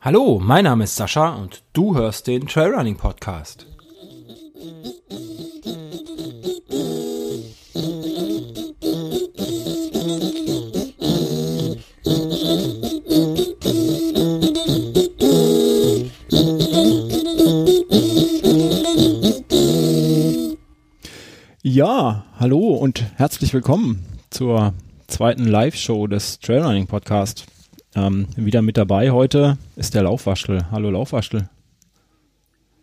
Hallo, mein Name ist Sascha und du hörst den Trailrunning Podcast. Ja, hallo und herzlich willkommen zur zweiten Live-Show des Trailrunning Podcast. Ähm, wieder mit dabei heute ist der Laufwaschel. Hallo Laufwaschel.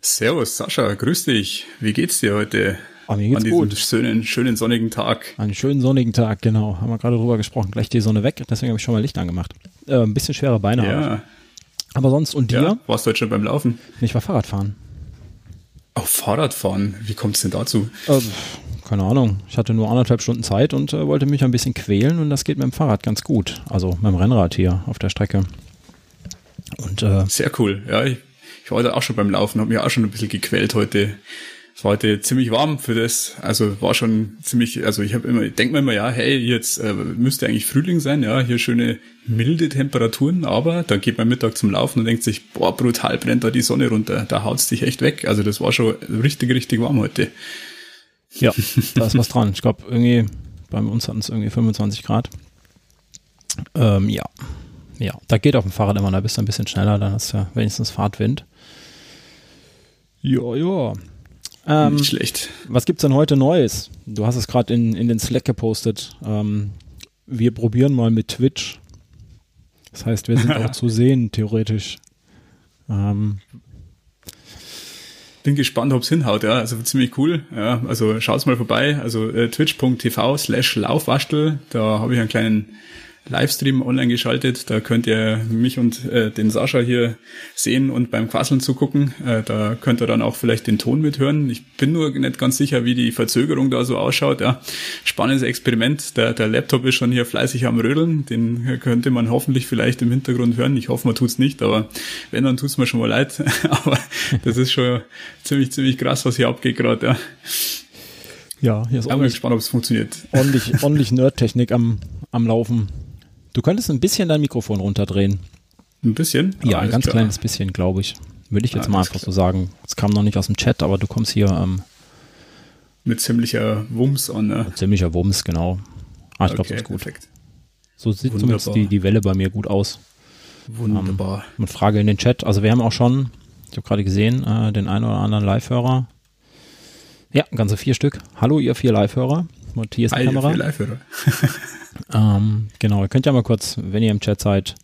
Servus Sascha, grüß dich. Wie geht's dir heute? Oh, mir geht's an diesem gut. schönen, schönen sonnigen Tag. Einen schönen sonnigen Tag, genau. Haben wir gerade drüber gesprochen. Gleich die Sonne weg, deswegen habe ich schon mal Licht angemacht. Äh, ein bisschen schwere Beine habe Ja, ich. Aber sonst und dir? ja. Warst du heute schon beim Laufen? Ich war Fahrradfahren. Auf Fahrradfahren. Wie kommt's denn dazu? Äh, keine Ahnung. Ich hatte nur anderthalb Stunden Zeit und äh, wollte mich ein bisschen quälen und das geht mit dem Fahrrad ganz gut. Also mit dem Rennrad hier auf der Strecke. Und äh, Sehr cool. Ja, ich, ich war heute auch schon beim Laufen, habe mich auch schon ein bisschen gequält heute. Es war heute ziemlich warm für das. Also war schon ziemlich, also ich habe immer, denke mir immer, ja, hey, jetzt äh, müsste eigentlich Frühling sein, ja, hier schöne milde Temperaturen, aber dann geht man Mittag zum Laufen und denkt sich, boah, brutal brennt da die Sonne runter, da haut's dich echt weg. Also das war schon richtig, richtig warm heute. Ja, da ist was dran. Ich glaube, irgendwie, bei uns hatten es irgendwie 25 Grad. Ähm, ja. Ja, da geht auf dem Fahrrad immer, da bist du ein bisschen schneller, dann hast du ja wenigstens Fahrtwind. Ja, ja. Ähm, Nicht schlecht. was gibt's denn heute Neues? Du hast es gerade in, in den Slack gepostet. Ähm, wir probieren mal mit Twitch. Das heißt, wir sind auch zu sehen, theoretisch. Ähm, Bin gespannt, ob's hinhaut, ja. Also ziemlich cool. Ja, also schaut's mal vorbei. Also äh, twitch.tv slash Laufwaschtel. Da habe ich einen kleinen Livestream online geschaltet. Da könnt ihr mich und äh, den Sascha hier sehen und beim Quasseln zugucken. Äh, da könnt ihr dann auch vielleicht den Ton mithören. Ich bin nur nicht ganz sicher, wie die Verzögerung da so ausschaut. Ja. Spannendes Experiment. Der, der Laptop ist schon hier fleißig am Rödeln. Den könnte man hoffentlich vielleicht im Hintergrund hören. Ich hoffe, man tut's nicht, aber wenn, dann tut's mir schon mal leid. aber das ist schon ziemlich, ziemlich krass, was hier abgeht gerade. Ja. ja, hier ist Ich bin ordentlich, gespannt, ob es funktioniert. ordentlich, ordentlich Nerdtechnik am, am Laufen. Du könntest ein bisschen dein Mikrofon runterdrehen. Ein bisschen? Ja, ein alles ganz klar. kleines bisschen, glaube ich. Würde ich jetzt Ah, mal alles einfach so klar. sagen. Es kam noch nicht aus dem Chat, aber du kommst hier ähm, Mit ziemlicher Wumms an. Ne? ziemlicher Wumms, genau. Ah, ich glaube, Okay, das ist gut. Perfekt. So sieht Wunderbar. zumindest die, die Welle bei mir gut aus. Wunderbar. Und Frage in den Chat. Also wir haben auch schon, ich habe gerade gesehen, äh, den einen oder anderen Live-Hörer. Ja, ganze vier Stück. Hallo, ihr vier Live-Hörer. Die Hi, Kamera. Ähm, genau, ihr könnt ja mal kurz, wenn ihr im Chat seid,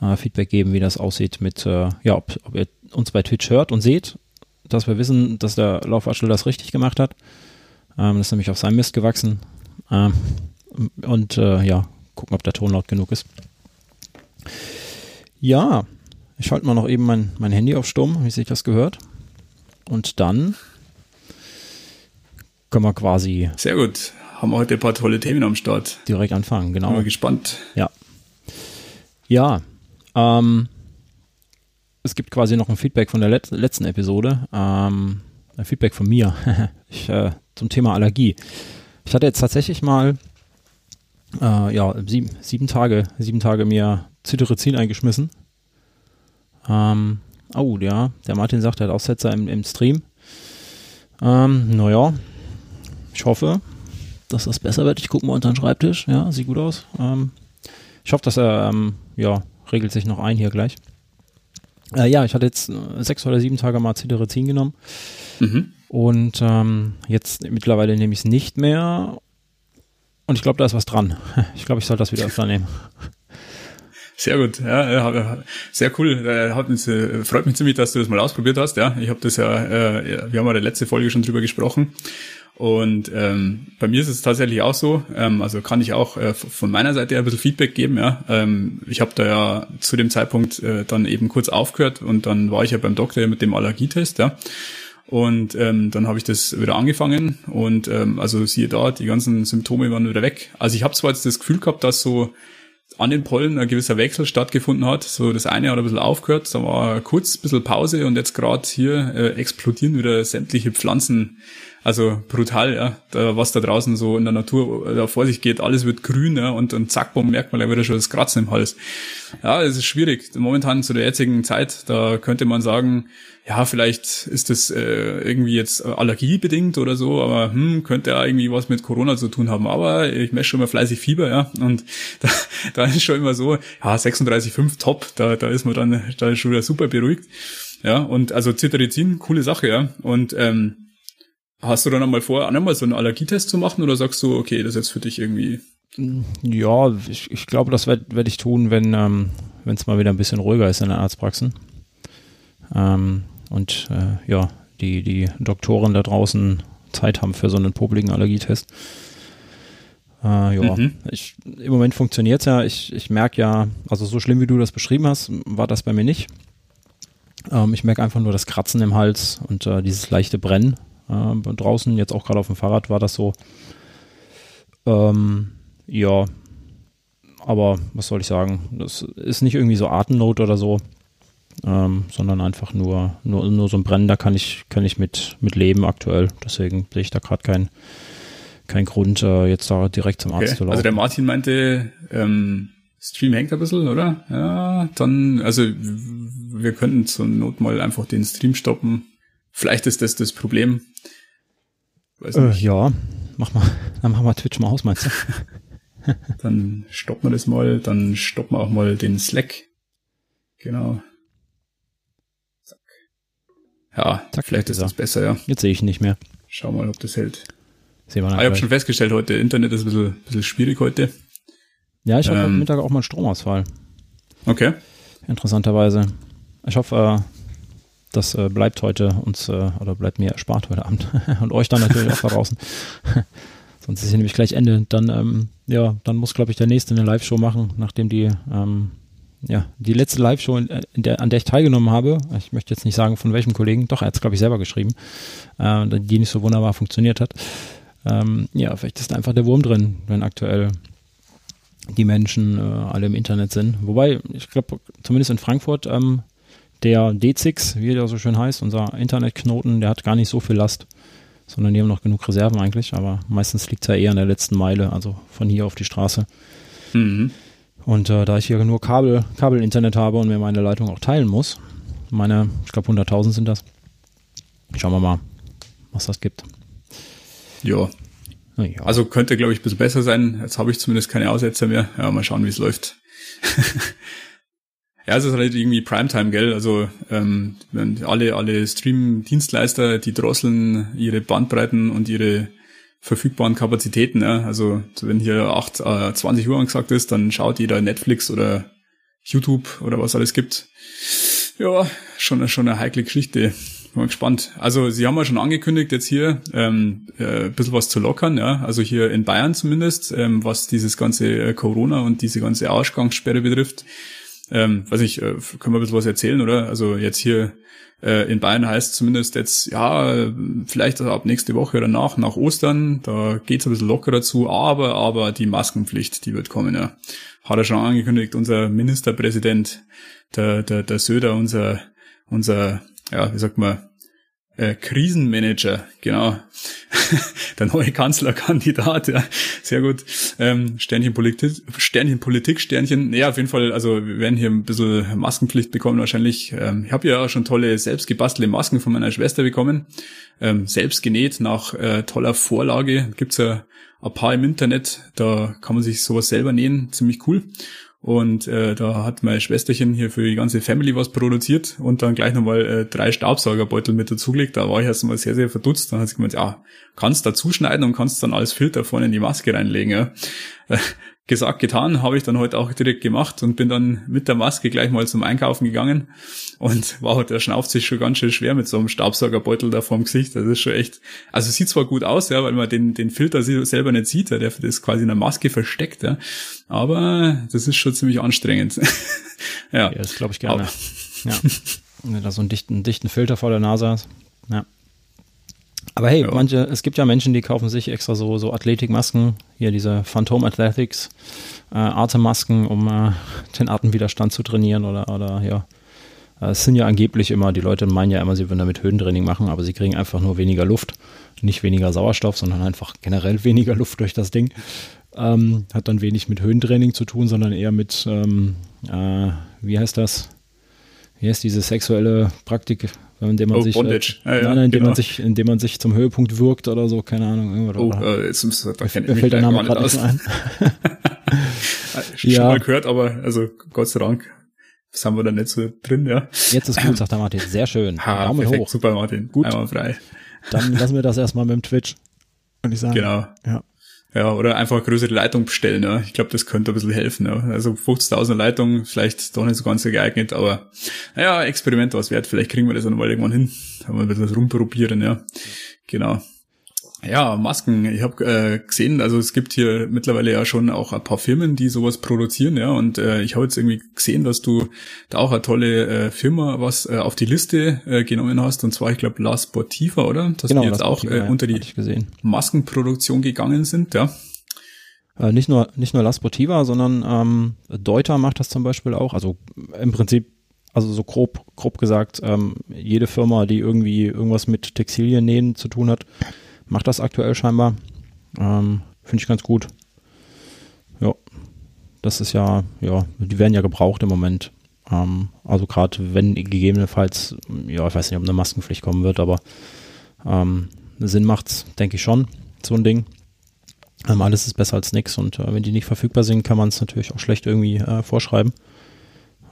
äh, Feedback geben, wie das aussieht mit, äh, ja, ob, ob ihr uns bei Twitch hört und seht, dass wir wissen, dass der Laufwaschel das richtig gemacht hat. Ähm, das ist nämlich auf seinem Mist gewachsen. Ähm, und äh, ja, gucken, ob der Ton laut genug ist. Ja, ich schalte mal noch eben mein, mein Handy auf Stumm, wie sich das gehört. Und dann können wir quasi Sehr gut. Haben wir heute ein paar tolle Themen am Start. direkt anfangen, Bin genau. mal gespannt. Ja. Ja. Ähm, es gibt quasi noch ein Feedback von der let letzten Episode. Ähm, ein Feedback von mir ich, äh, zum Thema Allergie. Ich hatte jetzt tatsächlich mal äh, ja, sieben, sieben Tage, sieben Tage mir Cetirizin eingeschmissen. Ähm, oh, ja, der Martin sagt, er hat Aussetzer im, im Stream. Ähm, naja, ich hoffe, dass das besser wird. Ich gucke mal unter den Schreibtisch. Ja, sieht gut aus. Ähm, ich hoffe, dass er, ähm, ja, regelt sich noch ein hier gleich. Äh, ja, ich hatte jetzt äh, sechs oder sieben Tage mal Cetirizin genommen Mhm. und ähm, jetzt mittlerweile nehme ich es nicht mehr. Und ich glaube, da ist was dran. Ich glaube, ich soll das wieder öfter nehmen. Sehr gut, ja, ja, sehr cool. Äh, Hat äh, freut mich ziemlich, dass du das mal ausprobiert hast. Ja, ich habe das ja, äh, ja, wir haben ja die letzte Folge schon drüber gesprochen. Und ähm, bei mir ist es tatsächlich auch so. Ähm, also kann ich auch äh, von meiner Seite ein bisschen Feedback geben. Ja, ähm, ich habe da ja zu dem Zeitpunkt äh, dann eben kurz aufgehört und dann war ich ja beim Doktor mit dem Allergietest. Ja. Und ähm, dann habe ich das wieder angefangen und ähm, also siehe da, die ganzen Symptome waren wieder weg. Also ich habe zwar jetzt das Gefühl gehabt, dass so an den Pollen ein gewisser Wechsel stattgefunden hat. So das eine hat ein bisschen aufgehört, da war kurz ein bisschen Pause und jetzt gerade hier äh, explodieren wieder sämtliche Pflanzen Also brutal, ja. Da, was da draußen so in der Natur da vor sich geht, alles wird grün, ja, und, und zack, bumm, merkt man ja wieder schon das Kratzen im Hals. Ja, es ist schwierig. Momentan zu der jetzigen Zeit, da könnte man sagen, ja, vielleicht ist das äh, irgendwie jetzt allergiebedingt oder so, aber hm, könnte ja irgendwie was mit Corona zu tun haben. Aber ich messe schon mal fleißig Fieber, ja. Und da, da ist schon immer so, ja, 36,5 top, da, da ist man dann da ist schon wieder super beruhigt. Ja, und also Cetirizin, coole Sache, ja. Und ähm, hast du dann einmal vor, einmal so einen Allergietest zu machen oder sagst du, okay, das ist jetzt für dich irgendwie ja, ich, ich glaube, das werde werd ich tun, wenn ähm, es mal wieder ein bisschen ruhiger ist in der Arztpraxen. Ähm, und äh, ja, die, die Doktoren da draußen Zeit haben für so einen popligen Allergietest. Äh, ja, mhm. ich, im Moment funktioniert es ja. Ich, ich merke ja, also so schlimm wie du das beschrieben hast, war das bei mir nicht. Ähm, ich merke einfach nur das Kratzen im Hals und äh, dieses leichte Brennen äh, draußen. Jetzt auch gerade auf dem Fahrrad war das so. Ähm, ja, aber was soll ich sagen? Das ist nicht irgendwie so Atemnot oder so, ähm, sondern einfach nur, nur, nur so ein Brennen, da kann ich, kann ich mit, mit leben aktuell. Deswegen sehe ich da gerade keinen kein Grund, äh, jetzt da direkt zum Arzt okay. zu laufen. Also der Martin meinte, ähm, Stream hängt ein bisschen, oder? Ja, dann, also wir könnten zur Not mal einfach den Stream stoppen. Vielleicht ist das das Problem. Äh, ja, mach mal, dann machen wir Twitch mal aus, meinst du? dann stoppen wir das mal, dann stoppen wir auch mal den Slack. Genau. Zack. Ja, Zack, vielleicht ist das besser, ja. Jetzt sehe ich ihn nicht mehr. Schau mal, ob das hält. Sehen wir ah, ich habe schon festgestellt, heute Internet ist ein bisschen, ein bisschen schwierig heute. Ja, ich habe ähm, am Mittag auch mal einen Stromausfall. Okay. Interessanterweise. Ich hoffe, äh, das äh, bleibt heute uns äh, oder bleibt mir erspart heute Abend und euch dann natürlich auch da draußen. Sonst ist hier nämlich gleich Ende. Dann, ähm, ja, dann muss, glaube ich, der nächste eine Live-Show machen, nachdem die, ähm, ja, die letzte Live-Show, der, an der ich teilgenommen habe, ich möchte jetzt nicht sagen von welchem Kollegen, doch, er hat es, glaube ich, selber geschrieben, äh, die nicht so wunderbar funktioniert hat. Ähm, ja, vielleicht ist da einfach der Wurm drin, wenn aktuell die Menschen äh, alle im Internet sind. Wobei, ich glaube, zumindest in Frankfurt, ähm, der D6, wie der so schön heißt, unser Internetknoten, der hat gar nicht so viel Last sondern die haben noch genug Reserven eigentlich, aber meistens liegt es ja eher an der letzten Meile, also von hier auf die Straße. Mhm. Und äh, da ich hier nur Kabel, Kabelinternet habe und mir meine Leitung auch teilen muss, meine, ich glaube 100.000 sind das, schauen wir mal, was das gibt. Ja. ja. Also könnte, glaube ich, ein bisschen besser sein. Jetzt habe ich zumindest keine Aussetzer mehr. Ja, mal schauen, wie es läuft. Ja, es ist halt irgendwie Primetime, gell? Also ähm, alle, alle Stream-Dienstleister, die drosseln ihre Bandbreiten und ihre verfügbaren Kapazitäten. Ja? Also wenn hier 8, äh, 20 Uhr angesagt ist, dann schaut jeder Netflix oder YouTube oder was alles gibt. Ja, schon, schon eine heikle Geschichte. Bin mal gespannt. Also sie haben ja schon angekündigt, jetzt hier ähm, äh, ein bisschen was zu lockern, ja. Also hier in Bayern zumindest, ähm, was dieses ganze äh, Corona und diese ganze Ausgangssperre betrifft. Ähm, weiß ich, äh, können wir ein bisschen was erzählen, oder? Also jetzt hier äh, in Bayern heißt zumindest jetzt, ja, vielleicht ab nächste Woche oder nach, nach Ostern, da geht's ein bisschen lockerer zu, aber, aber die Maskenpflicht, die wird kommen, ja. Hat er schon angekündigt, unser Ministerpräsident, der, der, der Söder, unser, unser, ja, wie sagt man, äh, Krisenmanager, genau. Der neue Kanzlerkandidat, ja, sehr gut. Ähm, Sternchen Politik, Sternchen Politik, Sternchen. Ja, auf jeden Fall, also wir werden hier ein bisschen Maskenpflicht bekommen wahrscheinlich. Ähm, ich habe ja auch schon tolle selbst gebastelte Masken von meiner Schwester bekommen. Ähm, selbst genäht nach äh, toller Vorlage. Gibt's ja ein paar im Internet, da kann man sich sowas selber nähen, ziemlich cool. Und äh, da hat mein Schwesterchen hier für die ganze Family was produziert und dann gleich nochmal äh, drei Staubsaugerbeutel mit dazugelegt. Da war ich erst mal sehr, sehr verdutzt. Dann hat sie gemeint, ja, kannst da zuschneiden und kannst dann als Filter vorne in die Maske reinlegen. Ja. Gesagt, getan, habe ich dann heute auch direkt gemacht und bin dann mit der Maske gleich mal zum Einkaufen gegangen und wow, der schnauft sich schon ganz schön schwer mit so einem Staubsaugerbeutel da vorm Gesicht. Das ist schon echt, also sieht zwar gut aus, ja, weil man den, den Filter selber nicht sieht, ja, der ist quasi in der Maske versteckt, ja, aber das ist schon ziemlich anstrengend. ja. ja, das glaube ich gerne. Aber. Ja, wenn du da so einen dichten, dichten Filter vor der Nase hast. Ja. Aber hey, ja. manche, es gibt ja Menschen, die kaufen sich extra so, so Athletikmasken, hier diese Phantom Athletics, äh, Atemmasken, um äh, den Atemwiderstand zu trainieren oder, oder ja. Äh, es sind ja angeblich immer, die Leute meinen ja immer, sie würden damit Höhentraining machen, aber sie kriegen einfach nur weniger Luft. nicht weniger Sauerstoff, sondern einfach generell weniger Luft durch das Ding. Ähm, hat dann wenig mit Höhentraining zu tun, sondern eher mit, ähm, äh, wie heißt das? Wie heißt diese sexuelle Praktik, indem man Oh, sich, Bondage. Äh, Ja, ja, nein, indem genau. man sich, indem man sich zum Höhepunkt wirkt oder so, keine Ahnung. Oder, Oh, äh, jetzt muss, da mir, kennt ich fällt der Name gerade nicht ein. Schon Ja. mal gehört, aber also Gott sei Dank sind wir da nicht so drin, ja. Jetzt ist gut, sagt der Martin. Sehr schön. Ha, Daumen perfekt, hoch. super Martin. Gut. Einmal frei. Dann lassen wir das erstmal mit dem Twitch. Würde ich sagen. Genau. Ja. Ja, oder einfach größere Leitung bestellen, ja. Ich glaube, das könnte ein bisschen helfen, ja. Also 50.000 Leitung, vielleicht doch nicht so ganz so geeignet, aber naja, Experiment was wert. Vielleicht kriegen wir das dann mal irgendwann hin. Wenn wir das rumprobieren, ja. Genau. Ja, Masken. Ich habe äh, gesehen, also es gibt hier mittlerweile ja schon auch ein paar Firmen, die sowas produzieren, ja. Und äh, ich habe jetzt irgendwie gesehen, dass du da auch eine tolle äh, Firma was äh, auf die Liste äh, genommen hast. Und zwar, ich glaube, La Sportiva, oder? Dass Genau, die jetzt auch äh, unter die. Maskenproduktion gegangen sind, ja. Äh, nicht nur, nicht nur La Sportiva, sondern ähm, Deuter macht das zum Beispiel auch. Also im Prinzip, also so grob, grob gesagt, ähm, jede Firma, die irgendwie irgendwas mit Textiliennähen zu tun hat, macht das aktuell scheinbar. Ähm, Finde ich ganz gut. Ja, das ist ja, ja, die werden ja gebraucht im Moment. Ähm, also gerade wenn gegebenenfalls, ja, ich weiß nicht, ob eine Maskenpflicht kommen wird, aber ähm, Sinn macht's, denke ich schon, so ein Ding. Ähm, alles ist besser als nix und äh, wenn die nicht verfügbar sind, kann man es natürlich auch schlecht irgendwie äh, vorschreiben.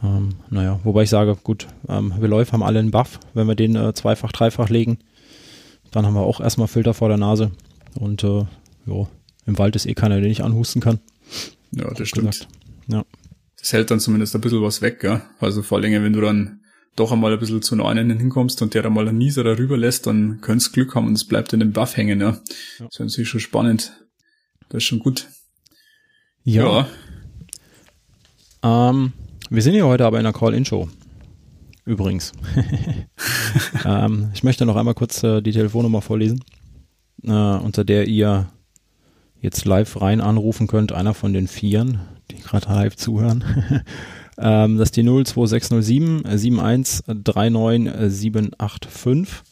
Ähm, naja, wobei ich sage, gut, ähm, wir Läufer haben alle einen Buff, wenn wir den äh, zweifach, dreifach legen, dann haben wir auch erstmal Filter vor der Nase und äh, jo, im Wald ist eh keiner, den ich anhusten kann. Ja, das stimmt. gesagt. Ja. Das hält dann zumindest ein bisschen was weg, ja. Also vor allem, wenn du dann doch einmal ein bisschen zu einen hinkommst und der dann mal einen Nieser darüber lässt, dann könntest Glück haben und es bleibt in dem Buff hängen, ja. Ja. Das ist natürlich schon spannend. Das ist schon gut. Ja. Ähm, wir sind hier heute aber in der Call-In-Show. Übrigens. ähm, ich möchte noch einmal kurz äh, die Telefonnummer vorlesen, äh, unter der ihr jetzt live rein anrufen könnt, einer von den Vieren, die gerade live zuhören. ähm, das ist die 02607 7139785.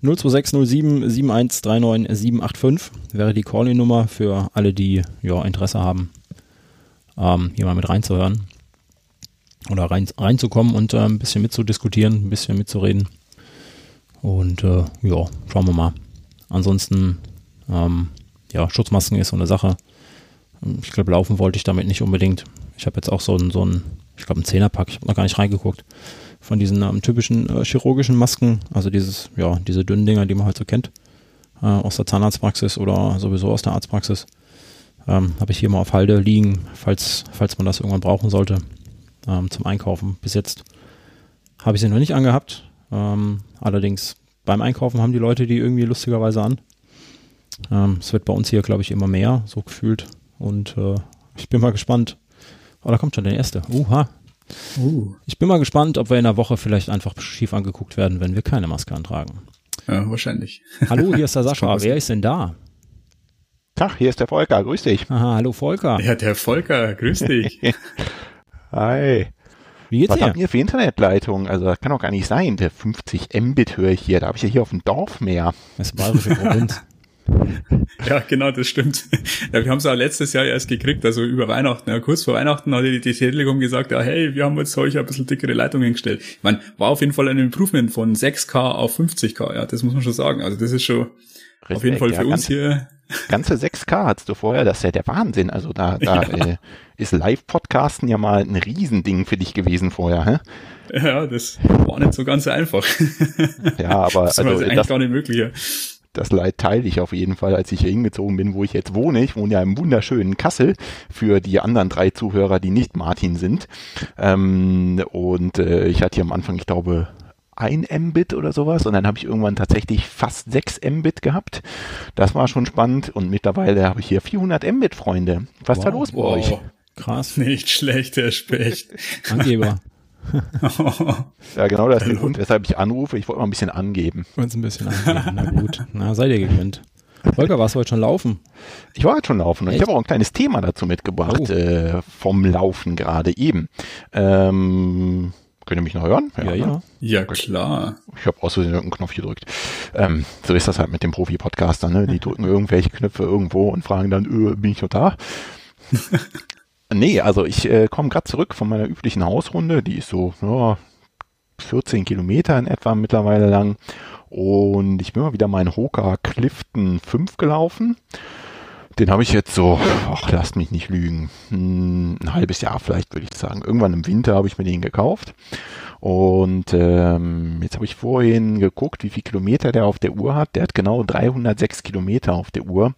02607 7139785 wäre die Call-In-Nummer für alle, die ja, Interesse haben, ähm, hier mal mit reinzuhören oder rein, reinzukommen und äh, ein bisschen mitzudiskutieren, ein bisschen mitzureden. Und äh, ja, schauen wir mal. Ansonsten, ähm, ja, Schutzmasken ist so eine Sache. Ich glaube, laufen wollte ich damit nicht unbedingt. Ich habe jetzt auch so ein, so ich glaube, ein Zehnerpack, ich habe noch gar nicht reingeguckt, von diesen ähm, typischen äh, chirurgischen Masken, also dieses, ja, diese dünnen Dinger, die man halt so kennt, äh, aus der Zahnarztpraxis oder sowieso aus der Arztpraxis. Ähm, habe ich hier mal auf Halde liegen, falls, falls man das irgendwann brauchen sollte, ähm, zum Einkaufen. Bis jetzt habe ich sie noch nicht angehabt. Ähm, allerdings beim Einkaufen haben die Leute die irgendwie lustigerweise an. Ähm, es wird bei uns hier, glaube ich, immer mehr, so gefühlt. Und äh, ich bin mal gespannt. Oh, da kommt schon der erste. Uha. Uh. Ich bin mal gespannt, ob wir in der Woche vielleicht einfach schief angeguckt werden, wenn wir keine Maske antragen. Ja, wahrscheinlich. Hallo, hier ist der Sascha. Wer ist denn da? Tag, hier ist der Volker, grüß dich. Aha, hallo Volker. Ja, der Volker, grüß dich. Hi. Wie geht's Was dir? habt ihr für Internetleitung? Also das kann doch gar nicht sein. Der 50 Mbit höre ich hier. Da habe ich ja hier auf dem Dorf mehr. Das bayerische Provinz. Ja, genau, das stimmt. Ja, wir haben es auch letztes Jahr erst gekriegt, also über Weihnachten. Ja, kurz vor Weihnachten hat die, die Telekom gesagt, ja, hey, wir haben jetzt euch ein bisschen dickere Leitungen gestellt. Ich meine, war auf jeden Fall ein Improvement von 6K auf 50K, ja, das muss man schon sagen. Also das ist schon auf jeden Respekt, Fall für ja, uns hier. Ganze 6K hattest du vorher, das ist ja der Wahnsinn. Also da, da äh, ist Live-Podcasten ja mal ein Riesending für dich gewesen vorher. Hä? Ja, das war nicht so ganz einfach. Ja, aber Das war also eigentlich das, gar nicht möglich. Ja. das Leid teile ich auf jeden Fall, als ich hier hingezogen bin, wo ich jetzt wohne. Ich wohne ja im wunderschönen Kassel für die anderen drei Zuhörer, die nicht Martin sind. Ähm, und äh, ich hatte hier am Anfang, ich glaube, ein Mbit oder sowas und dann habe ich irgendwann tatsächlich fast 6 Mbit gehabt. Das war schon spannend und mittlerweile habe ich hier 400 Mbit, Freunde. Was ist da Wow. los bei euch? Wow. Krass. Nicht schlecht, Herr Specht. Angeber. Ja, genau das ist der Grund, weshalb ich anrufe. Ich wollte mal ein bisschen angeben. Uns ein bisschen angeben. Na gut. Na, seid ihr gegönnt. Volker, warst du heute schon laufen? Ich war jetzt schon laufen und ich habe auch ein kleines Thema dazu mitgebracht, Oh. äh, vom Laufen gerade eben. Ähm, Könnt ihr mich noch hören? Ja, ja. Ne? Ja, klar. Ich habe aus Versehen irgendeinen Knopf gedrückt. Ähm, so ist das halt mit dem Profi-Podcaster, ne? Die drücken irgendwelche Knöpfe irgendwo und fragen dann, öh, bin ich noch da? nee, also ich äh, komme gerade zurück von meiner üblichen Hausrunde, die ist so ja, 14 Kilometer in etwa mittlerweile lang. Und ich bin mal wieder meinen Hoka Clifton 5 gelaufen. Den habe ich jetzt so, ach, lasst mich nicht lügen, hm, ein halbes Jahr vielleicht, würde ich sagen. Irgendwann im Winter habe ich mir den gekauft. Und ähm, jetzt habe ich vorhin geguckt, wie viel Kilometer der auf der Uhr hat. Der hat genau 306 Kilometer auf der Uhr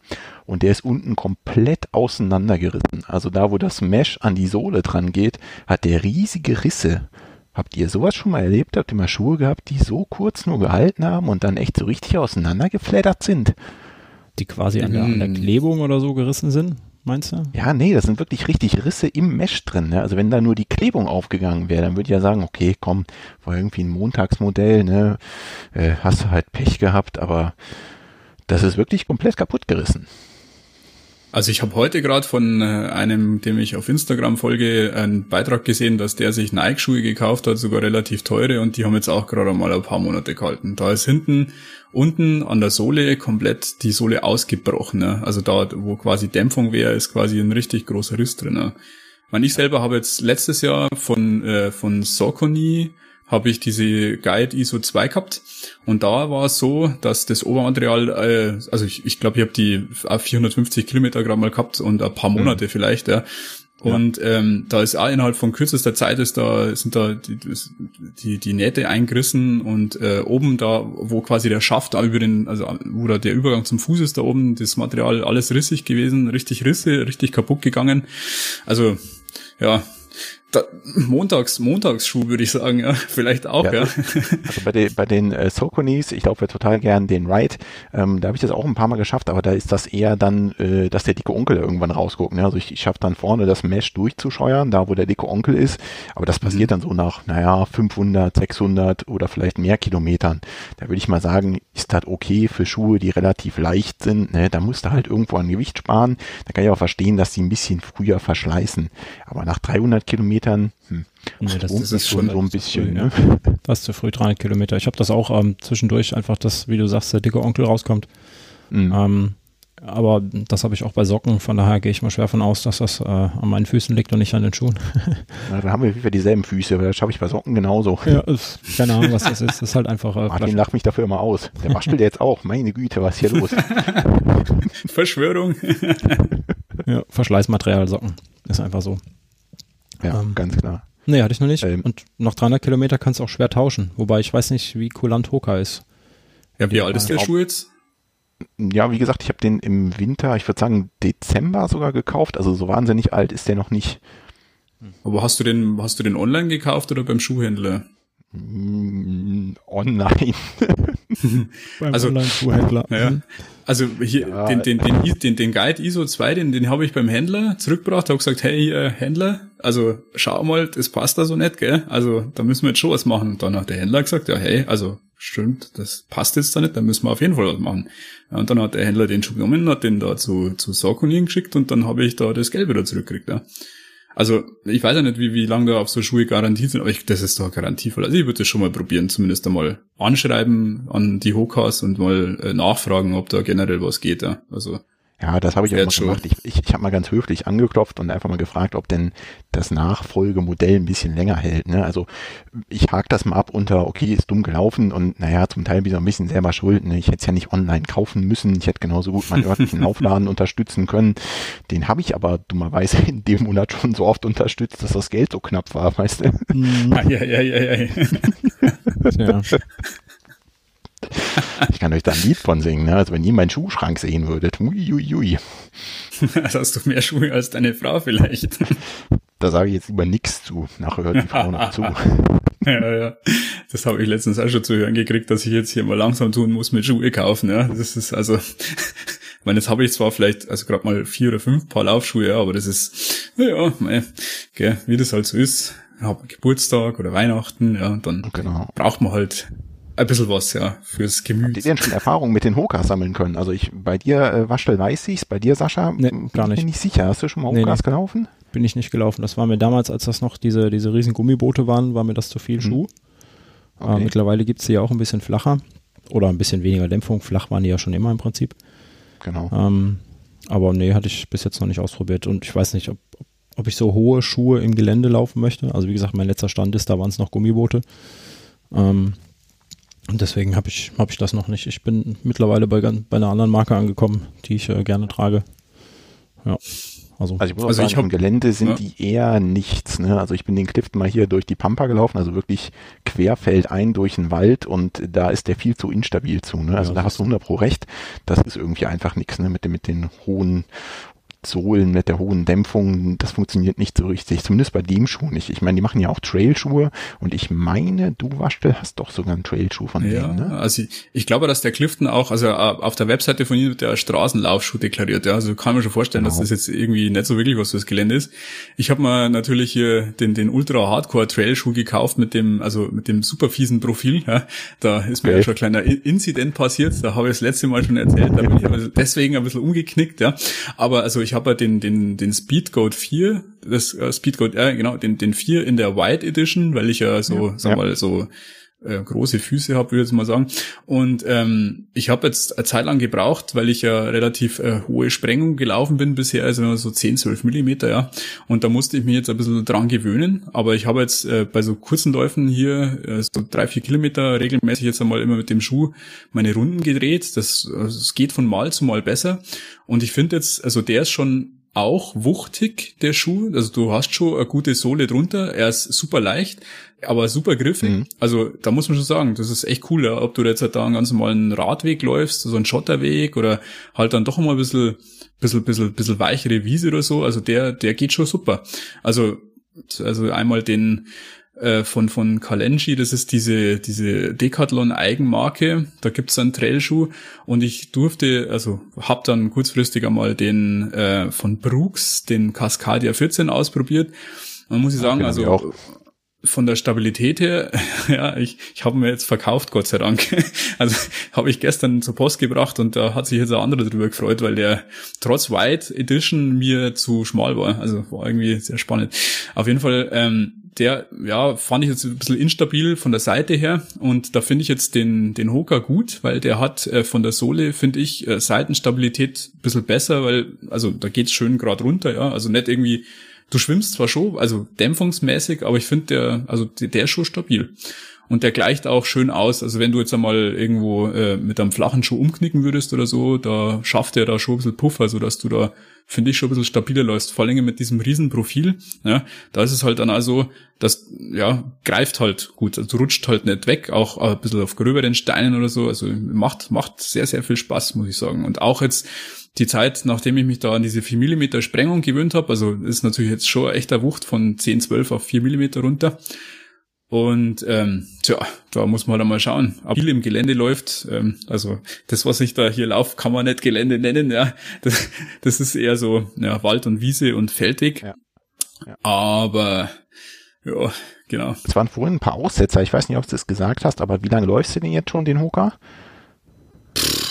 und der ist unten komplett auseinandergerissen. Also da, wo das Mesh an die Sohle dran geht, hat der riesige Risse. Habt ihr sowas schon mal erlebt? Habt ihr mal Schuhe gehabt, die so kurz nur gehalten haben und dann echt so richtig auseinandergeflattert sind? Die quasi an der, an der Mm. Klebung oder so gerissen sind, meinst du? Ja, nee, das sind wirklich richtig Risse im Mesh drin. Ne? Also wenn da nur die Klebung aufgegangen wäre, dann würde ich ja sagen, okay, komm, war irgendwie ein Montagsmodell, ne? Äh, hast du halt Pech gehabt, aber das ist wirklich komplett kaputt gerissen. Also ich habe heute gerade von äh, einem, dem ich auf Instagram folge, einen Beitrag gesehen, dass der sich Nike-Schuhe gekauft hat, sogar relativ teure, und die haben jetzt auch gerade mal ein paar Monate gehalten. Da ist hinten, unten an der Sohle komplett die Sohle ausgebrochen. Ne? Also da, wo quasi Dämpfung wäre, ist quasi ein richtig großer Riss drin. Ne? Ich, meine, ich selber habe jetzt letztes Jahr von, äh, von Saucony habe ich diese Guide ISO 2 gehabt und da war es so, dass das Obermaterial, äh, also ich ich, glaube, ich habe die auf 450 Kilometer gerade mal gehabt und ein paar Monate vielleicht, ja. Und ähm, da ist auch innerhalb von kürzester Zeit ist da sind da die, die, die Nähte eingerissen und äh, oben da, wo quasi der Schaft über den, also wo da der Übergang zum Fuß ist, da oben das Material alles rissig gewesen, richtig Risse, richtig kaputt gegangen. Also ja, da, Montags, Montagsschuh würde ich sagen, ja, vielleicht auch, ja. Ja, Also bei den, bei den äh, Soconis, ich laufe ja total gern den Ride, ähm, da habe ich das auch ein paar Mal geschafft, aber da ist das eher dann, äh, dass der dicke Onkel irgendwann rausguckt. Ne? Also ich, ich schaffe dann vorne das Mesh durchzuscheuern, da wo der dicke Onkel ist, aber das passiert dann so nach, naja, 500, 600 oder vielleicht mehr Kilometern. Da würde ich mal sagen, ist das okay für Schuhe, die relativ leicht sind. Ne? Da musst du halt irgendwo an Gewicht sparen. Da kann ich auch verstehen, dass die ein bisschen früher verschleißen. Aber nach 300 Kilometern, hm, Nee, das, das ist schon so ein zu bisschen. früh, Ne? das ist zu früh, 300 Kilometer. Ich habe das auch ähm, zwischendurch einfach, dass, wie du sagst, der dicke Onkel rauskommt. Mhm. Ähm, aber das habe ich auch bei Socken, von daher gehe ich mal schwer von aus, dass das äh, an meinen Füßen liegt und nicht an den Schuhen. Na, dann haben wir wieder dieselben Füße, aber das schaffe ich bei Socken genauso. Ja, ist, keine Ahnung, was das ist. Das ist halt einfach äh, Martin lacht mich dafür immer aus. Der waschelt jetzt auch. Meine Güte, was ist hier los? Verschwörung. ja, Verschleißmaterial Socken. Ist einfach so. Ja, Ähm, ganz klar. Nee, hatte ich noch nicht. Ähm. und nach 300 Kilometer kannst du auch schwer tauschen. Wobei ich weiß nicht, wie kulant Hoka ist. Ja, wie alt ist der. Schuh jetzt? Ja, wie gesagt, ich habe den im Winter, ich würde sagen Dezember sogar gekauft. Also so wahnsinnig alt ist der noch nicht. Aber hast du den, hast du den online gekauft oder beim Schuhhändler? Mm, Online. Beim Also- Online-Schuhhändler. Ja. Mhm. Also hier, Ja. den, den, den, den, den Guide ISO 2, den, den habe ich beim Händler zurückgebracht, habe gesagt, hey hier, Händler, also schau mal, das passt da so nicht, gell? Also da müssen wir jetzt schon was machen. Und dann hat der Händler gesagt, ja hey, also stimmt, das passt jetzt da nicht, da müssen wir auf jeden Fall was machen. Ja, und dann hat der Händler den Schuh genommen, hat den da zu, zu Saucony geschickt und dann habe ich da das Geld wieder zurückgekriegt, ja. Also, ich weiß ja nicht, wie, wie lange da auf so Schuhe garantiert sind, aber ich, das ist doch garantievoll. Also ich würde das schon mal probieren, zumindest einmal anschreiben an die Hokas und mal äh, nachfragen, ob da generell was geht. Ja. Also, Ja, das habe ich auch mal schon. gemacht. Ich, ich, ich habe mal ganz höflich angeklopft und einfach mal gefragt, ob denn das Nachfolgemodell ein bisschen länger hält. Ne? Also ich hake das mal ab unter, okay, ist dumm gelaufen und naja, zum Teil bin ich auch ein bisschen selber schuld. Ne? Ich hätte es ja nicht online kaufen müssen. Ich hätte genauso gut meinen örtlichen Laufladen unterstützen können. Den habe ich aber dummerweise in dem Monat schon so oft unterstützt, dass das Geld so knapp war, weißt du? Ja, ja, ja, ja, ja. Ich kann euch da ein Lied von singen. Ne? Also wenn ihr meinen Schuhschrank sehen würdet, ui, ui, ui. Also hast du mehr Schuhe als deine Frau vielleicht. da sage ich jetzt lieber nichts zu. Nachher hört die Frau noch zu. ja, ja. Das habe ich letztens auch schon zu hören gekriegt, dass ich jetzt hier mal langsam tun muss mit Schuhe kaufen. Ja, das ist also, ich meine, jetzt habe ich zwar vielleicht, also gerade mal vier oder fünf Paar Laufschuhe, ja, aber das ist, ja, mei, gell, wie das halt so ist. Hab Geburtstag oder Weihnachten, ja, und dann Genau. braucht man halt ein bisschen was, ja, fürs Habt ihr Gemüt. denn schon Erfahrungen mit den Hokas sammeln können? Also ich, bei dir, äh, Waschtel weiß ich's, bei dir, Sascha, Nee, bin gar ich mir nicht. nicht sicher. Hast du schon mal Nee, Hokas nee. gelaufen? bin ich nicht gelaufen. Das war mir damals, als das noch diese, diese riesen Gummiboote waren, war mir das zu viel Mhm. Schuh. Okay. Äh, mittlerweile gibt's die ja auch ein bisschen flacher oder ein bisschen weniger Dämpfung. Flach waren die ja schon immer im Prinzip. Genau. Ähm, aber nee, hatte ich bis jetzt noch nicht ausprobiert. Und ich weiß nicht, ob, ob ich so hohe Schuhe im Gelände laufen möchte. Also wie gesagt, mein letzter Stand ist, da waren es noch Gummiboote. Ähm, und deswegen habe ich, hab ich das noch nicht. Ich bin mittlerweile bei, ganz- bei einer anderen Marke angekommen, die ich äh, gerne trage. Ja, also, Also ich muss auch Also sagen, ich hab- im Gelände sind ja. die eher nichts. Ne? Also ich bin den Clifton mal hier durch die Pampa gelaufen, also wirklich querfeldein durch den Wald und da ist der viel zu instabil zu. Ne? Also Ja, da das hast du 100 pro recht. Das ist irgendwie einfach nichts ne? mit, den, mit den hohen Sohlen, mit der hohen Dämpfung. Das funktioniert nicht so richtig. Zumindest bei dem Schuh nicht. Ich meine, die machen ja auch Trailschuhe und ich meine, du Waschtel hast doch sogar einen Trailschuh von Ja, denen. Ne? also ich, ich glaube, dass der Clifton auch, also äh, auf der Webseite von ihm wird der Straßenlaufschuh deklariert. Ja, also kann man schon vorstellen, Genau. dass das jetzt irgendwie nicht so wirklich was fürs Gelände ist. Ich habe mir natürlich hier den, den Ultra Hardcore Trail Schuh gekauft mit dem, also mit dem super fiesen Profil. Ja, da ist mir Okay. ja schon ein kleiner I- Incident passiert. Da habe ich das letzte Mal schon erzählt. Da bin ich aber deswegen ein bisschen umgeknickt. Ja, aber also ich habe ja den den den Speedgoat 4, das äh, Speedgoat, äh, genau, den den 4 in der White Edition, weil ich ja so, Ja, sag ja. mal so äh, große Füße habe, würde ich jetzt mal sagen. Und ähm, ich habe jetzt eine Zeit lang gebraucht, weil ich ja relativ äh, hohe Sprengung gelaufen bin bisher, also so 10, 12 Millimeter, ja. Und da musste ich mich jetzt ein bisschen dran gewöhnen. Aber ich habe jetzt äh, bei so kurzen Läufen hier, äh, so drei, vier Kilometer regelmäßig jetzt einmal immer mit dem Schuh meine Runden gedreht. Das, äh, es geht von Mal zu Mal besser. Und ich finde jetzt, also der ist schon auch wuchtig, der Schuh. Also du hast schon eine gute Sohle drunter. Er ist super leicht, aber super griffig. Mhm. Also da muss man schon sagen, das ist echt cool, ja. ob du jetzt halt da einen ganz normalen Radweg läufst, so einen Schotterweg oder halt dann doch mal ein bisschen, bisschen, bisschen, bisschen weichere Wiese oder so. Also der, der geht schon super. Also, also einmal den äh, von von Kalenji, das ist diese diese Decathlon Eigenmarke. Da gibt's einen Trailschuh und ich durfte, also hab dann kurzfristig einmal den äh, von Brooks, den Cascadia 14 ausprobiert. Man muss ich sagen, den hab also. Von der Stabilität her, ja, ich, ich habe mir jetzt verkauft, Gott sei Dank. Also habe ich gestern zur Post gebracht und da hat sich jetzt ein anderer drüber gefreut, weil der trotz White Edition mir zu schmal war. Also war irgendwie sehr spannend. Auf jeden Fall, ähm, der, ja, fand ich jetzt ein bisschen instabil von der Seite her und da finde ich jetzt den, den Hoka gut, weil der hat äh, von der Sohle, finde ich, äh, Seitenstabilität ein bisschen besser, weil, also da geht's schön gerade runter, ja, also nicht irgendwie du schwimmst zwar schon, also dämpfungsmäßig, aber ich finde der, also der, ist schon stabil. Und der gleicht auch schön aus. Also wenn du jetzt einmal irgendwo äh, mit einem flachen Schuh umknicken würdest oder so, da schafft er da schon ein bisschen Puffer, so dass du da, finde ich, schon ein bisschen stabiler läufst. Vor allem mit diesem riesen Profil. Ja, da ist es halt dann also, das, ja, greift halt gut. Also rutscht halt nicht weg, auch ein bisschen auf gröberen Steinen oder so. Also macht, macht sehr, sehr viel Spaß, muss ich sagen. Und auch jetzt, die Zeit, nachdem ich mich da an diese 4 mm Sprengung gewöhnt habe, also ist natürlich jetzt schon echt eine Wucht von 10, 12 auf 4 mm runter. Und ähm, tja, da muss man halt mal schauen. Ob viel im Gelände läuft, ähm, also das, was ich da hier laufe, kann man nicht Gelände nennen, ja. Das, das ist eher so ja, Wald und Wiese und Feldweg. Ja. Ja. Aber ja, genau. Es waren vorhin ein paar Aussetzer. Ich weiß nicht, ob du das gesagt hast, aber wie lange läufst du denn jetzt schon, den Hoka?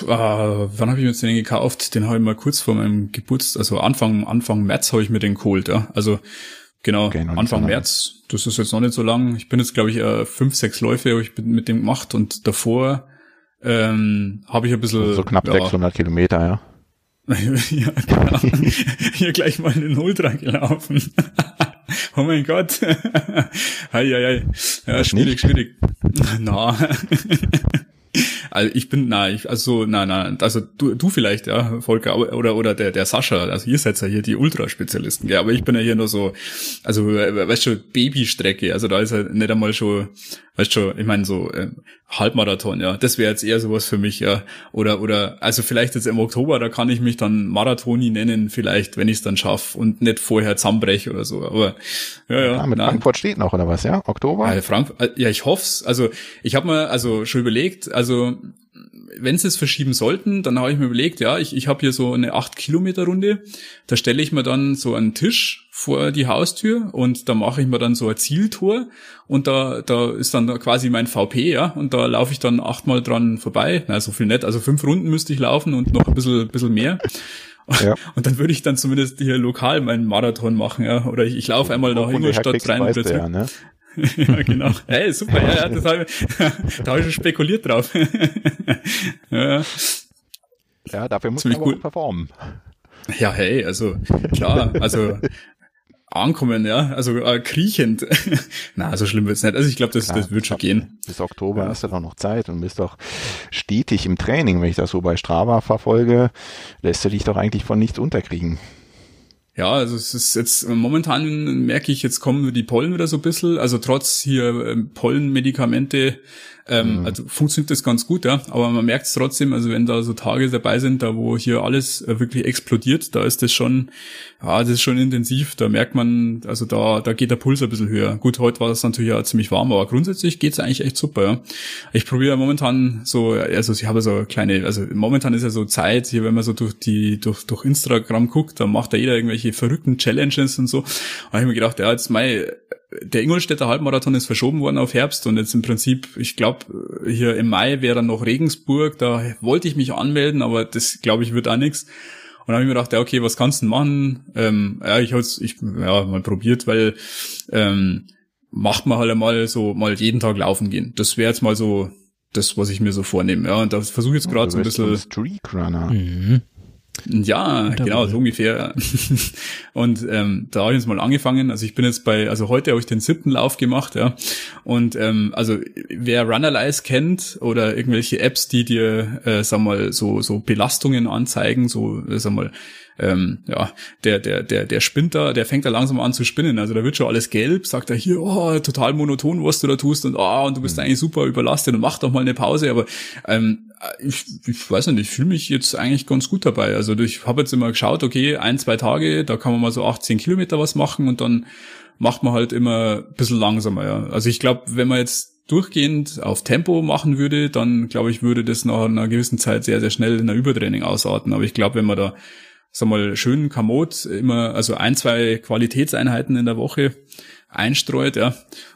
Äh, wann habe ich mir jetzt den gekauft? Den habe ich mal kurz vor meinem Geburtstag, also Anfang, Anfang März habe ich mir den geholt, ja. Also genau, Okay, Anfang so. März. Das ist jetzt noch nicht so lang. Ich bin jetzt, glaube ich, äh, fünf, sechs Läufe habe ich mit dem gemacht und davor ähm, habe ich ein bisschen So knapp ja, 600 Kilometer, ja. ja, genau. Hier gleich mal in den Ultra gelaufen. oh mein Gott. hei, hei, hei. Ja, schwierig, schwierig. Na. Also ich bin, na, ich, also, na, na, also du, du vielleicht, ja, Volker, oder, oder der, der Sascha, also ihr seid ja hier die Ultraspezialisten, ja, aber ich bin ja hier nur so, also, weißt du, Babystrecke, also da ist ja nicht einmal schon, weißt du, ich meine so, äh, Halbmarathon, ja, das wäre jetzt eher sowas für mich, ja, oder, oder, also vielleicht jetzt im Oktober, da kann ich mich dann Marathoni nennen, vielleicht, wenn ich es dann schaffe und nicht vorher zusammenbreche oder so, aber, ja, ja, Ah, mit na. Frankfurt steht noch, oder was, ja? Oktober? Ja, Frank, äh, ja, ich hoff's. Also ich habe mir also schon überlegt, also wenn sie es verschieben sollten, dann habe ich mir überlegt, ja, ich, ich habe hier so eine 8 Kilometer Runde, da stelle ich mir dann so einen Tisch vor die Haustür und da mache ich mir dann so ein Zieltor und da, da ist dann quasi mein VP, ja, und da laufe ich dann achtmal dran vorbei, na, so viel nett, also fünf Runden müsste ich laufen und noch ein bisschen, bisschen mehr. Ja. Und dann würde ich dann zumindest hier lokal meinen Marathon machen, ja. Oder ich, ich laufe einmal nach Ingolstadt rein und wieder Ja, ne? ja, genau. Hey, super, ja, ja das hab ich, da habe ich schon spekuliert drauf. ja. ja, dafür muss Ziemlich man aber performen. Ja, hey, also klar, also ankommen, ja, also äh, kriechend. Na, so schlimm wird's nicht. Also ich glaube, das, das wird schon gehen. Bis Oktober ja. hast du doch noch Zeit und bist doch stetig im Training, wenn ich das so bei Strava verfolge, lässt du dich doch eigentlich von nichts unterkriegen. Ja, also es ist jetzt momentan merke ich, jetzt kommen die Pollen wieder so ein bisschen. Also trotz hier ähm, Pollenmedikamente ähm, mhm. Also funktioniert das ganz gut, ja. Aber man merkt es trotzdem, also wenn da so Tage dabei sind, da wo hier alles äh, wirklich explodiert, da ist das schon, ja, das ist schon intensiv. Da merkt man, also da, da geht der Puls ein bisschen höher. Gut, heute war es natürlich ja ziemlich warm, aber grundsätzlich geht's eigentlich echt super, ja. Ich probiere momentan so, also ich habe so kleine, also momentan ist ja so Zeit, hier, wenn man so durch die, durch, durch Instagram guckt, da macht da jeder irgendwelche verrückten Challenges und so. Da habe ich mir gedacht, ja, jetzt mein, der Ingolstädter Halbmarathon ist verschoben worden auf Herbst und jetzt im Prinzip, ich glaube, hier im Mai wäre dann noch Regensburg, da wollte ich mich anmelden, aber das glaube ich wird auch nichts. Und dann habe ich mir gedacht, ja, okay, was kannst du denn machen? Ähm, ja, ich habe ich ja, mal probiert, weil ähm, macht man halt einmal so mal jeden Tag laufen gehen. Das wäre jetzt mal so das, was ich mir so vornehme. Ja, und da versuche ich jetzt gerade so ein bisschen. Streak Runner. Mhm. Ja, genau, so ungefähr. und ähm, da habe ich jetzt mal angefangen. Also ich bin jetzt bei, also heute habe ich den siebten Lauf gemacht, ja. Und ähm, also wer Runalyze kennt oder irgendwelche Apps, die dir, äh, sag mal, so so Belastungen anzeigen, so, äh, sag mal, ähm, ja, der, der, der, der spinnt da, der fängt da langsam an zu spinnen. Also da wird schon alles gelb, sagt er hier, oh, total monoton, was du da tust und oh, und du bist mhm. eigentlich super überlastet und mach doch mal eine Pause. Aber ähm, ich, ich weiß nicht, ich fühle mich jetzt eigentlich ganz gut dabei. Also ich habe jetzt immer geschaut, okay, ein, zwei Tage, da kann man mal so 18 Kilometer was machen und dann macht man halt immer ein bisschen langsamer. Ja. Also ich glaube, wenn man jetzt durchgehend auf Tempo machen würde, dann glaube ich, würde das nach einer gewissen Zeit sehr, sehr schnell in einer Übertraining ausarten. Aber ich glaube, wenn man da sag mal, schön Kamot immer, also ein, zwei Qualitätseinheiten in der Woche einstreut, ja.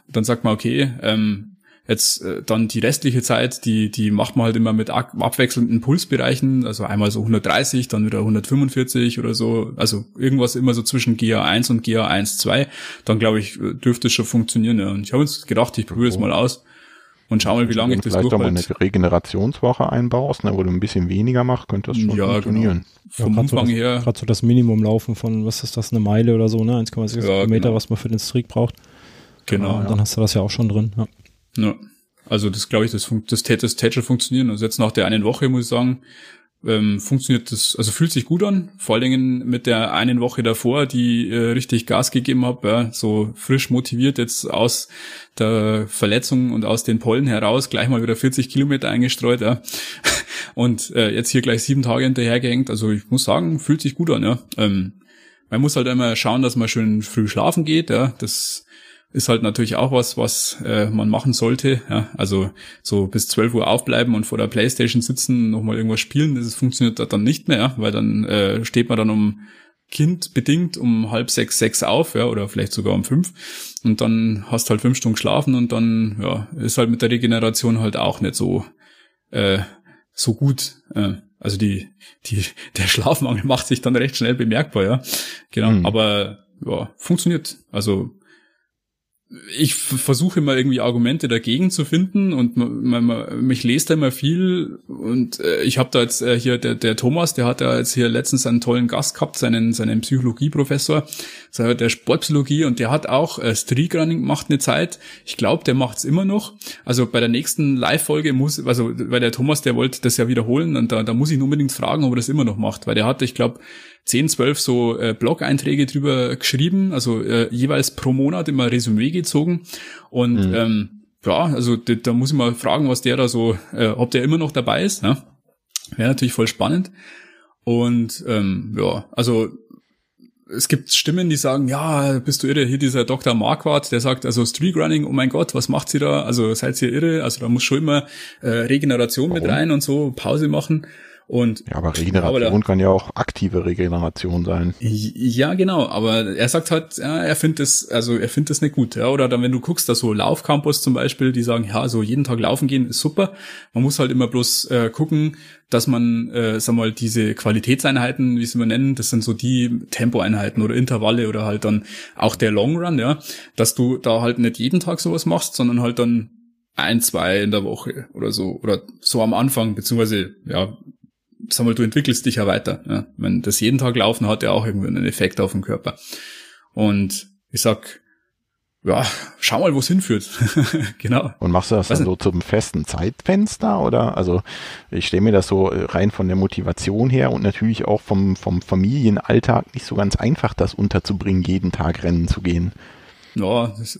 Und dann sagt man, okay, ähm, jetzt äh, dann die restliche Zeit, die, die macht man halt immer mit abwechselnden Pulsbereichen, also einmal so 130, dann wieder 145 oder so, also irgendwas immer so zwischen GA1 und GA1, 2, dann glaube ich, dürfte es schon funktionieren, ja. Und ich habe uns gedacht, ich probiere es mal aus und schau mal, wie lange ich das vielleicht durchhalte. Vielleicht auch mal eine Regenerationswoche einbaust, ne, wo du ein bisschen weniger machst, könnte das schon ja, genau. funktionieren. Genau. Vom ja, Umfang so her. Gerade so das Minimum laufen von, was ist das, eine Meile oder so, ne? 1,6 ja, Kilometer, genau. was man für den Streak braucht. Genau. Ja, dann hast du das ja auch schon drin. Ja. Ja. Also das glaube ich, das, das, das täte schon funktionieren. Also jetzt nach der einen Woche muss ich sagen, ähm, funktioniert das, also fühlt sich gut an, vor allen Dingen mit der einen Woche davor, die äh, richtig Gas gegeben habe, ja, so frisch motiviert jetzt aus der Verletzung und aus den Pollen heraus, gleich mal wieder 40 Kilometer eingestreut, ja. Und äh, jetzt hier gleich sieben Tage hinterhergehängt. Also ich muss sagen, fühlt sich gut an, ja. Ähm, man muss halt immer schauen, dass man schön früh schlafen geht, ja. Das ist halt natürlich auch was, was äh, man machen sollte. Ja? Also so bis 12 Uhr aufbleiben und vor der Playstation sitzen, nochmal irgendwas spielen, das funktioniert dann nicht mehr, ja? weil dann äh, steht man dann um Kind bedingt um halb sechs, sechs auf, ja, oder vielleicht sogar um fünf. Und dann hast halt fünf Stunden geschlafen und dann, ja, ist halt mit der Regeneration halt auch nicht so, äh, so gut. Äh, also die, die, der Schlafmangel macht sich dann recht schnell bemerkbar, ja. Genau. Mhm. Aber ja, funktioniert. Also ich versuche immer irgendwie Argumente dagegen zu finden und man, man, mich lest da immer viel und äh, ich habe da jetzt äh, hier der, der Thomas, der hat ja jetzt hier letztens einen tollen Gast gehabt, seinen seinen Psychologieprofessor, der Sportpsychologie und der hat auch äh, Streakrunning gemacht eine Zeit. Ich glaube, der macht's immer noch. Also bei der nächsten Live-Folge muss, also weil der Thomas, der wollte das ja wiederholen und da, da muss ich ihn unbedingt fragen, ob er das immer noch macht, weil der hatte, ich glaube 10, 12 so äh, Blog-Einträge drüber geschrieben, also äh, jeweils pro Monat immer Resümee gezogen. Und mhm. ähm, ja, also da, da muss ich mal fragen, was der da so, äh, ob der immer noch dabei ist. Ne? Wäre natürlich voll spannend. Und ähm, ja, also es gibt Stimmen, die sagen, ja, bist du irre, hier dieser Dr. Marquardt, der sagt, also Streak Running, oh mein Gott, was macht sie da? Also seid ihr irre? Also da muss schon immer äh, Regeneration Warum? mit rein und so, Pause machen. Und ja, aber Regeneration aber kann ja auch aktive Regeneration sein. Ja, genau. Aber er sagt halt, ja, er findet es, also er findet es nicht gut. Ja, oder dann, wenn du guckst, da so Laufcampus zum Beispiel, die sagen, ja, so jeden Tag laufen gehen ist super. Man muss halt immer bloß äh, gucken, dass man, äh, sag mal, diese Qualitätseinheiten, wie sie man nennen, das sind so die Tempoeinheiten oder Intervalle oder halt dann auch der Long Run, ja, dass du da halt nicht jeden Tag sowas machst, sondern halt dann ein, zwei in der Woche oder so oder so am Anfang, beziehungsweise ja, sag mal, du entwickelst dich ja weiter. Ja. Wenn das jeden Tag laufen hat ja auch irgendwie einen Effekt auf den Körper. Und ich sag, ja, schau mal, wo es hinführt. genau. Und machst du das Weiß dann so zum festen Zeitfenster oder? Also ich stelle mir das so rein von der Motivation her und natürlich auch vom, vom Familienalltag nicht so ganz einfach, das unterzubringen, jeden Tag rennen zu gehen. Ja, es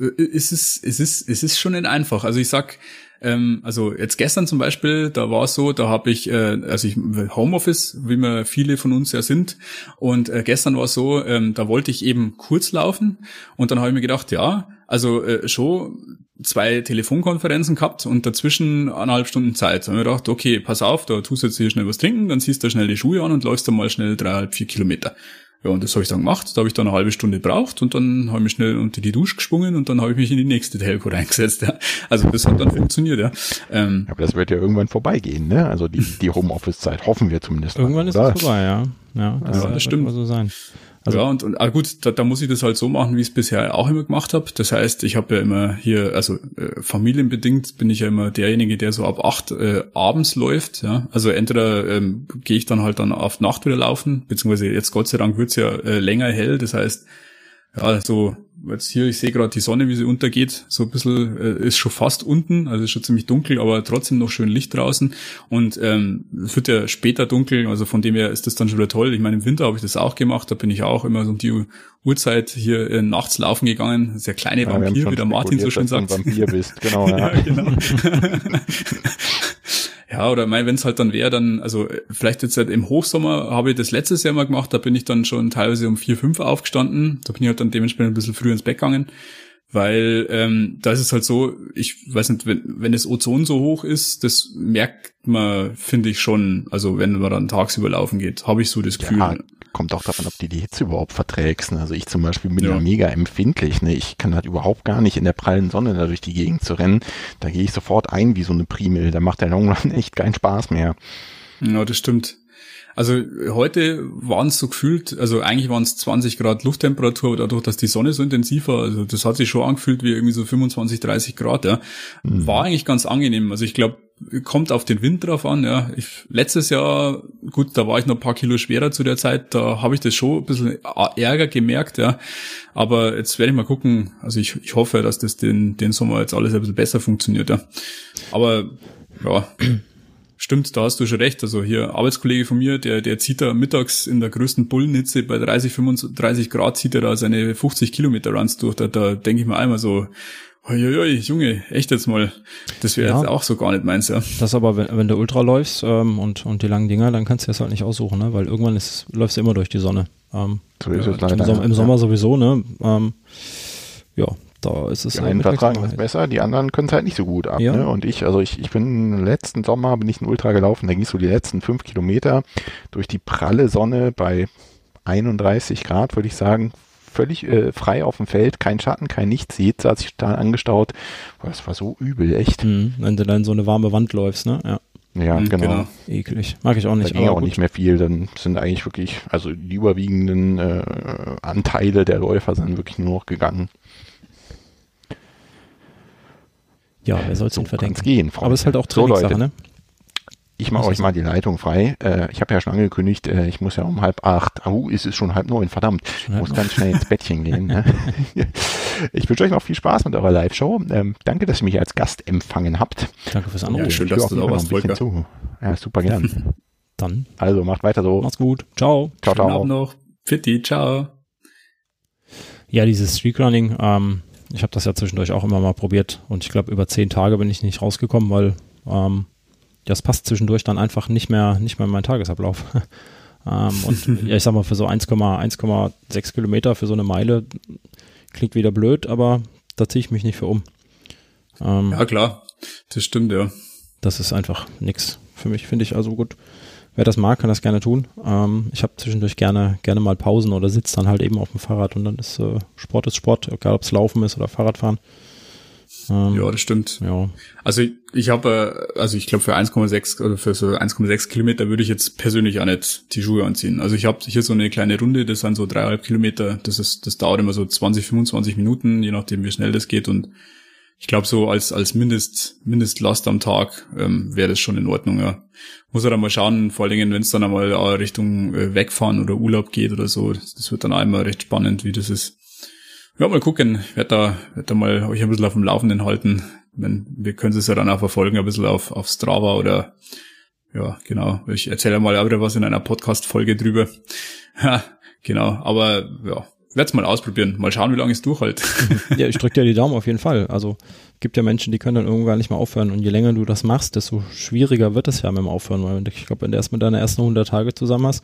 ist, es ist, es ist schon nicht einfach. Also ich sag, ähm, also jetzt gestern zum Beispiel, da war es so, da habe ich, äh, also ich Homeoffice, wie wir viele von uns ja sind, und äh, gestern war es so, ähm, da wollte ich eben kurz laufen und dann habe ich mir gedacht, ja, also äh, schon zwei Telefonkonferenzen gehabt und dazwischen eineinhalb Stunden Zeit. Da ich gedacht, okay, pass auf, da tust du jetzt hier schnell was trinken, dann ziehst du schnell die Schuhe an und läufst dann mal schnell dreieinhalb, vier Kilometer. Ja, und das habe ich dann gemacht. Da habe ich dann eine halbe Stunde gebraucht und dann habe ich mich schnell unter die Dusche gesprungen und dann habe ich mich in die nächste Telco reingesetzt. Ja. Also das hat dann funktioniert, ja. Ähm, Aber das wird ja irgendwann vorbeigehen, ne? Also die, die Homeoffice-Zeit hoffen wir zumindest. Irgendwann mal, ist es vorbei, ja. Ja, das, ja, das stimmt. So sein. Also ja, und, und ah gut, da, da muss ich das halt so machen, wie ich es bisher auch immer gemacht habe. Das heißt, ich habe ja immer hier, also äh, familienbedingt bin ich ja immer derjenige, der so ab acht äh, abends läuft. Ja, also entweder ähm, gehe ich dann halt dann auf Nacht wieder laufen, beziehungsweise jetzt Gott sei Dank wird's ja äh, länger hell. Das heißt, ja, so jetzt hier, ich sehe gerade die Sonne, wie sie untergeht, so ein bisschen, äh, ist schon fast unten, also ist schon ziemlich dunkel, aber trotzdem noch schön Licht draußen und ähm, es wird ja später dunkel, also von dem her ist das dann schon wieder toll. Ich meine, im Winter habe ich das auch gemacht, da bin ich auch immer so um die Uhrzeit hier äh, nachts laufen gegangen, sehr kleine ja, Vampir, wie der Martin so schön sagt. Vampir bist, genau. ja, ja genau. Ja, oder mein, wenn es halt dann wäre, dann, also vielleicht jetzt halt im Hochsommer habe ich das letztes Jahr mal gemacht, da bin ich dann schon teilweise um vier, fünf aufgestanden. Da bin ich halt dann dementsprechend ein bisschen früher ins Bett gegangen. Weil ähm, da ist es halt so, ich weiß nicht, wenn, wenn das Ozon so hoch ist, das merkt man, finde ich schon, also wenn man dann tagsüber laufen geht, habe ich so das Gefühl. Ja, kommt auch davon, ob du die Hitze überhaupt verträgst. Ne? Also ich zum Beispiel bin ja, mega empfindlich. Ne? Ich kann halt überhaupt gar nicht in der prallen Sonne da durch die Gegend zu rennen. Da gehe ich sofort ein wie so eine Primel. Da macht der Longrun echt keinen Spaß mehr. Ja, das stimmt. Also heute waren es so gefühlt, also eigentlich waren es 20 Grad Lufttemperatur, aber dadurch, dass die Sonne so intensiv war, also das hat sich schon angefühlt wie irgendwie so 25, 30 Grad, ja. Mhm. War eigentlich ganz angenehm. Also ich glaube, kommt auf den Wind drauf an, ja. Ich, letztes Jahr, gut, da war ich noch ein paar Kilo schwerer zu der Zeit, da habe ich das schon ein bisschen Ärger gemerkt, ja. Aber jetzt werde ich mal gucken, also ich, ich hoffe, dass das den, den Sommer jetzt alles ein bisschen besser funktioniert, ja. Aber ja, Stimmt, da hast du schon recht. Also hier Arbeitskollege von mir, der, der zieht da mittags in der größten Bullenhitze bei 30, 35 Grad zieht er da seine 50 Kilometer Runs durch. Da, da denke ich mir einmal so, Uiuiui, Junge, echt jetzt mal. Das wäre ja, jetzt auch so gar nicht meins, ja. Das aber, wenn, wenn du Ultra läufst ähm, und, und die langen Dinger, dann kannst du das halt nicht aussuchen, ne? Weil irgendwann ist, läufst du immer durch die Sonne. Ähm, so ist ja, es leider. Im, Sommer, Im Sommer sowieso, ne? Ähm, ja, da ist es Die einen vertragen es besser, die anderen können es halt nicht so gut ab. Ja. Ne? Und ich, also ich, ich bin letzten Sommer bin ich ein Ultra gelaufen, da ging so die letzten fünf Kilometer durch die pralle Sonne bei 31 Grad, würde ich sagen, völlig äh, frei auf dem Feld, kein Schatten, kein Nichts, jetzt hat sich total angestaut. Boah, das war so übel, echt. Mhm, wenn du dann so eine warme Wand läufst, ne? Ja. Ja, mhm, genau. genau. Eklig. Mag ich auch nicht. Da ging auch gut. nicht mehr viel. Dann sind eigentlich wirklich, also die überwiegenden äh, Anteile der Läufer sind wirklich nur noch gegangen. Ja, wer soll es so denn verdenken? Gehen, Freunde. Aber es ist halt auch Trainingssache, so, ne? Ich mache euch mal die Leitung frei. Äh, ich habe ja schon angekündigt, äh, ich muss ja um halb acht. Oh, ist es schon halb neun, verdammt. Ich muss ganz schnell ins Bettchen gehen. Ne? ich wünsche euch noch viel Spaß mit eurer Live-Show. Ähm, danke, dass ihr mich als Gast empfangen habt. Danke fürs Anrufen. Ja, schön, dass du da warst, Volker. Zu. Ja, super gern. Dann. Also, macht weiter so. Macht's gut. Ciao. Ciao, ciao. Abend noch. Fitti, ciao. Ja, dieses Streakrunning, ähm, ich habe das ja zwischendurch auch immer mal probiert und ich glaube, über zehn Tage bin ich nicht rausgekommen, weil ähm, das passt zwischendurch dann einfach nicht mehr, nicht mehr in meinen Tagesablauf. Ähm, und ja, ich sag mal, für so 1,6 Kilometer für so eine Meile klingt wieder blöd, aber da ziehe ich mich nicht für um. Ähm, ja, klar. Das stimmt, ja. Das ist einfach nix für mich, finde ich. Also gut, wer das mag, kann das gerne tun. Ähm, ich habe zwischendurch gerne, gerne mal Pausen oder sitze dann halt eben auf dem Fahrrad und dann ist äh, Sport ist Sport, egal ob es Laufen ist oder Fahrradfahren. Ähm, ja, das stimmt. Ja. Also ich, ich habe, äh, also ich glaube für 1,6 oder für so 1,6 Kilometer würde ich jetzt persönlich auch nicht die Schuhe anziehen. Also ich habe hier so eine kleine Runde, das sind so dreieinhalb Kilometer. Das ist, das dauert immer so 20, 25 Minuten, je nachdem wie schnell das geht und ich glaube so als als Mindest Mindestlast am Tag ähm, wäre das schon in Ordnung. Ja. Muss er dann mal schauen, vor allen Dingen, wenn es dann einmal Richtung äh, Wegfahren oder Urlaub geht oder so. Das wird dann einmal recht spannend, wie das ist. Ja, mal gucken. Ich werde da, werd da mal euch ein bisschen auf dem Laufenden halten. Wenn, wir können es ja dann auch verfolgen, ein bisschen auf, auf Strava oder ja, genau. Ich erzähle mal auch wieder was in einer Podcast-Folge drüber. Ja, genau. Aber ja, werde es mal ausprobieren. Mal schauen, wie lange es durchhält. ja, ich drücke dir die Daumen auf jeden Fall. Also gibt ja Menschen, die können dann irgendwann nicht mehr aufhören. Und je länger du das machst, desto schwieriger wird es ja mit dem Aufhören. Weil ich glaube, wenn du erst mit deine ersten 100 Tage zusammen hast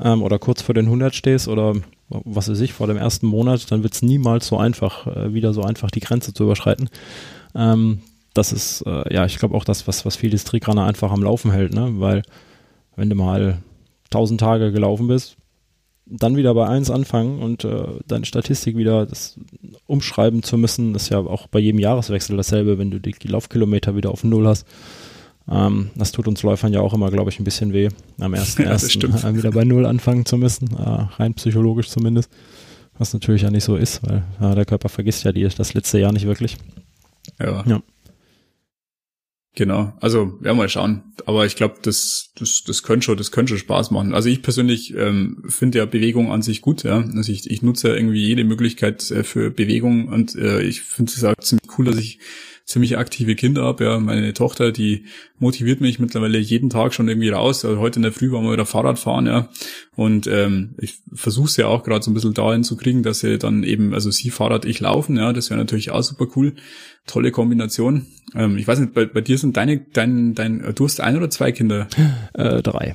ähm, oder kurz vor den 100 stehst oder was weiß ich, vor dem ersten Monat, dann wird es niemals so einfach, äh, wieder so einfach die Grenze zu überschreiten. Ähm, das ist, äh, ja, ich glaube auch das, was, was viele Strikrunner einfach am Laufen hält, ne? Weil wenn du mal 1000 Tage gelaufen bist, dann wieder bei eins anfangen und äh, deine Statistik wieder umschreiben zu müssen, ist ja auch bei jedem Jahreswechsel dasselbe, wenn du die, die Laufkilometer wieder auf Null hast. Ähm, das tut uns Läufern ja auch immer, glaube ich, ein bisschen weh, am ersten, ja, ersten äh, wieder bei Null anfangen zu müssen, äh, rein psychologisch zumindest. Was natürlich ja nicht so ist, weil äh, der Körper vergisst ja die, das letzte Jahr nicht wirklich. Ja. ja. Genau, also ja mal schauen. Aber ich glaube, das, das, das könnte schon, das könnte schon Spaß machen. Also ich persönlich ähm, finde ja Bewegung an sich gut, ja. Also ich, ich nutze ja irgendwie jede Möglichkeit äh, für Bewegung und äh, ich finde es auch ziemlich cool, dass ich ziemlich aktive Kinder habe. Ja, meine Tochter, die motiviert mich mittlerweile jeden Tag schon irgendwie raus. Also heute in der Früh waren wir wieder Fahrrad fahren, ja. Und ähm, ich versuche es ja auch gerade so ein bisschen dahin zu kriegen, dass sie dann eben, also sie Fahrrad, ich laufen, ja, das wäre natürlich auch super cool. Tolle Kombination. Ähm, ich weiß nicht, bei, bei dir sind deine, dein, dein, du hast ein oder zwei Kinder? Äh, drei.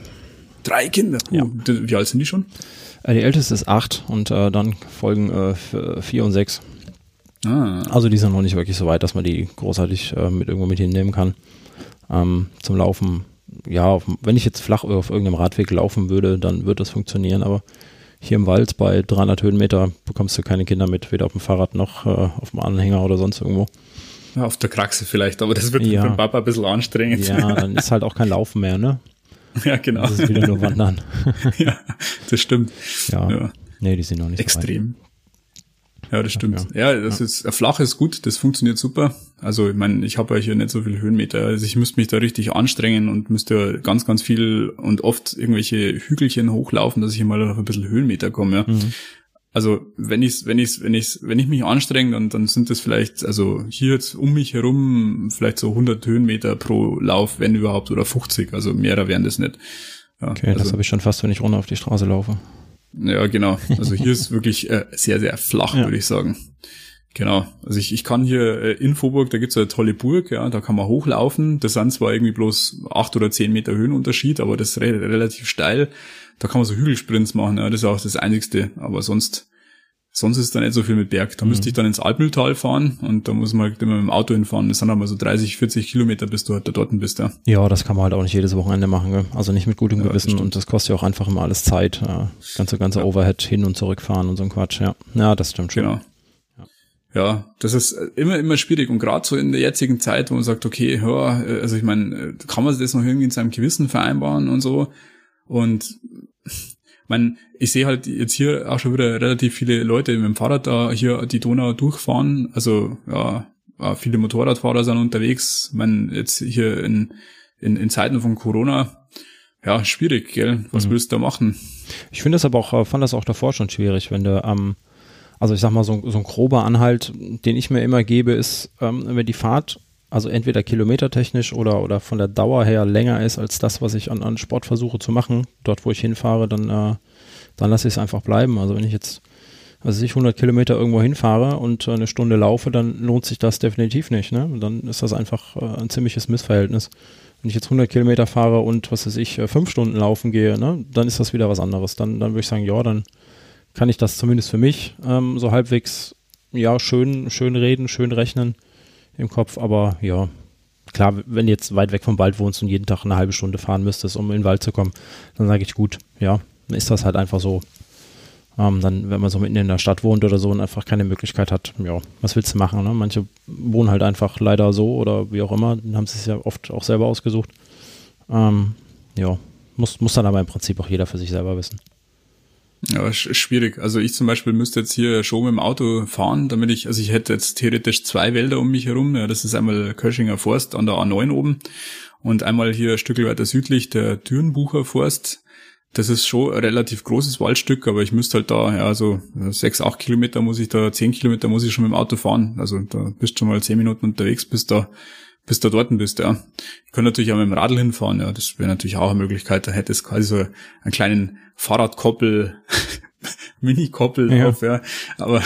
Drei Kinder? Uh, ja. Wie alt sind die schon? Äh, die älteste ist acht und äh, dann folgen äh, vier und sechs. Ah. Also die sind noch nicht wirklich so weit, dass man die großartig äh, mit irgendwo mit hinnehmen kann. Ähm, zum Laufen, ja, auf, wenn ich jetzt flach auf irgendeinem Radweg laufen würde, dann würde das funktionieren, aber hier im Wald bei 300 Höhenmeter bekommst du keine Kinder mit, weder auf dem Fahrrad noch äh, auf dem Anhänger oder sonst irgendwo. Ja, auf der Kraxe vielleicht, aber das wird ja. für den Papa ein bisschen anstrengend. Ja, dann ist halt auch kein Laufen mehr, ne? Ja, genau. Das ist wieder nur Wandern. ja, das stimmt. Ja. ja. Nee, die sind noch nicht Extrem. So ja, das stimmt. Ja, ja das ja. ist flach ist gut, das funktioniert super. Also ich meine, ich habe ja hier nicht so viel Höhenmeter. Also ich müsste mich da richtig anstrengen und müsste ganz, ganz viel und oft irgendwelche Hügelchen hochlaufen, dass ich mal auf ein bisschen Höhenmeter komme. Ja. Mhm. Also wenn ich wenn ich wenn ich wenn ich mich anstrenge, dann dann sind das vielleicht also hier jetzt um mich herum vielleicht so 100 Höhenmeter pro Lauf, wenn überhaupt oder 50. Also mehrer wären das nicht. Ja, okay, also, das habe ich schon fast, wenn ich runter auf die Straße laufe. Ja, genau. Also hier ist wirklich äh, sehr, sehr flach, ja. würde ich sagen. Genau. Also ich, ich kann hier äh, in Vorburg, da gibt's eine tolle Burg, ja, da kann man hochlaufen. Das sind zwar irgendwie bloß acht oder zehn Meter Höhenunterschied, aber das ist re relativ steil. Da kann man so Hügelsprints machen, ja, das ist auch das Einzigste. Aber sonst Sonst ist da nicht so viel mit Berg. Da mhm. müsste ich dann ins Alpmühltal fahren und da muss man halt immer mit dem Auto hinfahren. Das sind aber so 30, 40 Kilometer, bis du halt da dort bist. Ja. ja, das kann man halt auch nicht jedes Wochenende machen. Gell? Also nicht mit gutem ja, Gewissen und das kostet ja auch einfach immer alles Zeit. Ja, ganze, ganze ja. Overhead hin und zurückfahren und so ein Quatsch. Ja, ja das stimmt schon. Genau. Ja, das ist immer, immer schwierig und gerade so in der jetzigen Zeit, wo man sagt, okay, hör, also ich meine, kann man das noch irgendwie in seinem Gewissen vereinbaren und so und man, ich sehe halt jetzt hier auch schon wieder relativ viele Leute mit dem Fahrrad da hier die Donau durchfahren. Also ja, viele Motorradfahrer sind unterwegs. Man jetzt hier in, in, in Zeiten von Corona, ja, schwierig, gell? Was mhm. willst du da machen? Ich finde das aber auch, äh, fand das auch davor schon schwierig, wenn du am ähm, also ich sag mal, so, so ein grober Anhalt, den ich mir immer gebe, ist, ähm, wenn die Fahrt also entweder kilometertechnisch oder, oder von der Dauer her länger ist als das, was ich an, an Sport versuche zu machen, dort wo ich hinfahre, dann, äh, dann lasse ich es einfach bleiben. Also wenn ich jetzt also ich 100 Kilometer irgendwo hinfahre und eine Stunde laufe, dann lohnt sich das definitiv nicht. Ne? Dann ist das einfach äh, ein ziemliches Missverhältnis. Wenn ich jetzt 100 Kilometer fahre und was weiß ich, äh, fünf Stunden laufen gehe, ne, dann ist das wieder was anderes. Dann, dann würde ich sagen, ja, dann kann ich das zumindest für mich ähm, so halbwegs, ja, schön, schön reden, schön rechnen im Kopf. Aber ja, klar, wenn du jetzt weit weg vom Wald wohnst und jeden Tag eine halbe Stunde fahren müsstest, um in den Wald zu kommen, dann sage ich gut, ja, dann ist das halt einfach so. Ähm, dann, wenn man so mitten in der Stadt wohnt oder so und einfach keine Möglichkeit hat, ja, was willst du machen? Ne? Manche wohnen halt einfach leider so oder wie auch immer, dann haben sie es ja oft auch selber ausgesucht. Ähm, ja, muss, muss dann aber im Prinzip auch jeder für sich selber wissen. Ja, schwierig. Also ich zum Beispiel müsste jetzt hier schon mit dem Auto fahren, damit ich, also ich hätte jetzt theoretisch zwei Wälder um mich herum. Ja, das ist einmal Köschinger Forst an der A9 oben und einmal hier ein Stück weiter südlich der Türenbucher Forst das ist schon ein relativ großes Waldstück, aber ich müsste halt da, ja, so sechs, acht Kilometer muss ich da, zehn Kilometer muss ich schon mit dem Auto fahren. Also da bist schon mal zehn Minuten unterwegs, bis da, bis da dort bist, ja. Ich könnte natürlich auch mit dem Radl hinfahren, ja, das wäre natürlich auch eine Möglichkeit. Da hätte es quasi so einen kleinen Fahrradkoppel, Mini-Koppel ja. drauf, ja. Aber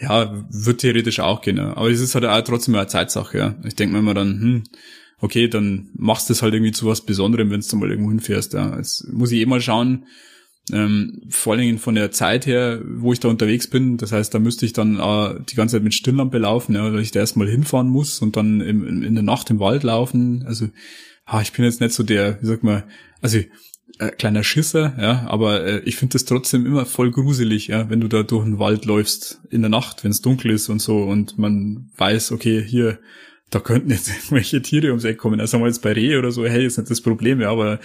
ja, wird theoretisch auch gehen, ja. Aber es ist halt auch trotzdem eine Zeitsache, ja. Ich denke mir immer dann, hm, okay, dann machst du es halt irgendwie zu was Besonderem, wenn du mal irgendwo hinfährst. Ja. Jetzt muss ich eh mal schauen, ähm, vor allen Dingen von der Zeit her, wo ich da unterwegs bin. Das heißt, da müsste ich dann äh, die ganze Zeit mit Stirnlampe laufen, ja, weil ich da erstmal hinfahren muss und dann im, in der Nacht im Wald laufen. Also, ah, ich bin jetzt nicht so der, wie sagt man, also äh, kleiner Schisser, ja, aber äh, ich finde das trotzdem immer voll gruselig, ja, wenn du da durch den Wald läufst in der Nacht, wenn es dunkel ist und so und man weiß, okay, hier da könnten jetzt irgendwelche Tiere ums Eck kommen. Also mal jetzt bei Rehe oder so, hey, ist nicht das Problem, ja, aber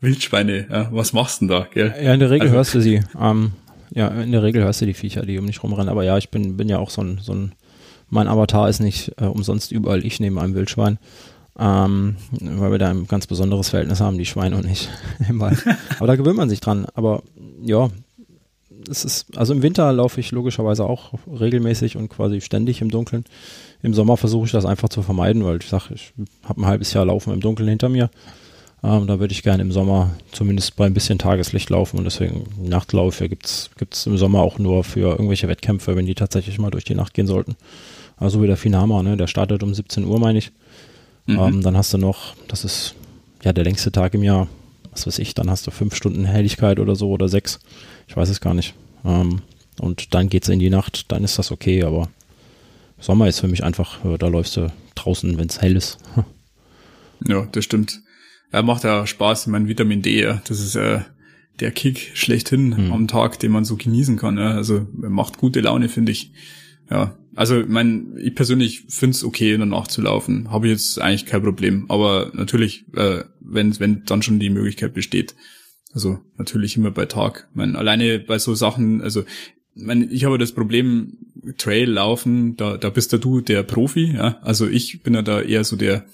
Wildschweine, ja, was machst du denn da, gell? Ja, in der Regel also, hörst du sie. Ähm, ja, in der Regel hörst du die Viecher, die um dich rumrennen. Aber ja, ich bin, bin ja auch so ein, so ein, mein Avatar ist nicht äh, umsonst überall ich neben einem Wildschwein. Ähm, weil wir da ein ganz besonderes Verhältnis haben, die Schweine und ich im Wald. Aber da gewöhnt man sich dran. Aber ja, es ist, also im Winter laufe ich logischerweise auch regelmäßig und quasi ständig im Dunkeln. Im Sommer versuche ich das einfach zu vermeiden, weil ich sage, ich habe ein halbes Jahr Laufen im Dunkeln hinter mir. Ähm, da würde ich gerne im Sommer zumindest bei ein bisschen Tageslicht laufen und deswegen Nachtläufe gibt es im Sommer auch nur für irgendwelche Wettkämpfe, wenn die tatsächlich mal durch die Nacht gehen sollten. Also wie der Finama, ne? der startet um 17 Uhr, meine ich. Mhm. Ähm, dann hast du noch, das ist ja der längste Tag im Jahr, was weiß ich, dann hast du fünf Stunden Helligkeit oder so oder sechs. Ich weiß es gar nicht. Ähm, und dann geht es in die Nacht, dann ist das okay, aber Sommer ist für mich einfach, äh, da läufst du draußen, wenn es hell ist. ja, das stimmt. Er macht ja Spaß, mein Vitamin D, ja. Das ist äh, der Kick schlechthin mhm. am Tag, den man so genießen kann. Ja. Also macht gute Laune, finde ich. Ja, also mein, ich persönlich finde es okay, danach zu laufen. Habe ich jetzt eigentlich kein Problem. Aber natürlich, äh, wenn, wenn dann schon die Möglichkeit besteht. Also natürlich immer bei Tag. Ich meine, alleine bei so Sachen, also ich, meine, ich habe das Problem, Trail laufen, da, da bist ja du der Profi, ja. Also ich bin ja da eher so der,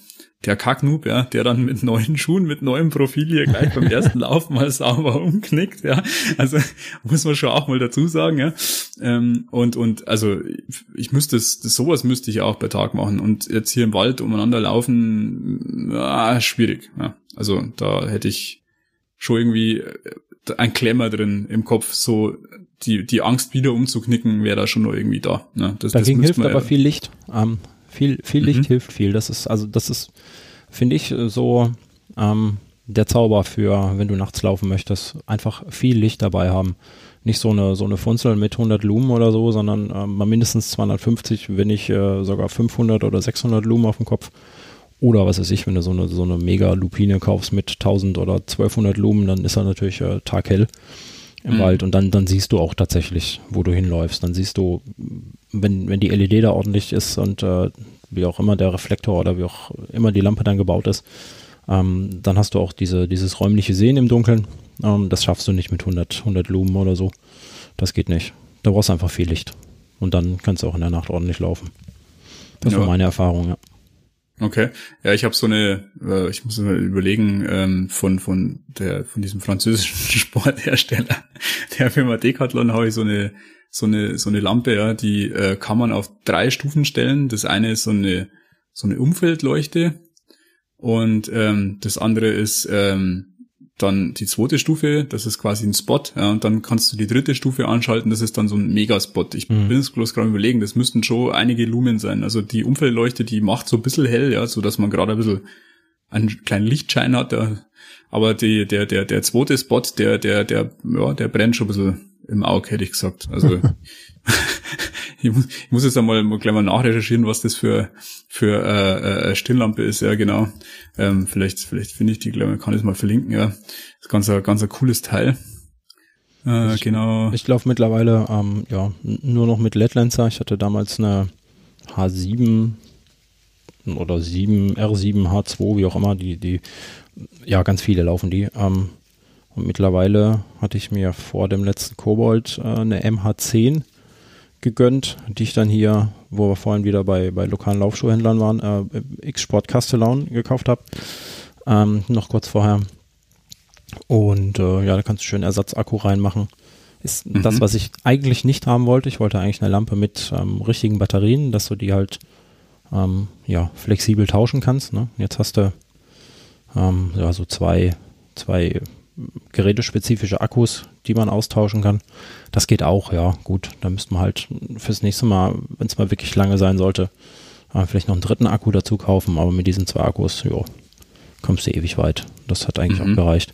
der Kacknoob, ja, der dann mit neuen Schuhen, mit neuem Profil hier gleich beim ersten Lauf mal sauber umknickt, ja. Also muss man schon auch mal dazu sagen, ja. Ähm, und, und also ich müsste es, sowas müsste ich auch bei Tag machen. Und jetzt hier im Wald umeinander laufen, ah, schwierig. Ja. Also da hätte ich schon irgendwie äh, ein Klemmer drin im Kopf, so die, die Angst wieder umzuknicken, wäre da schon noch irgendwie da. Ne? Das, Dagegen das hilft aber viel Licht. Ähm, viel, viel Licht mhm. hilft viel. Das ist, also das ist, finde ich, so ähm, der Zauber für, wenn du nachts laufen möchtest, einfach viel Licht dabei haben. Nicht so eine, so eine Funzel mit 100 Lumen oder so, sondern ähm, mal mindestens 250, wenn nicht äh, sogar 500 oder 600 Lumen auf dem Kopf. Oder was weiß ich, wenn du so eine, so eine Mega-Lupine kaufst mit 1000 oder 1200 Lumen, dann ist er natürlich äh, taghell im mhm. Wald und dann, dann siehst du auch tatsächlich, wo du hinläufst. Dann siehst du, wenn, wenn die LED da ordentlich ist und äh, wie auch immer der Reflektor oder wie auch immer die Lampe dann gebaut ist, ähm, dann hast du auch diese, dieses räumliche Sehen im Dunkeln. Ähm, das schaffst du nicht mit 100, 100 Lumen oder so. Das geht nicht. Da brauchst du einfach viel Licht. Und dann kannst du auch in der Nacht ordentlich laufen. Das ja. war meine Erfahrung, ja. Okay, ja, ich habe so eine, äh, ich muss mal überlegen, ähm, von von der von diesem französischen Sporthersteller, der Firma Decathlon, habe ich so eine so eine so eine Lampe, ja, die äh, kann man auf drei Stufen stellen. Das eine ist so eine so eine Umfeldleuchte und ähm, das andere ist ähm, dann die zweite Stufe, das ist quasi ein Spot, ja, und dann kannst du die dritte Stufe anschalten, das ist dann so ein Megaspot. Ich mhm. bin jetzt bloß gerade überlegen, das müssten schon einige Lumen sein. Also die Umfeldleuchte, die macht so ein bisschen hell, ja, so dass man gerade ein bisschen einen kleinen Lichtschein hat, ja. aber die, der, der, der zweite Spot, der, der, der, ja, der brennt schon ein bisschen im Auge, hätte ich gesagt. Also ich, muss, ich muss jetzt einmal mal gleich mal nachrecherchieren, was das für für äh, äh, Stirnlampe ist. Ja, genau. Ähm, vielleicht vielleicht finde ich die, glaube ich, kann ich es mal verlinken. Ja, das ist ganz ein, ganz ein cooles Teil. Äh, ich, genau. Ich laufe mittlerweile ähm, ja nur noch mit LED-Lenser. Ich hatte damals eine H7 oder 7 R7 H2, wie auch immer. Die die ja ganz viele laufen die. Ähm, und mittlerweile hatte ich mir vor dem letzten Kobold äh, eine MH10 gegönnt, die ich dann hier, wo wir vorhin wieder bei, bei lokalen Laufschuhhändlern waren, äh, X-Sport Castellan gekauft habe. Ähm, noch kurz vorher. Und äh, ja, da kannst du schön Ersatzakku reinmachen. Ist mhm. das, was ich eigentlich nicht haben wollte. Ich wollte eigentlich eine Lampe mit ähm, richtigen Batterien, dass du die halt ähm, ja, flexibel tauschen kannst. Ne? Jetzt hast du ähm, ja, so zwei, zwei gerätespezifische Akkus, die man austauschen kann. Das geht auch, ja, gut. Da müsste man halt fürs nächste Mal, wenn es mal wirklich lange sein sollte, äh, vielleicht noch einen dritten Akku dazu kaufen, aber mit diesen zwei Akkus, ja, kommst du ewig weit. Das hat eigentlich mhm. auch gereicht.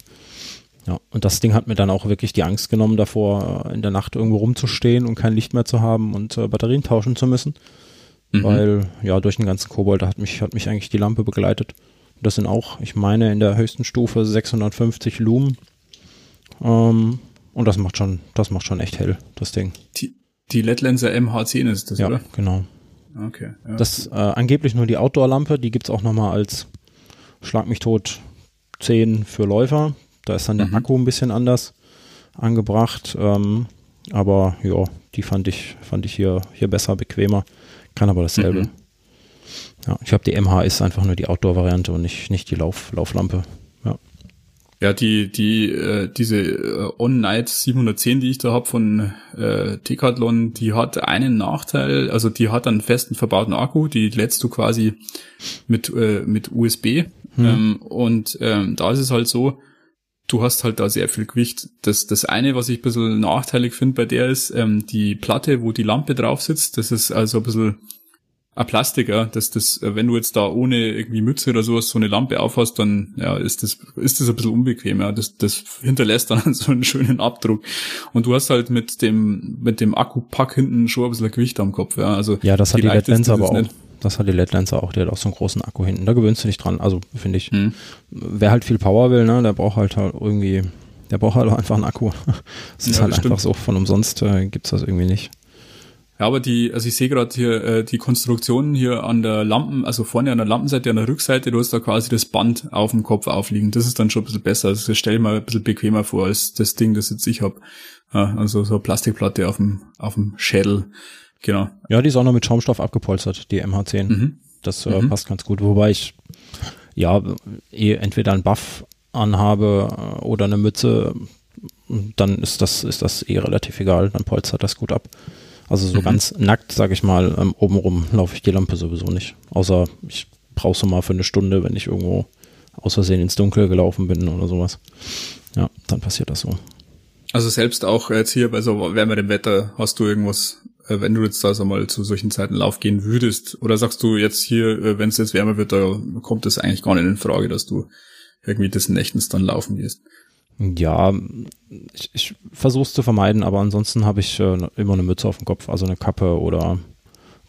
Ja, und das Ding hat mir dann auch wirklich die Angst genommen davor, äh, in der Nacht irgendwo rumzustehen und kein Licht mehr zu haben und äh, Batterien tauschen zu müssen. Mhm. Weil, ja, durch den ganzen Kobold hat mich, hat mich eigentlich die Lampe begleitet. Das sind auch, ich meine, in der höchsten Stufe 650 Lumen. Ähm, und das macht schon, das macht schon echt hell, das Ding. Die, die LED-Lenser MH10 ist das, ja, oder? genau. Okay. Ja. Das äh, angeblich nur die Outdoor-Lampe, die gibt's auch nochmal als Schlag mich tot 10 für Läufer. Da ist dann der mhm. Akku ein bisschen anders angebracht. Ähm, aber ja, die fand ich, fand ich hier, hier besser, bequemer. Kann aber dasselbe. Mhm. Ja, ich habe die MH ist einfach nur die Outdoor-Variante und nicht, nicht die Lauf, Lauflampe. Ja. Ja, die, die, äh, diese äh, On-Night 710, die ich da hab von äh, Decathlon, die hat einen Nachteil, also die hat einen festen verbauten Akku, die lädst du quasi mit, äh, mit USB. Hm. Ähm, und ähm, da ist es halt so, du hast halt da sehr viel Gewicht. Das, das eine, was ich ein bisschen nachteilig finde bei der ist, ähm, die Platte, wo die Lampe drauf sitzt, das ist also ein bisschen ein Plastiker, dass das, äh, wenn du jetzt da ohne irgendwie Mütze oder sowas so eine Lampe aufhast, dann ja, ist das, ist das ein bisschen unbequem, ja. Das, das hinterlässt dann so einen schönen Abdruck. Und du hast halt mit dem, mit dem Akkupack hinten schon ein bisschen Gewicht am Kopf, ja. Also ja, das hat die LED-Lense aber auch. Nicht. Das hat die LED-Lense auch, der hat auch so einen großen Akku hinten. Da gewöhnst du dich dran. Also finde ich, hm. wer halt viel Power will, ne, der braucht halt, halt irgendwie, der braucht halt einfach einen Akku. Das ist ja, halt das einfach so, von umsonst äh, gibt's das irgendwie nicht. Ja, aber die, also ich sehe gerade hier äh, die Konstruktionen hier an der Lampen, also vorne an der Lampenseite, an der Rückseite, du hast da quasi das Band auf dem Kopf aufliegen. Das ist dann schon ein bisschen besser. Also das stelle ich mir ein bisschen bequemer vor als das Ding, das jetzt ich habe. Ja, also so eine Plastikplatte auf dem, auf dem Schädel. Genau. Ja, die ist auch noch mit Schaumstoff abgepolstert, die MH10. Mhm. Das äh, mhm. passt ganz gut. Wobei ich ja eh entweder einen Buff anhabe äh, oder eine Mütze, dann ist das, ist das eh relativ egal. Dann polstert das gut ab. Also so mhm. ganz nackt, sag ich mal, ähm, obenrum laufe ich die Lampe sowieso nicht. Außer ich brauche so mal für eine Stunde, wenn ich irgendwo aus Versehen ins Dunkel gelaufen bin oder sowas. Ja, dann passiert das so. Also selbst auch jetzt hier bei so wärmerem Wetter hast du irgendwas, äh, wenn du jetzt da so mal zu solchen Zeiten Lauf gehen würdest, oder sagst du jetzt hier, äh, wenn es jetzt wärmer wird, da kommt es eigentlich gar nicht in Frage, dass du irgendwie des Nächtens dann laufen gehst? Ja, ich, ich versuche es zu vermeiden, aber ansonsten habe ich äh, immer eine Mütze auf dem Kopf, also eine Kappe oder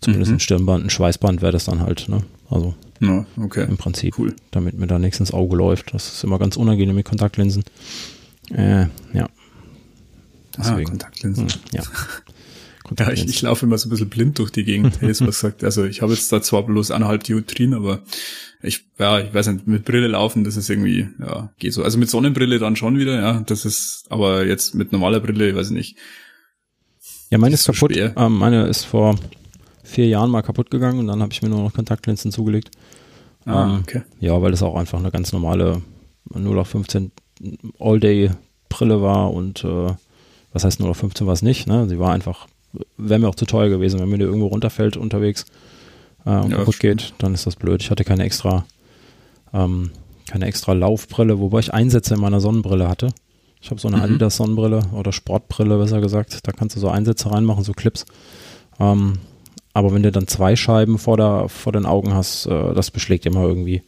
zumindest mhm. ein Stirnband, ein Schweißband wäre das dann halt, ne? Also ja, okay. im Prinzip, cool. damit mir da nichts ins Auge läuft. Das ist immer ganz unangenehm mit Kontaktlinsen. Äh, ja. Ah, Deswegen. Ah, Kontaktlinsen. Hm, ja. Ja, ich, ich laufe immer so ein bisschen blind durch die Gegend, hätte ich was gesagt. Also ich habe jetzt da zwar bloß eineinhalb Dioptrien, aber ich, ja, ich weiß nicht, mit Brille laufen, das ist irgendwie, ja, geht so. Also mit Sonnenbrille dann schon wieder, ja, das ist, aber jetzt mit normaler Brille, weiß ich nicht. Ja, meine ist, ist kaputt. So ähm, meine ist vor vier Jahren mal kaputt gegangen und dann habe ich mir nur noch Kontaktlinsen zugelegt. Ah, ähm, okay. Ja, weil das auch einfach eine ganz normale 0 auf 15 All-Day-Brille war und äh, was heißt 0 auf 15 war es nicht, ne? Sie war einfach, wäre mir auch zu teuer gewesen, wenn mir die irgendwo runterfällt unterwegs äh, und ja, kaputt geht, dann ist das blöd. Ich hatte keine extra, ähm, keine extra Laufbrille, wobei ich Einsätze in meiner Sonnenbrille hatte. Ich habe so eine Mhm. Adidas Sonnenbrille oder Sportbrille, besser gesagt. Da kannst du so Einsätze reinmachen, so Clips. Ähm, aber wenn du dann zwei Scheiben vor, der, vor den Augen hast, äh, das beschlägt immer irgendwie.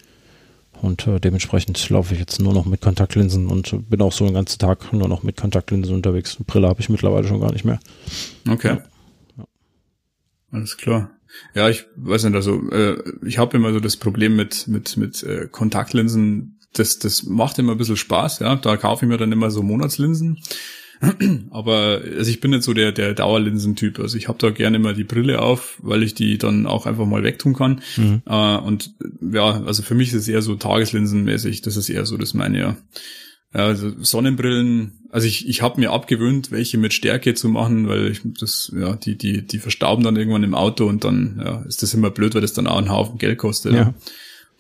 Und äh, dementsprechend laufe ich jetzt nur noch mit Kontaktlinsen und bin auch so den ganzen Tag nur noch mit Kontaktlinsen unterwegs. Brille habe ich mittlerweile schon gar nicht mehr. Okay. Alles klar. Ja, ich weiß nicht, also äh, ich habe immer so das Problem mit mit mit äh, Kontaktlinsen. Das das macht immer ein bisschen Spaß. Ja, da kaufe ich mir dann immer so Monatslinsen. Aber also ich bin nicht so der der Dauerlinsentyp. Also ich habe da gerne immer die Brille auf, weil ich die dann auch einfach mal wegtun kann. Mhm. Äh, und ja, also für mich ist es eher so Tageslinsenmäßig. Das ist eher so das meine ja. Also Sonnenbrillen, also ich, ich habe mir abgewöhnt, welche mit Stärke zu machen, weil ich das, ja, die, die, die verstauben dann irgendwann im Auto und dann ja, ist das immer blöd, weil das dann auch einen Haufen Geld kostet. Ja.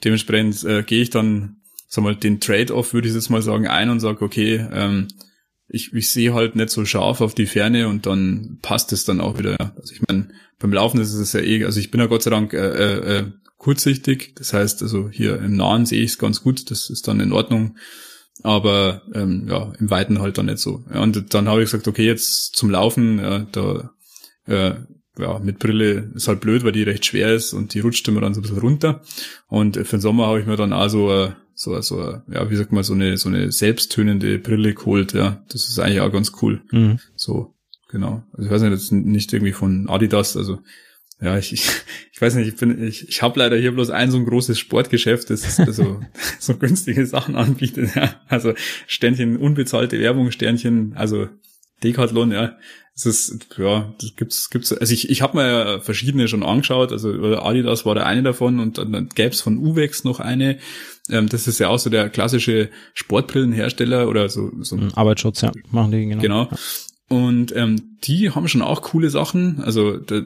Dementsprechend äh, gehe ich dann, sag mal, den Trade-off, würde ich jetzt mal sagen, ein und sage, okay, ähm, ich, ich sehe halt nicht so scharf auf die Ferne und dann passt es dann auch wieder. Also ich meine, beim Laufen ist es ja eh, also ich bin ja Gott sei Dank äh, äh, äh, kurzsichtig, das heißt also hier im Nahen sehe ich es ganz gut, das ist dann in Ordnung aber ähm, ja, im Weiten halt dann nicht so. Ja, und dann habe ich gesagt, okay, jetzt zum Laufen, ja, da äh, ja, mit Brille ist halt blöd, weil die recht schwer ist und die rutscht immer dann so ein bisschen runter. Und für den Sommer habe ich mir dann auch so, äh, so, so, ja, wie sagt man, so eine, so eine selbsttönende Brille geholt, ja. Das ist eigentlich auch ganz cool. Mhm. So, genau. Also ich weiß nicht, jetzt nicht irgendwie von Adidas, also ja, ich, ich, ich weiß nicht, ich bin, ich, ich habe leider hier bloß ein so ein großes Sportgeschäft, das so, so günstige Sachen anbietet. Ja. Also Sternchen, unbezahlte Werbung, Sternchen, also Decathlon, ja. Es ist, ja, das gibt's, gibt's, also ich, ich habe mir ja verschiedene schon angeschaut, also Adidas war der eine davon und dann, dann gäbe es von Uwex noch eine. Ähm, das ist ja auch so der klassische Sportbrillenhersteller oder so, so. Arbeitsschutz, ja, machen die, genau. Genau. Und ähm, die haben schon auch coole Sachen. Also da,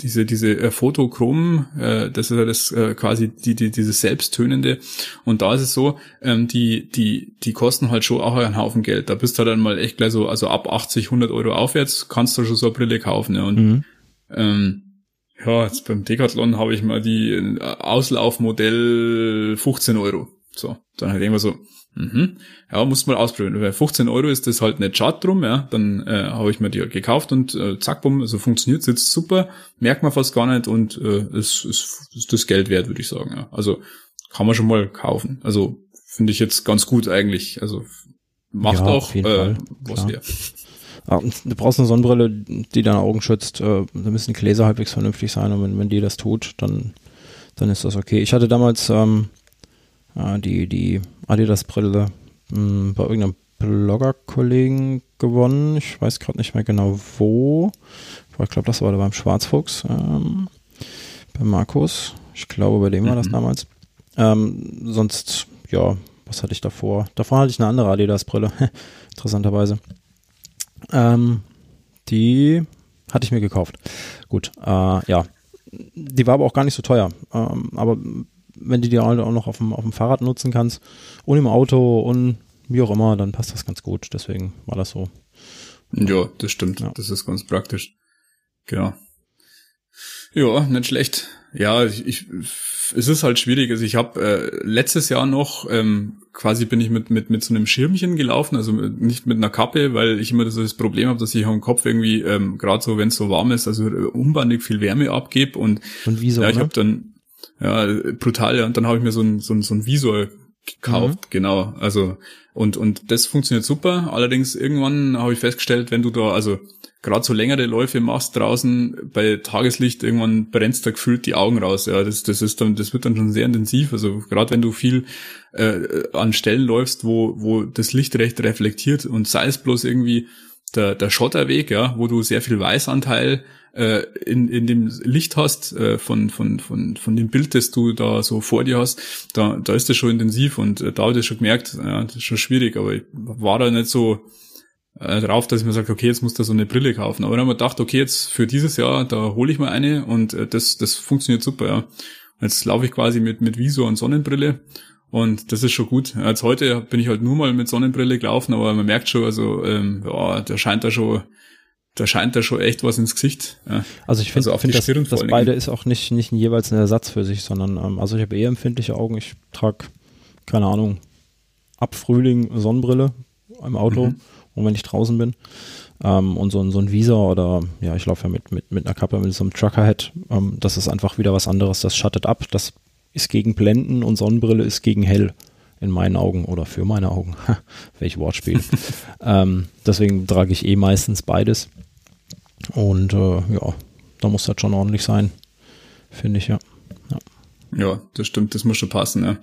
diese diese äh, Fotochrom, äh, das ist ja das äh, quasi die, die dieses selbsttönende. Und da ist es so, ähm, die die die kosten halt schon auch einen Haufen Geld. Da bist du dann mal echt gleich so, also ab 80, 100 Euro aufwärts kannst du schon so eine Brille kaufen. Ja. Und Mhm. ähm, ja, jetzt beim Decathlon habe ich mal die äh, Auslaufmodell 15 Euro. So, dann halt irgendwas so, mhm, ja, muss mal ausprobieren. Weil 15 Euro ist das halt nicht schad drum, ja. Dann äh, habe ich mir die gekauft und äh, zack, bumm, also funktioniert jetzt super, merkt man fast gar nicht und äh, ist, ist, ist das Geld wert, würde ich sagen. Ja. Also kann man schon mal kaufen. Also finde ich jetzt ganz gut eigentlich. Also macht Ja, auch äh, Fall, was her. Ja, du brauchst eine Sonnenbrille, die deine Augen schützt. Äh, da müssen die Gläser halbwegs vernünftig sein und wenn, wenn die das tut, dann, dann ist das okay. Ich hatte damals ähm, äh, die, die Adidas-Brille mh, bei irgendeinem Blogger-Kollegen gewonnen. Ich weiß gerade nicht mehr genau wo. Aber Ich glaube, das war da beim Schwarzfuchs, ähm, bei Markus. Ich glaube, bei dem war das Mhm. damals. Ähm, sonst, ja, was hatte ich davor? Davor hatte ich eine andere Adidas-Brille, interessanterweise. Ähm, die hatte ich mir gekauft. Gut, äh, ja. Die war aber auch gar nicht so teuer. Ähm, aber wenn du die halt auch noch auf dem, auf dem Fahrrad nutzen kannst und im Auto und wie auch immer, dann passt das ganz gut. Deswegen war das so. Ja, das stimmt. Ja. Das ist ganz praktisch. Genau. Ja, nicht schlecht. Ja, ich, ich es ist halt schwierig. Also ich habe äh, letztes Jahr noch ähm, quasi bin ich mit mit mit so einem Schirmchen gelaufen, also mit, nicht mit einer Kappe, weil ich immer so das Problem habe, dass ich am Kopf irgendwie ähm, gerade so, wenn es so warm ist, also äh, unbandig viel Wärme abgebe und Und wieso? ja, ich ne? habe dann ja brutal ja und dann habe ich mir so ein so ein, so ein Visor gekauft, genau. Also und und das funktioniert super. Allerdings irgendwann habe ich festgestellt, wenn du da also gerade so längere Läufe machst draußen bei Tageslicht, irgendwann brennst da gefühlt die Augen raus. Ja, das das ist dann das wird dann schon sehr intensiv. Also gerade wenn du viel äh, an Stellen läufst, wo wo das Licht recht reflektiert und sei es bloß irgendwie der, der Schotterweg, ja, wo du sehr viel Weißanteil äh, in, in dem Licht hast, äh, von, von, von, von dem Bild, das du da so vor dir hast, da, da ist das schon intensiv und äh, da habe ich das schon gemerkt, ja, das ist schon schwierig, aber ich war da nicht so äh, drauf, dass ich mir sage, okay, jetzt muss da so eine Brille kaufen. Aber dann habe ich gedacht, okay, jetzt für dieses Jahr, da hole ich mal eine und äh, das, das funktioniert super, ja. Jetzt laufe ich quasi mit, mit Visor und Sonnenbrille und das ist schon gut. Als heute bin ich halt nur mal mit Sonnenbrille gelaufen, aber man merkt schon, also ähm, ja, da scheint da schon, da scheint da schon echt was ins Gesicht. Ja. Also ich finde, Also find das, das beide ist auch nicht, nicht jeweils ein Ersatz für sich, sondern ähm, also ich habe eher empfindliche Augen. Ich trage keine Ahnung, ab Frühling Sonnenbrille im Auto Mhm. und wenn ich draußen bin. Ähm, und so, ein- so ein Visor oder, ja, ich laufe ja mit, mit, mit einer Kappe, mit so einem Truckerhead. Ähm, das ist einfach wieder was anderes. Das schattet ab. Das ist gegen Blenden und Sonnenbrille ist gegen hell in meinen Augen oder für meine Augen. Welch Wortspiel. ähm, deswegen trage ich eh meistens beides. Und äh, ja, da muss das schon ordentlich sein, finde ich, ja. Ja, das stimmt, das muss schon passen, ja.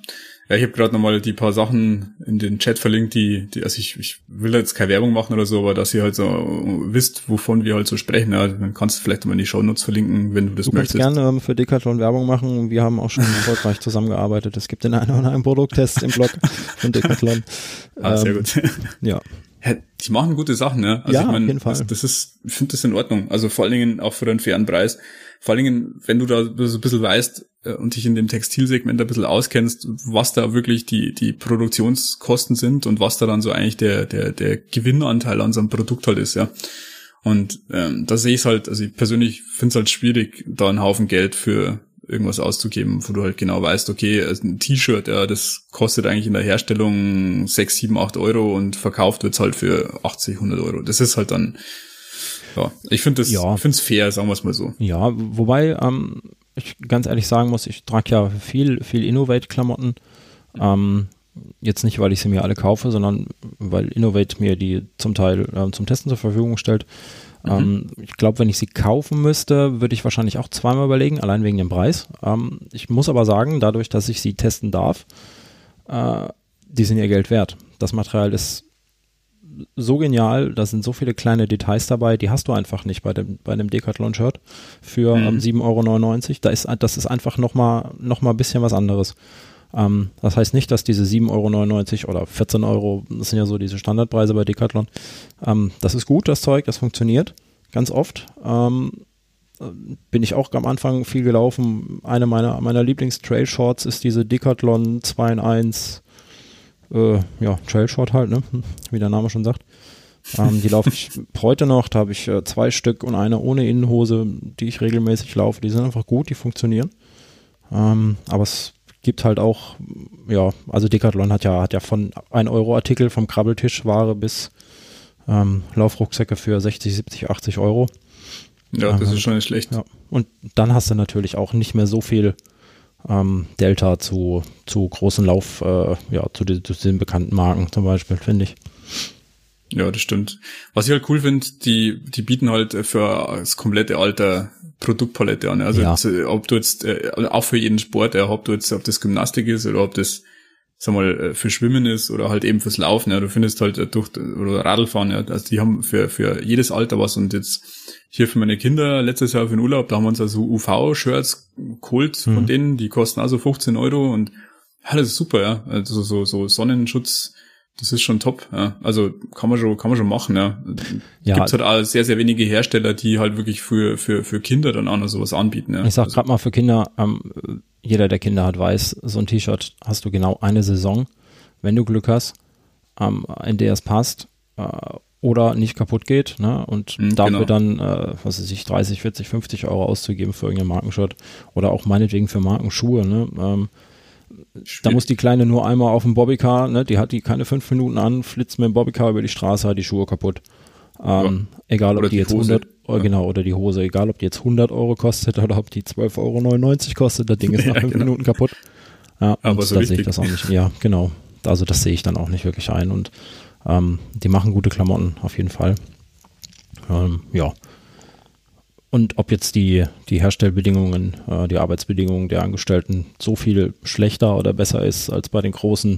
Ja, ich habe gerade nochmal die paar Sachen in den Chat verlinkt, die, die also ich, ich will jetzt keine Werbung machen oder so, aber dass ihr halt so wisst, wovon wir halt so sprechen. Ja, dann kannst du vielleicht mal in die Shownotes verlinken, wenn du das Du kannst möchtest. gerne ähm, für Decathlon Werbung machen. Wir haben auch schon erfolgreich zusammengearbeitet. Es gibt den einen oder anderen Produkttest im Blog von Decathlon. Ah, sehr Ähm, gut. Ja, Ja, die machen gute Sachen, ne? Also Ja, ich mein, auf jeden Fall. Das, das ist, ich finde das in Ordnung. Also vor allen Dingen auch für einen fairen Preis. Vor allen Dingen, wenn du da so ein bisschen weißt äh, und dich in dem Textilsegment ein bisschen auskennst, was da wirklich die, die Produktionskosten sind und was da dann so eigentlich der, der, der Gewinnanteil an so einem Produkt halt ist, ja. Und ähm, da sehe ich es halt, also ich persönlich finde es halt schwierig, da einen Haufen Geld für irgendwas auszugeben, wo du halt genau weißt, okay, also ein T-Shirt, ja, das kostet eigentlich in der Herstellung 6, 7, 8 Euro und verkauft wird's halt für 80, 100 Euro. Das ist halt dann, ja, ich finde das, Ja. ich finde es fair, sagen wir es mal so. ja, wobei ähm, ich ganz ehrlich sagen muss, ich trage ja viel, viel Innovate-Klamotten. Ähm, jetzt nicht, weil ich sie mir alle kaufe, sondern weil Innovate mir die zum Teil ähm, zum Testen zur Verfügung stellt. Ähm, ich glaube, wenn ich sie kaufen müsste, würde ich wahrscheinlich auch zweimal überlegen, allein wegen dem Preis. Ähm, ich muss aber sagen, dadurch, dass ich sie testen darf, äh, die sind ihr Geld wert. Das Material ist so genial, da sind so viele kleine Details dabei, die hast du einfach nicht bei dem, bei einem Decathlon-Shirt für Mhm. ähm, 7,99 Euro. Da ist, das ist einfach nochmal noch mal ein bisschen was anderes. Ähm, das heißt nicht, dass diese 7,99 Euro oder 14 Euro, das sind ja so diese Standardpreise bei Decathlon, ähm, das ist gut, das Zeug, das funktioniert ganz oft. Ähm, äh, bin ich auch am Anfang viel gelaufen. Eine meiner, meiner Lieblings-Trail-Shorts ist diese Decathlon 2 in 1 äh, ja, Trail-Short halt, ne? wie der Name schon sagt. Ähm, die laufe ich heute noch, da habe ich äh, zwei Stück und eine ohne Innenhose, die ich regelmäßig laufe. Die sind einfach gut, die funktionieren. Ähm, aber es gibt halt auch, ja, also Decathlon hat ja, hat ja von 1 Euro Artikel vom Krabbeltischware bis ähm, Laufrucksäcke für 60, 70, 80 Euro. Ja, das Aha. ist schon nicht schlecht. Ja. Und dann hast du natürlich auch nicht mehr so viel ähm, Delta zu, zu großen Lauf, äh, ja, zu, den- zu den bekannten Marken zum Beispiel, finde ich. Ja, das stimmt. Was ich halt cool finde, die, die bieten halt für das komplette Alter Produktpalette an. Also Ja. jetzt, äh, ob du jetzt, äh, auch für jeden Sport, ja, ob du jetzt, ob das Gymnastik ist oder ob das, sag mal, äh, für Schwimmen ist oder halt eben fürs Laufen, ja, du findest halt äh, durch, oder Radlfahren, ja, also die haben für, für jedes Alter was und jetzt hier für meine Kinder letztes Jahr für den Urlaub, da haben wir uns also UV-Shirts geholt von Mhm. denen, die kosten also 15 Euro und ja, das ist super, ja, also so, so Sonnenschutz, das ist schon top, ja. Also kann man schon, kann man schon machen, ja. Ja. Gibt's halt auch sehr, sehr wenige Hersteller, die halt wirklich für, für, für Kinder dann auch noch sowas anbieten, ja. Ich sag also, gerade mal für Kinder, ähm, jeder, der Kinder hat, weiß, so ein T-Shirt hast du genau eine Saison, wenn du Glück hast, ähm, in der es passt äh, oder nicht kaputt geht, ne? Und Mhm, dafür genau. dann, äh, was weiß ich, 30, 40, 50 Euro auszugeben für irgendein Markenshirt oder auch meinetwegen für Markenschuhe, ne? Ähm, da muss die Kleine nur einmal auf dem Bobbycar, ne, die hat die keine fünf Minuten an, flitzt mit dem Bobbycar über die Straße, hat die Schuhe kaputt. Ähm, Egal, ob Oder die, die jetzt Hose. 100, Euro, Ja. genau, oder die Hose, egal, ob die jetzt 100 Euro kostet oder ob die 12,99 Euro kostet, das Ding ist nach Ja, fünf genau. Minuten kaputt. Ja, Aber so da sehe ich das auch nicht. Ja, genau. Also das sehe ich dann auch nicht wirklich ein und ähm, die machen gute Klamotten, auf jeden Fall. Ähm, ja. Und ob jetzt die, die Herstellbedingungen, äh, die Arbeitsbedingungen der Angestellten so viel schlechter oder besser ist als bei den großen,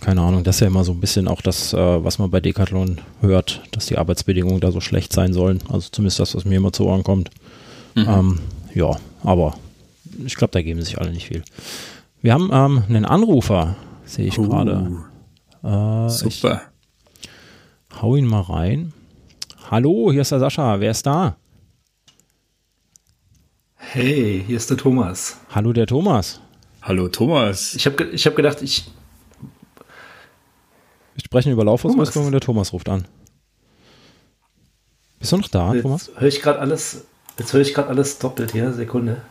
keine Ahnung, das ist ja immer so ein bisschen auch das, äh, was man bei Decathlon hört, dass die Arbeitsbedingungen da so schlecht sein sollen. Also zumindest das, was mir immer zu Ohren kommt. Mhm. Ähm, ja, aber ich glaube, da geben sich alle nicht viel. Wir haben ähm, einen Anrufer, sehe ich Uh, gerade. Äh, ich Super. hau ihn mal rein. Hallo, hier ist der Sascha. Wer ist da? Hey, hier ist der Thomas. Hallo, der Thomas. Hallo Thomas. Ich habe ich hab gedacht, ich. Wir sprechen über Laufausrüstung und der Thomas ruft an. Bist du noch da, Thomas? Jetzt höre ich gerade alles. Jetzt höre ich gerade alles doppelt hier. Sekunde.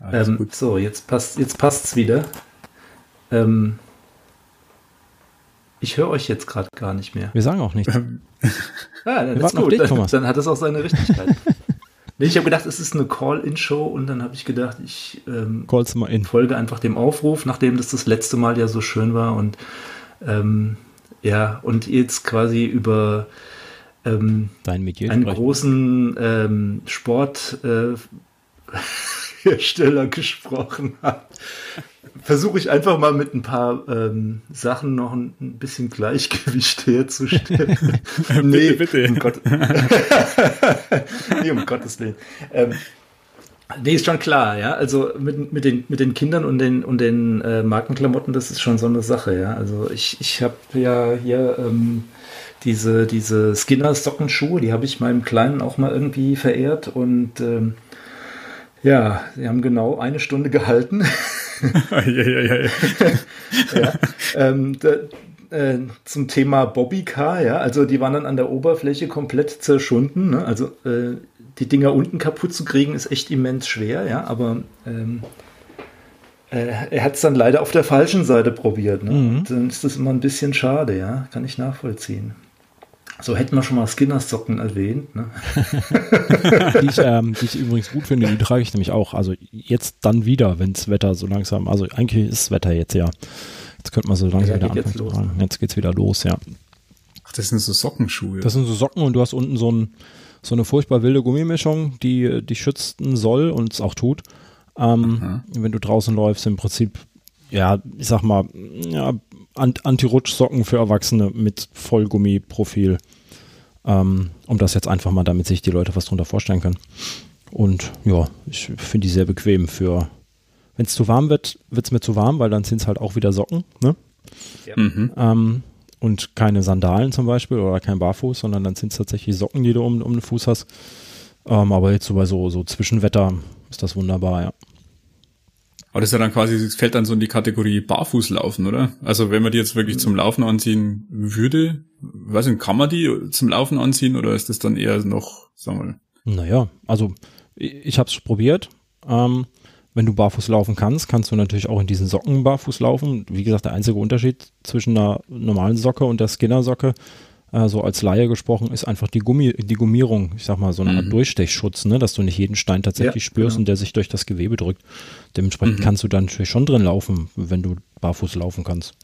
Alles Ähm, gut. so, jetzt passt jetzt passt's wieder. Ähm, Ich höre euch jetzt gerade gar nicht mehr. Wir sagen auch nichts. Ah, dann Wir ist gut. dich, dann, Thomas. dann hat es auch seine Richtigkeit. Nee, ich habe gedacht, es ist eine Call-In-Show und dann habe ich gedacht, ich ähm, folge einfach dem Aufruf, nachdem das das letzte Mal ja so schön war und ähm, ja, und jetzt quasi über ähm, Dein einen sprechen. großen ähm, Sporthersteller äh, Hersteller gesprochen hat, versuche ich einfach mal mit ein paar ähm, Sachen noch ein, ein bisschen Gleichgewicht herzustellen. nee, bitte. Um Gott nee, um Gottes Willen. Ähm, Nee, ist schon klar, ja. Also mit, mit, den, mit den Kindern und den, und den äh, Markenklamotten, das ist schon so eine Sache, ja. Also ich, ich habe ja hier ähm, diese, diese Skinners Sockenschuhe, die habe ich meinem Kleinen auch mal irgendwie verehrt und ähm, ja, sie haben genau eine Stunde gehalten. ja, ja, ja, ja. ähm, da, äh, zum Thema Bobbycar, ja, also die waren dann an der Oberfläche komplett zerschunden. Ne? Also äh, die Dinger unten kaputt zu kriegen, ist echt immens schwer, ja, aber ähm, äh, er hat es dann leider auf der falschen Seite probiert. Ne? Und Dann ist das immer ein bisschen schade, ja, kann ich nachvollziehen. So hätten wir schon mal Skinners Socken erwähnt. Ne? die, ich, ähm, die ich übrigens gut finde, die trage ich nämlich auch. Also jetzt dann wieder, wenn das Wetter so langsam, also eigentlich ist das Wetter jetzt ja. Jetzt könnte man so langsam Ja, wieder anfangen jetzt los. Jetzt geht's wieder los, ja. Ach, das sind so Sockenschuhe. Das sind so Socken und du hast unten so, ein, so eine furchtbar wilde Gummimischung, die dich schützen soll und es auch tut. Ähm, wenn du draußen läufst, im Prinzip, ja, ich sag mal, ja, Anti-Rutsch-Socken für Erwachsene mit Vollgummiprofil. Ähm, um das jetzt einfach mal, damit sich die Leute was drunter vorstellen können. Und ja, ich finde die sehr bequem für, wenn es zu warm wird, wird es mir zu warm, weil dann sind es halt auch wieder Socken, ne? Mhm. Ähm, und keine Sandalen zum Beispiel oder kein Barfuß, sondern dann sind es tatsächlich Socken, die du um, um den Fuß hast. Ähm, aber jetzt so bei so, so Zwischenwetter ist das wunderbar, ja. Aber das ist ja dann quasi, das fällt dann so in die Kategorie Barfußlaufen, oder? Also wenn man die jetzt wirklich zum Laufen anziehen würde, weiß nicht, kann man die zum Laufen anziehen oder ist das dann eher noch, sagen wir mal, Naja, also ich, ich habe es probiert. Ähm, wenn du barfuß laufen kannst, kannst du natürlich auch in diesen Socken barfuß laufen. Wie gesagt, der einzige Unterschied zwischen einer normalen Socke und der Skinner-Socke, äh, so als Laie gesprochen, ist einfach die, Gummi, die Gummierung. Ich sag mal, so eine Art Durchstechschutz, ne? dass du nicht jeden Stein tatsächlich Ja, spürst genau. und der sich durch das Gewebe drückt. Dementsprechend kannst du dann natürlich schon drin laufen, wenn du barfuß laufen kannst.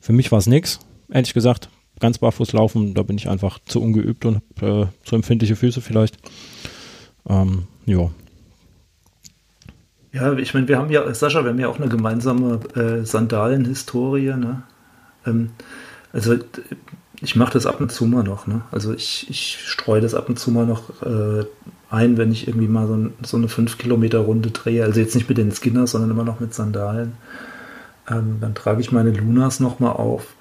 Für mich war es nix, ehrlich gesagt. Ganz barfuß laufen, da bin ich einfach zu ungeübt und hab, äh, zu empfindliche Füße vielleicht. Ähm, ja, Ja, ich meine, wir haben ja, Sascha, wir haben ja auch eine gemeinsame äh, Sandalen-Historie, ne? Ähm, also ich mache das ab und zu mal noch, ne? Also ich, ich streue das ab und zu mal noch äh, ein, wenn ich irgendwie mal so, so eine 5 Kilometer Runde drehe. Also jetzt nicht mit den Skinners, sondern immer noch mit Sandalen. Ähm, dann trage ich meine Lunas nochmal auf.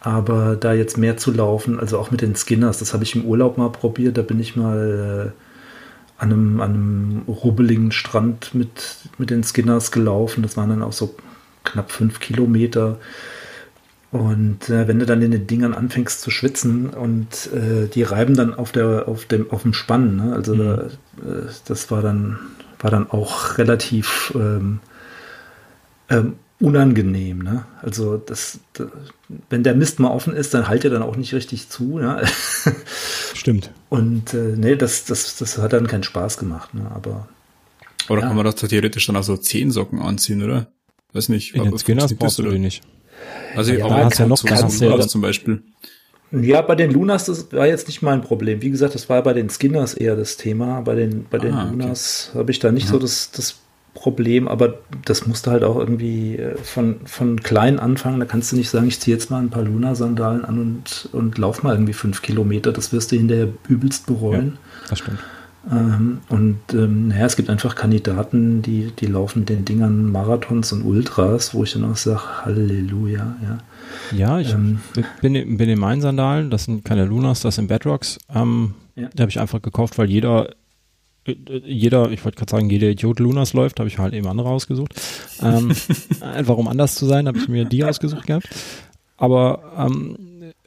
Aber da jetzt mehr zu laufen, also auch mit den Skinners, das habe ich im Urlaub mal probiert, da bin ich mal äh, an einem, an einem rubbeligen Strand mit, mit den Skinners gelaufen. Das waren dann auch so knapp fünf Kilometer. Und äh, wenn du dann in den Dingern anfängst zu schwitzen und äh, die reiben dann auf, der, auf, dem, auf dem Spann, ne? also da, äh, das war dann, war dann auch relativ ähm, ähm, unangenehm. Ne? Also das, da, wenn der Mist mal offen ist, dann halt er dann auch nicht richtig zu. Ne? stimmt. Und äh, nee, das, das, das hat dann keinen Spaß gemacht. Ne? Aber oder Ja. kann man das theoretisch dann auch so Zehensocken anziehen, oder? Weiß nicht. In den Skinners brauchst du die nicht. Also Ja, da hast ja noch- du ja zum Beispiel. Ja, bei den Lunas, das war jetzt nicht mein Problem. Wie gesagt, das war bei den Skinners eher das Thema. Bei den, bei den Ah, okay. Lunas habe ich da nicht so das, das Problem, aber das musste halt auch irgendwie äh, von, von klein anfangen. Da kannst du nicht sagen, ich ziehe jetzt mal ein paar Luna-Sandalen an und, und lauf mal irgendwie fünf Kilometer. Das wirst du hinterher übelst bereuen. Das stimmt. Ähm, und ähm, naja, es gibt einfach Kandidaten, die, die laufen mit den Dingern Marathons und Ultras, wo ich dann auch sage, Halleluja, ja. Ja, ich Ähm. bin, in- bin in meinen Sandalen, das sind keine Lunas, das sind Bedrocks. Ähm, Ja. Die habe ich einfach gekauft, weil jeder, äh, jeder, ich wollte gerade sagen, jeder Idiot Lunas läuft, habe ich halt eben andere ausgesucht. Ähm, einfach um anders zu sein, habe ich mir die ausgesucht gehabt. Aber ähm,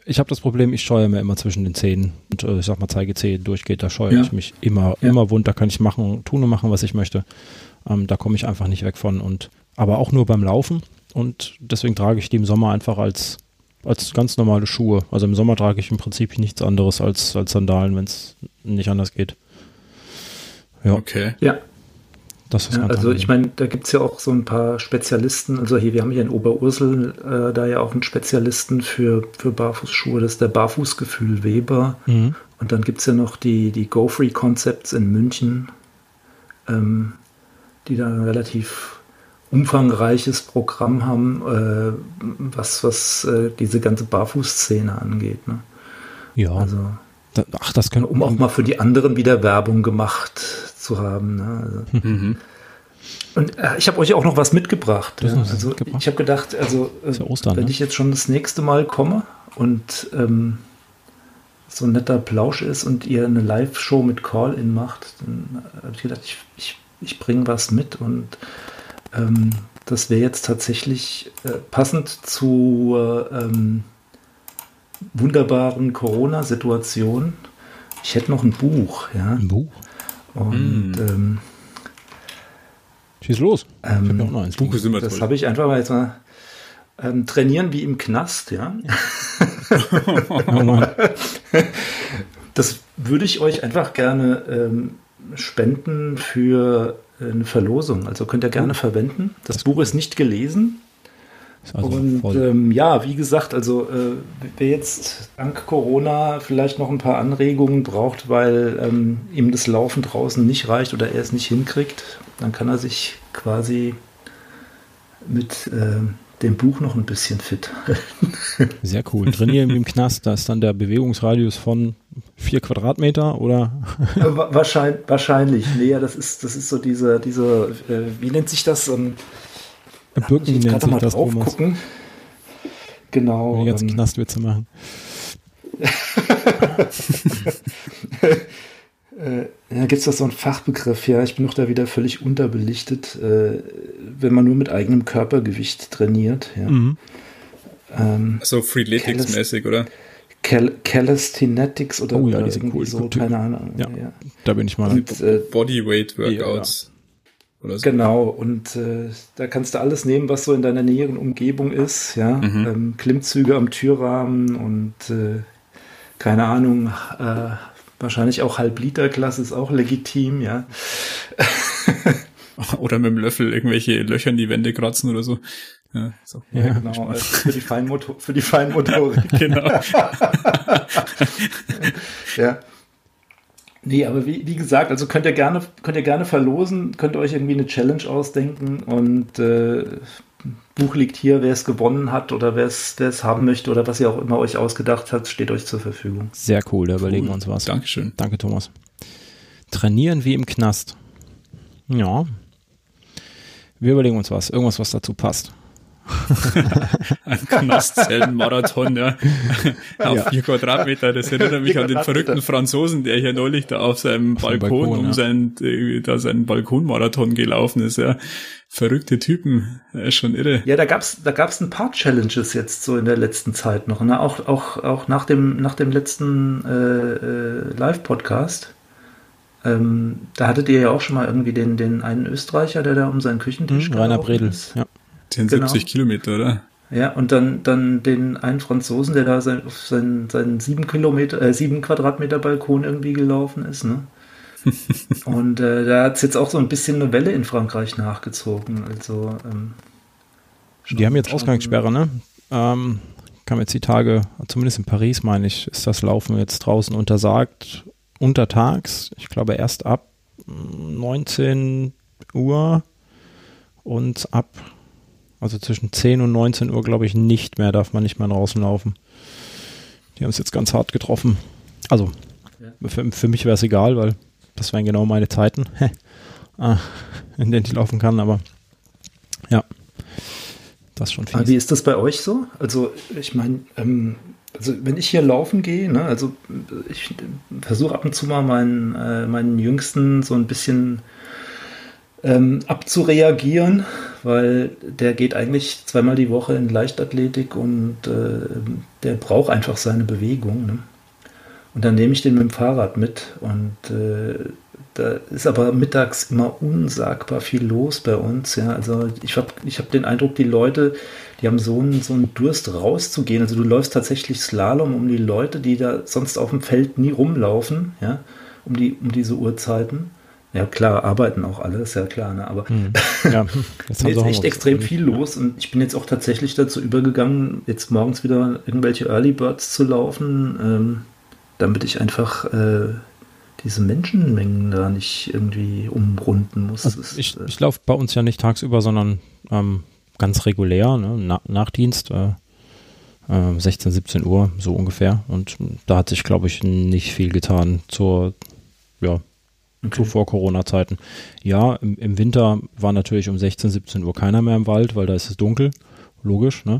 ich habe das Problem, ich scheue mir immer zwischen den Zähnen und äh, ich sag mal Zeigezähne durchgeht, da scheue Ja. ich mich immer, Ja. immer wund, da kann ich machen, tun und machen, was ich möchte. Ähm, da komme ich einfach nicht weg von und aber auch nur beim Laufen und deswegen trage ich die im Sommer einfach als als ganz normale Schuhe. Also im Sommer trage ich im Prinzip nichts anderes als, als Sandalen, wenn es nicht anders geht. Ja. Okay. Ja. Das ist ja, also ich meine, da gibt es ja auch so ein paar Spezialisten. Also hier, wir haben hier in Oberursel äh, da ja auch einen Spezialisten für, für Barfußschuhe. Das ist der Barfußgefühl Weber. Mhm. Und dann gibt es ja noch die, die Go Free Concepts in München, ähm, die da ein relativ umfangreiches Programm haben, äh, was, was äh, diese ganze Barfußszene angeht. Ne? Ja, Also, ach, das könnte um auch mal für die anderen wieder Werbung gemacht zu haben. Ne? Also, Mhm. und äh, ich habe euch auch noch was mitgebracht. Ja. Also mitgebracht? ich habe gedacht, also äh, ja Ostern, wenn ne? ich jetzt schon das nächste Mal komme und ähm, so ein netter Plausch ist und ihr eine Live-Show mit Call-In macht, dann habe ich gedacht, ich, ich, ich bringe was mit und ähm, das wäre jetzt tatsächlich äh, passend zur ähm, wunderbaren Corona-Situation. Ich hätte noch ein Buch, ja. ein Buch. Und Mm. ähm, Schieß los. ich hab ähm, noch eins. Buch ist immer das habe ich einfach mal jetzt mal ähm, trainieren wie im Knast, ja. Oh. Das würde ich euch einfach gerne ähm, spenden für eine Verlosung. Also könnt ihr gerne verwenden. Das Buch ist nicht gelesen. Also und ähm, ja, wie gesagt, also äh, wer jetzt dank Corona vielleicht noch ein paar Anregungen braucht, weil ähm, ihm das Laufen draußen nicht reicht oder er es nicht hinkriegt, dann kann er sich quasi mit ähm, dem Buch noch ein bisschen fit halten. Sehr cool. Trainieren im Knast, da ist dann der Bewegungsradius von vier Quadratmeter oder Wa- Wahrscheinlich, wahrscheinlich. Nee, ja, das ist, das ist so diese, diese, äh, wie nennt sich das? Ähm, Birken ich jetzt nennt sich mal das, drauf Thomas. gucken. Genau. Ganzen ähm, Knastwitze machen. Äh, ja, gibt es da so einen Fachbegriff, ja, ich bin noch da wieder völlig unterbelichtet, äh, wenn man nur mit eigenem Körpergewicht trainiert, ja. Mhm. Ähm, So Freeletics-mäßig, oder? Cal Calisthenics oder, Oh ja, oder die sind irgendwie cool. so, Gute- keine Ahnung. Ja. Ja. Da bin ich mal. Und, äh, Bodyweight-Workouts. So. Genau, und äh, da kannst du alles nehmen, was so in deiner näheren Umgebung ist, ja. Mhm. Ähm, Klimmzüge am Türrahmen und äh, keine Ahnung, äh, wahrscheinlich auch Halbliterklasse ist auch legitim, ja. Oder mit dem Löffel irgendwelche Löcher in die Wände kratzen oder so. Ja, so. Ja, Genau, also für die Feinmotor für die Feinmotorik. genau. ja. Nee, aber wie, wie gesagt, also könnt ihr gerne, könnt ihr gerne verlosen, könnt ihr euch irgendwie eine Challenge ausdenken und äh, Buch liegt hier, wer es gewonnen hat oder wer es, wer es haben möchte oder was ihr auch immer euch ausgedacht habt, steht euch zur Verfügung. Sehr cool, da überlegen wir uns was. Dankeschön. Danke, Thomas. Trainieren wie im Knast. Ja. Wir überlegen uns was. Irgendwas, was dazu passt. Ein Knastzellenmarathon, ja. Auf Ja. vier Quadratmeter. Das erinnert mich an den verrückten Franzosen, der hier neulich da auf seinem Balkon, Balkon, um ja. seinen, äh, da seinen Balkonmarathon gelaufen ist, ja. Verrückte Typen. Er ist schon irre. Ja, da gab's, da gab's ein paar Challenges jetzt so in der letzten Zeit noch, ne? Auch, auch, auch nach dem, nach dem letzten äh, äh, Live-Podcast. Ähm, da hattet ihr ja auch schon mal irgendwie den, den einen Österreicher, der da um seinen Küchentisch Hm, Rainer gelaufen Bredel. ist. Ja. 10, Genau. 70 Kilometer, oder? Ja, und dann, dann den einen Franzosen, der da sein, auf seinen, seinen sieben Kilometer, äh, sieben Quadratmeter Balkon irgendwie gelaufen ist, ne? und äh, da hat's jetzt auch so ein bisschen eine Welle in Frankreich nachgezogen. Also ähm, Die haben jetzt schon- Ausgangssperre, ne? Ähm, kam jetzt die Tage, zumindest in Paris, meine ich, ist das Laufen jetzt draußen untersagt. Untertags, ich glaube erst ab mm, 19 Uhr und ab, also zwischen 10 und 19 Uhr, glaube ich, nicht mehr, darf man nicht mehr draußen laufen. Die haben es jetzt ganz hart getroffen. Also, für, für mich wäre es egal, weil das wären genau meine Zeiten, ah, in denen ich laufen kann, aber ja, das ist schon Aber fies. wie ist das bei euch so? Also ich meine, ähm, also wenn ich hier laufen gehe, ne, also ich versuche ab und zu mal meinen, äh, meinen Jüngsten so ein bisschen ähm, abzureagieren, weil der geht eigentlich zweimal die Woche in Leichtathletik und äh, der braucht einfach seine Bewegung. Ne? Und dann nehme ich den mit dem Fahrrad mit und äh, da ist aber mittags immer unsagbar viel los bei uns. Ja, also ich habe ich hab den Eindruck, die Leute, die haben so einen, so einen Durst rauszugehen. Also du läufst tatsächlich Slalom um die Leute, die da sonst auf dem Feld nie rumlaufen, ja, um die, um diese Uhrzeiten. Ja, klar, arbeiten auch alle, ist ja klar, ne? aber hm. ja, jetzt ist echt extrem viel los und ich bin jetzt auch tatsächlich dazu übergegangen, jetzt morgens wieder irgendwelche Early Birds zu laufen, ähm, damit ich einfach äh, diese Menschenmengen da nicht irgendwie umrunden muss. Also ich, äh, ich laufe bei uns ja nicht tagsüber, sondern ähm, ganz regulär, ne? Na, Nachdienst, äh, äh, 16, 17 Uhr, so ungefähr. Und da hat sich, glaube ich, nicht viel getan zur, ja, okay. zu vor Corona-Zeiten. Ja, im, im, Winter war natürlich um 16, 17 Uhr keiner mehr im Wald, weil da ist es dunkel, logisch, ne?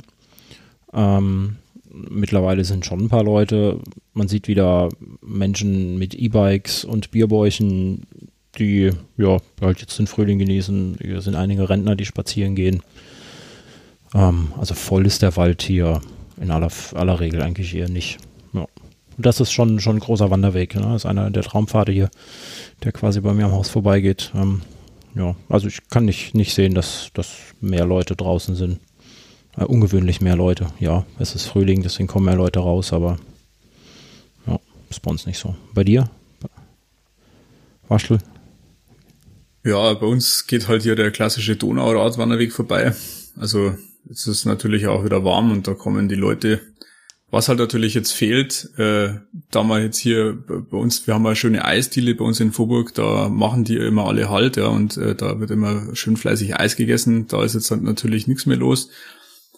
Ähm, mittlerweile sind schon ein paar Leute. Man sieht wieder Menschen mit E-Bikes und Bierbäuchen, die ja halt jetzt den Frühling genießen. Hier sind einige Rentner, die spazieren gehen. Ähm, also voll ist der Wald hier in aller, aller Regel eigentlich eher nicht. Und das ist schon, schon ein großer Wanderweg. Ne? Das ist einer der Traumpfade hier, der quasi bei mir am Haus vorbeigeht. Ähm, ja, also ich kann nicht, nicht sehen, dass, dass mehr Leute draußen sind. Äh, ungewöhnlich mehr Leute. Ja, es ist Frühling, deswegen kommen mehr Leute raus, aber ja, ist bei nicht so. Bei dir? Waschel? Ja, bei uns geht halt hier der klassische Donauradwanderweg vorbei. Also es ist natürlich auch wieder warm und da kommen die Leute. Was halt natürlich jetzt fehlt, äh, da mal jetzt hier bei uns, wir haben eine schöne Eisdiele bei uns in Vorburg, da machen die immer alle Halt, ja, und äh, da wird immer schön fleißig Eis gegessen. Da ist jetzt halt natürlich nichts mehr los.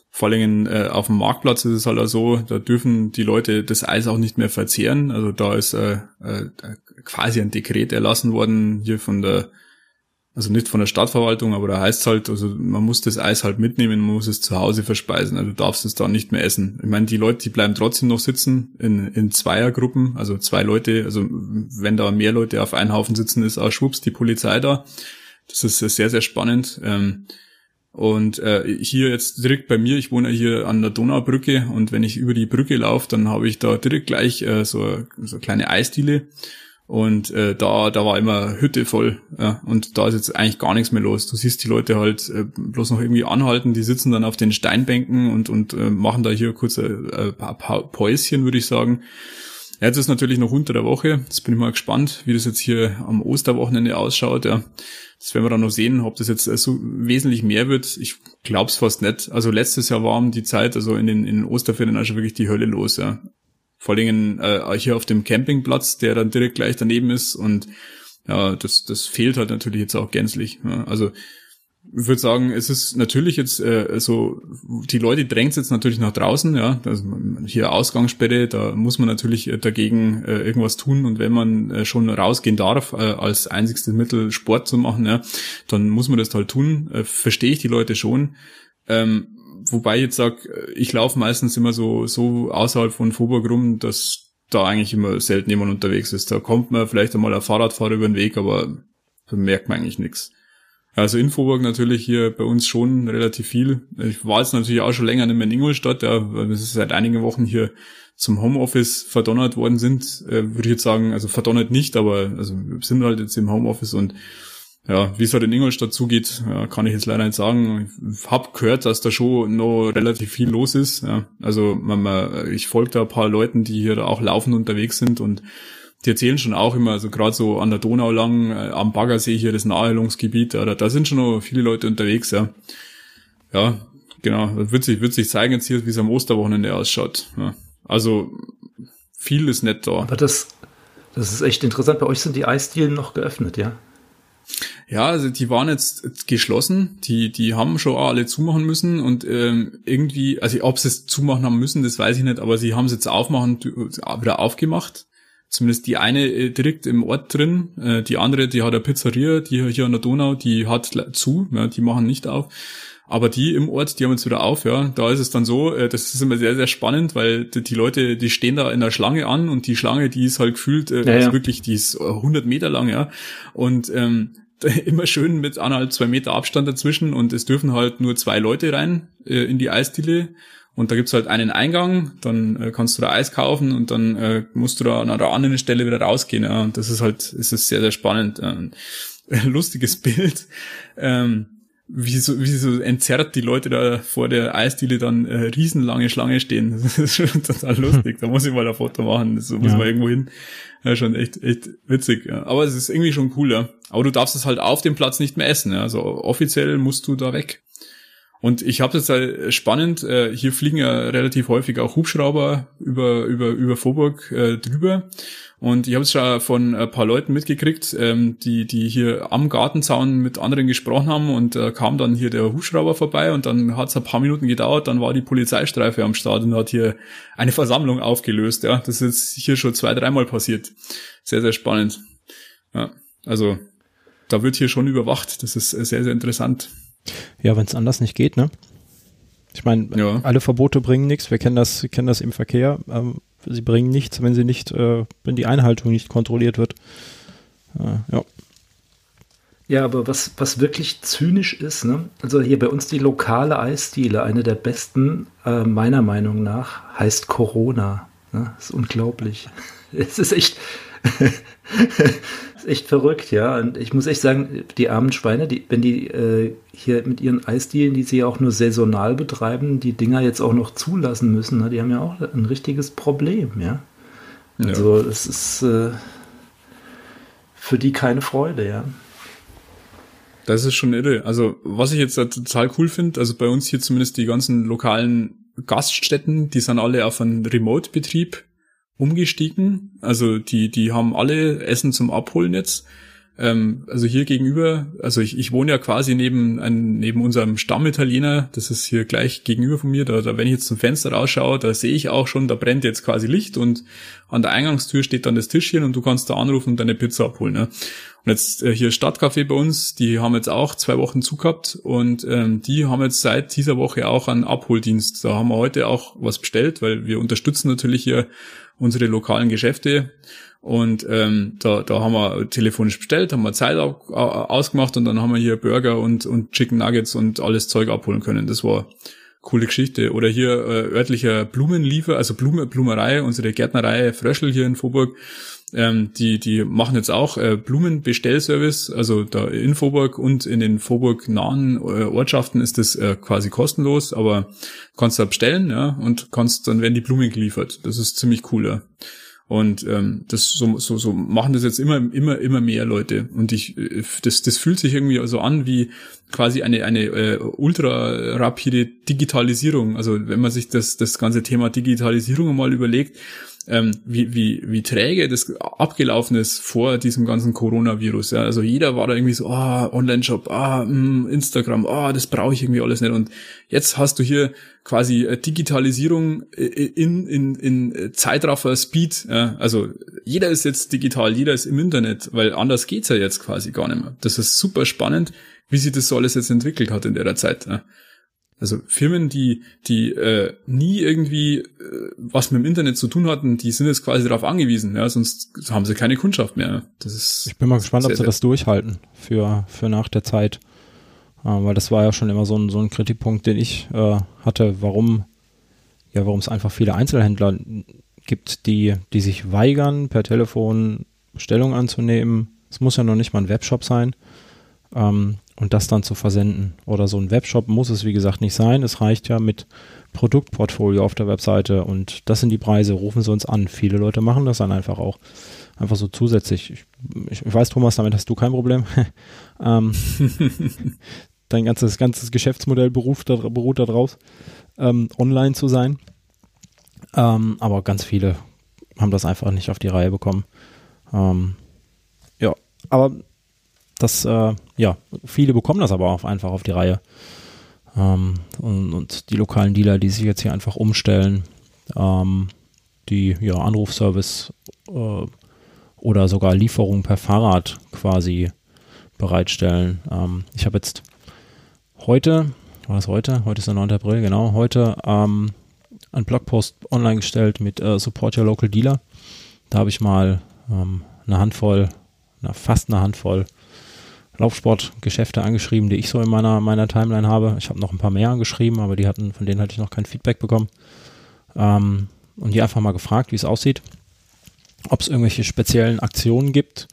Vor allem äh, auf dem Marktplatz ist es halt auch so, da dürfen die Leute das Eis auch nicht mehr verzehren. Also da ist äh, äh, quasi ein Dekret erlassen worden hier von der also nicht von der Stadtverwaltung, aber da heißt es halt, also man muss das Eis halt mitnehmen, man muss es zu Hause verspeisen, also du darfst es da nicht mehr essen. Ich meine, die Leute, die bleiben trotzdem noch sitzen in, in Zweiergruppen, also zwei Leute, also wenn da mehr Leute auf einen Haufen sitzen, ist auch schwupps die Polizei da. Das ist sehr, sehr spannend. Ähm, und äh, hier jetzt direkt bei mir, ich wohne hier an der Donaubrücke und wenn ich über die Brücke laufe, dann habe ich da direkt gleich äh, so, so eine kleine Eisdiele und äh, da, da war immer Hütte voll. Ja, und da ist jetzt eigentlich gar nichts mehr los. Du siehst die Leute halt äh, bloß noch irgendwie anhalten, die sitzen dann auf den Steinbänken und, und äh, machen da hier kurze äh, Päuschen, würde ich sagen. Ja, jetzt ist natürlich noch unter der Woche. Jetzt bin ich mal gespannt, wie das jetzt hier am Osterwochenende ausschaut. Ja. Das werden wir dann noch sehen, ob das jetzt äh, so wesentlich mehr wird. Ich glaub's fast nicht. Also letztes Jahr war um die Zeit, also in den, in den Osterferien also wirklich die Hölle los. Ja. Vor allem äh, hier auf dem Campingplatz, der dann direkt gleich daneben ist und ja, das, das fehlt halt natürlich jetzt auch gänzlich. Ja. Also ich würde sagen, es ist natürlich jetzt äh, so, die Leute drängt jetzt natürlich nach draußen, ja, also hier Ausgangssperre, da muss man natürlich äh, dagegen äh, irgendwas tun und wenn man äh, schon rausgehen darf, äh, als einzigstes Mittel Sport zu machen, ja, dann muss man das halt tun, äh, verstehe ich die Leute schon. Ähm, wobei ich jetzt sag, ich laufe meistens immer so, so außerhalb von Vorburg rum, dass da eigentlich immer selten jemand unterwegs ist. Da kommt man vielleicht einmal ein Fahrradfahrer über den Weg, aber da merkt man eigentlich nichts. Also in Vorburg natürlich hier bei uns schon relativ viel. Ich war jetzt natürlich auch schon länger nicht mehr in Ingolstadt, ja, weil wir seit einigen Wochen hier zum Homeoffice verdonnert worden sind, äh, würde ich jetzt sagen, also verdonnert nicht, aber also wir sind halt jetzt im Homeoffice und ja, wie es halt in Ingolstadt zugeht, ja, kann ich jetzt leider nicht sagen. Ich habe gehört, dass da schon noch relativ viel los ist. Ja. Also man, man, ich folge da ein paar Leuten, die hier auch laufend unterwegs sind und die erzählen schon auch immer, also gerade so an der Donau lang, äh, am Baggersee hier, das Naherholungsgebiet, ja, da, da sind schon noch viele Leute unterwegs, ja. Ja, genau. Wird sich, wird sich zeigen jetzt hier, wie es am Osterwochenende ausschaut. Ja. Also viel ist nett da. Aber das, das ist echt interessant. Bei euch sind die Eisdielen noch geöffnet, ja? Ja, also die waren jetzt geschlossen, die, die haben schon alle zumachen müssen und ähm, irgendwie, also ob sie es zumachen haben müssen, das weiß ich nicht, aber sie haben es jetzt aufmachen, wieder aufgemacht. Zumindest die eine äh, direkt im Ort drin, äh, die andere, die hat eine Pizzeria, die hier an der Donau, die hat zu, ja, die machen nicht auf. Aber die im Ort, die haben jetzt wieder auf, ja. Da ist es dann so, äh, das ist immer sehr, sehr spannend, weil die Leute, die stehen da in der Schlange an und die Schlange, die ist halt gefühlt, äh, ja, also ja. wirklich, die ist 100 Meter lang, ja. Und ähm, immer schön mit anderthalb, zwei Meter Abstand dazwischen und es dürfen halt nur zwei Leute rein äh, in die Eisdiele Und da gibt's halt einen Eingang, dann äh, kannst du da Eis kaufen und dann äh, musst du da an einer anderen Stelle wieder rausgehen. Ja. Und das ist halt, es ist sehr, sehr spannend. Äh, lustiges Bild. Ähm, wie so, wie so entzerrt die Leute da vor der Eisdiele dann äh, riesenlange Schlange stehen. Das ist schon total lustig. Da muss ich mal ein Foto machen. Das muss ja. man irgendwo hin. Ja, schon echt, echt witzig. Ja. Aber es ist irgendwie schon cool, ja. Aber du darfst es halt auf dem Platz nicht mehr essen. Ja. Also offiziell musst du da weg. Und ich habe es halt spannend, äh, hier fliegen ja relativ häufig auch Hubschrauber über, über, über Vorburg äh, drüber. Und ich habe es schon von ein paar Leuten mitgekriegt, ähm, die, die hier am Gartenzaun mit anderen gesprochen haben und äh, kam dann hier der Hubschrauber vorbei und dann hat es ein paar Minuten gedauert, dann war die Polizeistreife am Start und hat hier eine Versammlung aufgelöst. Ja, das ist hier schon zwei, dreimal passiert. Sehr, sehr spannend. Ja, also da wird hier schon überwacht. Das ist sehr, sehr interessant. Ja, wenn es anders nicht geht, ne? Ich meine, ja. alle Verbote bringen nichts. Wir kennen das, kennen das im Verkehr. Ähm, sie bringen nichts, wenn sie nicht, äh, wenn die Einhaltung nicht kontrolliert wird. Äh, ja. Ja, aber was, was wirklich zynisch ist, ne? also hier bei uns die lokale Eisdiele, eine der besten, äh, meiner Meinung nach, heißt Corona. Ne? Das ist unglaublich. Es ist echt, ist echt verrückt, ja. Und ich muss echt sagen, die armen Schweine, die, wenn die äh, hier mit ihren Eisdielen, die sie ja auch nur saisonal betreiben, die Dinger jetzt auch noch zulassen müssen, ne, die haben ja auch ein richtiges Problem, ja. Also es ist äh, für die keine Freude, ja. Das ist schon irre. Also was ich jetzt total cool finde, also bei uns hier zumindest die ganzen lokalen Gaststätten, die sind alle auf einen Remote-Betrieb umgestiegen. Also die, die haben alle Essen zum Abholen jetzt. Ähm, also hier gegenüber, also ich, ich wohne ja quasi neben, ein, neben unserem Stammitaliener, das ist hier gleich gegenüber von mir, da, da wenn ich jetzt zum Fenster rausschaue, da sehe ich auch schon, da brennt jetzt quasi Licht und an der Eingangstür steht dann das Tischchen und du kannst da anrufen und deine Pizza abholen. Ne? Und jetzt äh, hier Stadtcafé bei uns, die haben jetzt auch zwei Wochen zugehabt und ähm, die haben jetzt seit dieser Woche auch einen Abholdienst. Da haben wir heute auch was bestellt, weil wir unterstützen natürlich hier unsere lokalen Geschäfte. Und ähm, da, da haben wir telefonisch bestellt, haben wir Zeit ausgemacht und dann haben wir hier Burger und, und Chicken Nuggets und alles Zeug abholen können. Das war coole Geschichte. Oder hier äh, örtlicher Blumenliefer, also Blume, Blumerei, unsere Gärtnerei Fröschel hier in Vorburg. Ähm, die, die machen jetzt auch äh, Blumenbestellservice, also da in Vorburg und in den Vorburg nahen äh, Ortschaften ist das äh, quasi kostenlos, aber kannst da bestellen, ja, und kannst, dann werden die Blumen geliefert. Das ist ziemlich cool, ja. Und ähm, das so, so, so machen das jetzt immer, immer, immer mehr Leute. Und ich, äh, das, das fühlt sich irgendwie so an wie quasi eine, eine äh, ultra rapide Digitalisierung. Also wenn man sich das, das ganze Thema Digitalisierung mal überlegt, ähm, wie, wie, wie träge das abgelaufen ist vor diesem ganzen Coronavirus. Ja? Also jeder war da irgendwie so, ah, oh, Online-Shop, ah, mh, mm, Instagram, ah, oh, das brauche ich irgendwie alles nicht. Und jetzt hast du hier quasi äh, Digitalisierung äh, in, in, in äh, Zeitraffer Speed. Ja? Also jeder ist jetzt digital, jeder ist im Internet, weil anders geht's ja jetzt quasi gar nicht mehr. Das ist super spannend, wie sich das so alles jetzt entwickelt hat in der Zeit. Ja? Also Firmen, die, die äh, nie irgendwie äh, was mit dem Internet zu tun hatten, die sind jetzt quasi darauf angewiesen, ja, sonst haben sie keine Kundschaft mehr. Das ist ich bin mal gespannt, ob sie das durchhalten für, für nach der Zeit. Äh, weil das war ja schon immer so ein, so ein Kritikpunkt, den ich äh, hatte, warum, ja, warum es einfach viele Einzelhändler gibt, die, die sich weigern, per Telefon Bestellung anzunehmen. Es muss ja noch nicht mal ein Webshop sein. Ähm, und das dann zu versenden. Oder so ein Webshop muss es, wie gesagt, nicht sein. Es reicht ja mit Produktportfolio auf der Webseite und das sind die Preise, rufen Sie uns an. Viele Leute machen das dann einfach auch. Einfach so zusätzlich. Ich, ich, ich weiß, Thomas, damit hast du kein Problem. ähm, dein ganzes, ganzes Geschäftsmodell beruft da, beruht darauf, ähm, online zu sein. Ähm, aber ganz viele haben das einfach nicht auf die Reihe bekommen. Ähm, ja, aber das, äh, ja, viele bekommen das aber auch einfach auf die Reihe. Ähm, und, und, die lokalen Dealer, die sich jetzt hier einfach umstellen, ähm, die ja Anrufservice äh, oder sogar Lieferung per Fahrrad quasi bereitstellen. Ähm, ich habe jetzt heute, war es heute? Heute ist der 9. April, genau, heute ähm, einen Blogpost online gestellt mit äh, Support Your Local Dealer. Da habe ich mal ähm, eine Handvoll, na, fast eine Handvoll Laufsportgeschäfte angeschrieben, die ich so in meiner, meiner Timeline habe. Ich habe noch ein paar mehr angeschrieben, aber die hatten, von denen hatte ich noch kein Feedback bekommen. Ähm, und die einfach mal gefragt, wie es aussieht, ob es irgendwelche speziellen Aktionen gibt,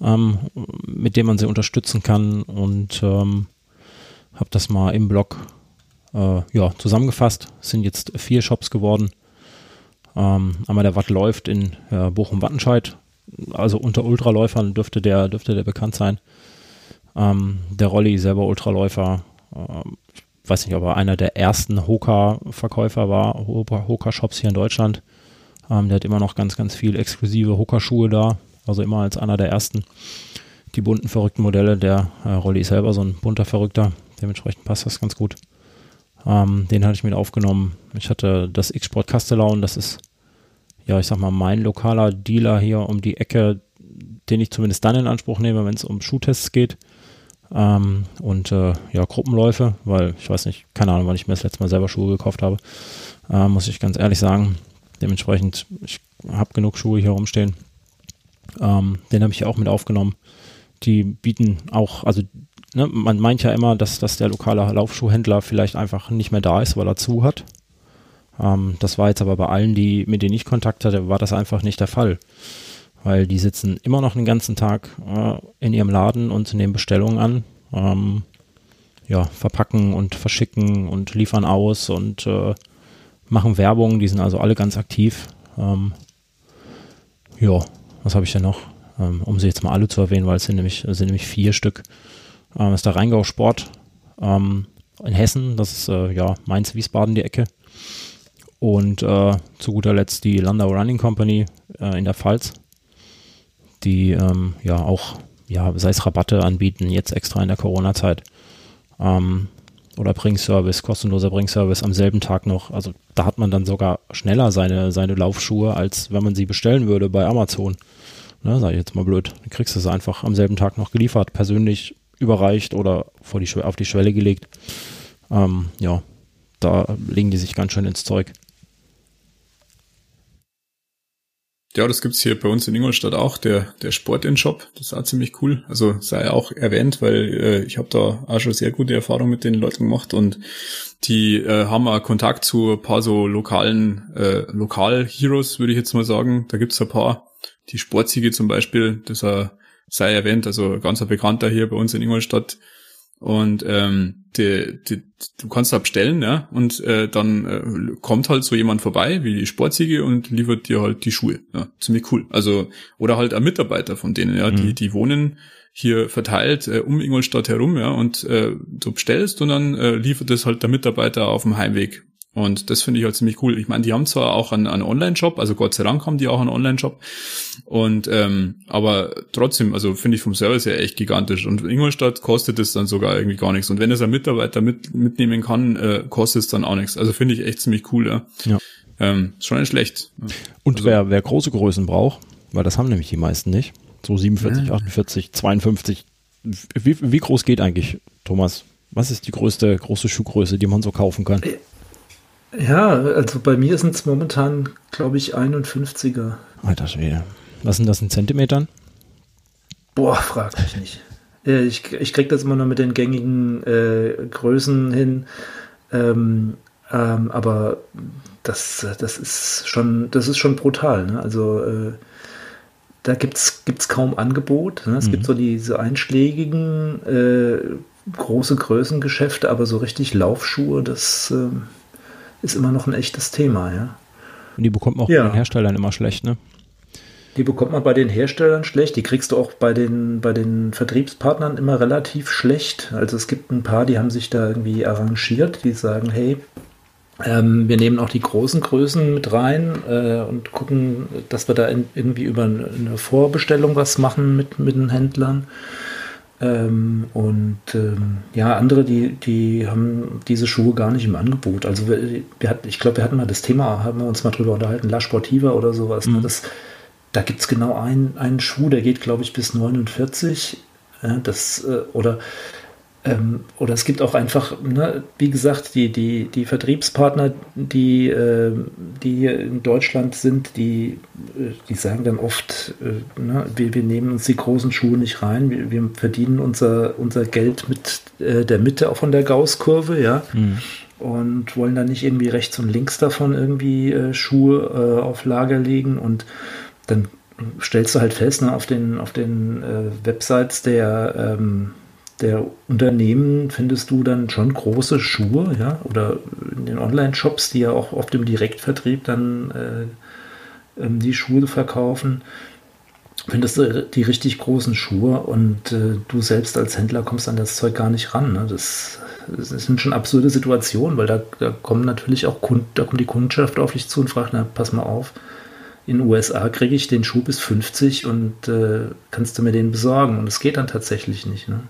ähm, mit denen man sie unterstützen kann und ähm, habe das mal im Blog äh, ja, zusammengefasst. Es sind jetzt vier Shops geworden. Ähm, einmal der Watt läuft in äh, Bochum-Wattenscheid, also unter Ultraläufern dürfte der, dürfte der bekannt sein. Ähm, der Rolli selber Ultraläufer, ähm, ich weiß nicht, ob er einer der ersten Hoka-Verkäufer war, Hoka-Shops hier in Deutschland. Ähm, der hat immer noch ganz, ganz viel exklusive Hoka-Schuhe da, also immer als einer der ersten. Die bunten, verrückten Modelle, der äh, Rolli ist selber so ein bunter Verrückter, dementsprechend passt das ganz gut. Ähm, den hatte ich mit aufgenommen. Ich hatte das X-Sport Castellaun, das ist ja, ich sag mal, mein lokaler Dealer hier um die Ecke, den ich zumindest dann in Anspruch nehme, wenn es um Schuhtests geht. Ähm, und äh, ja, Gruppenläufe, weil ich weiß nicht, keine Ahnung, wann ich mir das letzte Mal selber Schuhe gekauft habe, äh, muss ich ganz ehrlich sagen. Dementsprechend, ich habe genug Schuhe hier rumstehen. Ähm, den habe ich auch mit aufgenommen. Die bieten auch, also ne, man meint ja immer, dass, dass der lokale Laufschuhhändler vielleicht einfach nicht mehr da ist, weil er zu hat. Ähm, das war jetzt aber bei allen, die, mit denen ich Kontakt hatte, war das einfach nicht der Fall. Weil die sitzen immer noch den ganzen Tag äh, in ihrem Laden und nehmen Bestellungen an. Ähm, ja, verpacken und verschicken und liefern aus und äh, machen Werbung. Die sind also alle ganz aktiv. Ähm, ja, was habe ich denn noch? Ähm, um sie jetzt mal alle zu erwähnen, weil es sind nämlich, sind nämlich vier Stück. Ähm, ist der Rheingau Sport ähm, in Hessen. Das ist äh, ja Mainz-Wiesbaden die Ecke. Und äh, zu guter Letzt die Landau Running Company äh, in der Pfalz, die ähm, ja auch, ja, sei es Rabatte anbieten, jetzt extra in der Corona-Zeit. Ähm, oder Bringservice, kostenloser Bringservice am selben Tag noch. Also da hat man dann sogar schneller seine, seine Laufschuhe, als wenn man sie bestellen würde bei Amazon. Ne, sag ich jetzt mal blöd. Dann kriegst du sie einfach am selben Tag noch geliefert, persönlich überreicht oder vor die, auf die Schwelle gelegt. Ähm, ja, da legen die sich ganz schön ins Zeug. Ja, das gibt's hier bei uns in Ingolstadt auch, der, der Sport in Shop. Das ist auch ziemlich cool. Also sei auch erwähnt, weil äh, ich habe da auch schon sehr gute Erfahrungen mit den Leuten gemacht und die äh, haben auch Kontakt zu ein paar so lokalen äh, Lokal-Heroes, würde ich jetzt mal sagen. Da gibt's ein paar. Die Sportsiege zum Beispiel, das äh, sei erwähnt, also ganz ein Bekannter hier bei uns in Ingolstadt, und ähm, die, die, du kannst da bestellen, ja, und äh, dann äh, kommt halt so jemand vorbei, wie die Sportsiege, und liefert dir halt die Schuhe. Ja, ziemlich cool. Also, oder halt ein Mitarbeiter von denen, ja, mhm. die, die wohnen hier verteilt äh, um Ingolstadt herum, ja, und äh, du bestellst und dann äh, liefert es halt der Mitarbeiter auf dem Heimweg und das finde ich halt ziemlich cool. Ich meine, die haben zwar auch einen, einen Online-Shop, also Gott sei Dank haben die auch einen Online-Shop. Und ähm, aber trotzdem, also finde ich vom Service her echt gigantisch. Und in Ingolstadt kostet es dann sogar irgendwie gar nichts. Und wenn es ein Mitarbeiter mit, mitnehmen kann, äh, kostet es dann auch nichts. Also finde ich echt ziemlich cool, ja. ja. Ähm, schon nicht schlecht. Und also, wer, wer große Größen braucht, weil das haben nämlich die meisten nicht, so 47, ja. 48, 52, wie, wie groß geht eigentlich, Thomas? Was ist die größte große Schuhgröße, die man so kaufen kann? Ja, also bei mir sind es momentan, glaube ich, 51er. Alter Schwede. Was sind das in Zentimetern? Boah, frag mich nicht. Ich, ich krieg das immer nur mit den gängigen äh, Größen hin. Ähm, ähm, aber das, das ist schon, das ist schon brutal. Ne? Also äh, da gibt es kaum Angebot. Ne? Es mhm. gibt so diese einschlägigen äh, große Größengeschäfte, aber so richtig Laufschuhe, das äh, ist immer noch ein echtes Thema, ja. Und die bekommt man auch ja. bei den Herstellern immer schlecht, ne? Die bekommt man bei den Herstellern schlecht, die kriegst du auch bei den, bei den Vertriebspartnern immer relativ schlecht. Also es gibt ein paar, die haben sich da irgendwie arrangiert, die sagen, hey, ähm, wir nehmen auch die großen Größen mit rein äh, und gucken, dass wir da in, irgendwie über eine Vorbestellung was machen mit, mit den Händlern. Ähm, und ähm, ja, andere, die, die haben diese Schuhe gar nicht im Angebot. Also wir, wir hatten, ich glaube, wir hatten mal das Thema, haben wir uns mal drüber unterhalten, La Sportiva oder sowas. Ne? Mhm. Das, da gibt es genau einen, einen Schuh, der geht, glaube ich, bis 49. Ja, das, äh, oder ähm, oder es gibt auch einfach, ne, wie gesagt, die, die, die Vertriebspartner, die, äh, die hier in Deutschland sind, die, äh, die sagen dann oft, äh, ne, wir, wir nehmen uns die großen Schuhe nicht rein, wir, wir verdienen unser, unser Geld mit äh, der Mitte auch von der Gaußkurve, ja. Mhm. Und wollen dann nicht irgendwie rechts und links davon irgendwie äh, Schuhe äh, auf Lager legen und dann stellst du halt fest, ne, auf den, auf den Websites der ähm, der Unternehmen findest du dann schon große Schuhe, ja, oder in den Online-Shops, die ja auch oft im Direktvertrieb dann äh, ähm, die Schuhe verkaufen, findest du die richtig großen Schuhe und äh, du selbst als Händler kommst an das Zeug gar nicht ran. Ne? Das, das sind schon absurde Situationen, weil da, da kommen natürlich auch Kunden, da kommt die Kundschaft auf dich zu und fragt, na, pass mal auf, in den USA kriege ich den Schuh bis 50 und äh, kannst du mir den besorgen? Und es geht dann tatsächlich nicht. Ne?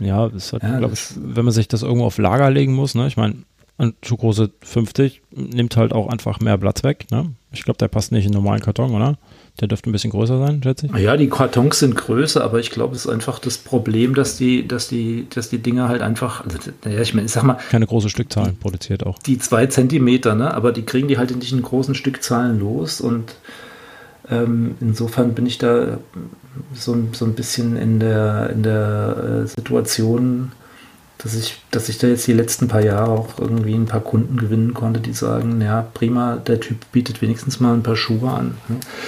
Ja, ist halt, ja, glaube ich, wenn man sich das irgendwo auf Lager legen muss, ne? Ich meine, ein Schuhgröße 50 nimmt halt auch einfach mehr Platz weg, ne? Ich glaube, der passt nicht in einen normalen Karton, oder? Der dürfte ein bisschen größer sein, schätze ich. Ja, die Kartons sind größer, aber ich glaube, es ist einfach das Problem, dass die, dass die, dass die Dinger halt einfach, also, naja, ich meine, ich sag mal. Keine große Stückzahlen produziert auch. Die zwei Zentimeter, ne? Aber die kriegen die halt nicht in großen Stückzahlen los und ähm, insofern bin ich da so, so ein bisschen in der, in der äh, Situation, dass ich, dass ich da jetzt die letzten paar Jahre auch irgendwie ein paar Kunden gewinnen konnte, die sagen, ja, prima, der Typ bietet wenigstens mal ein paar Schuhe an.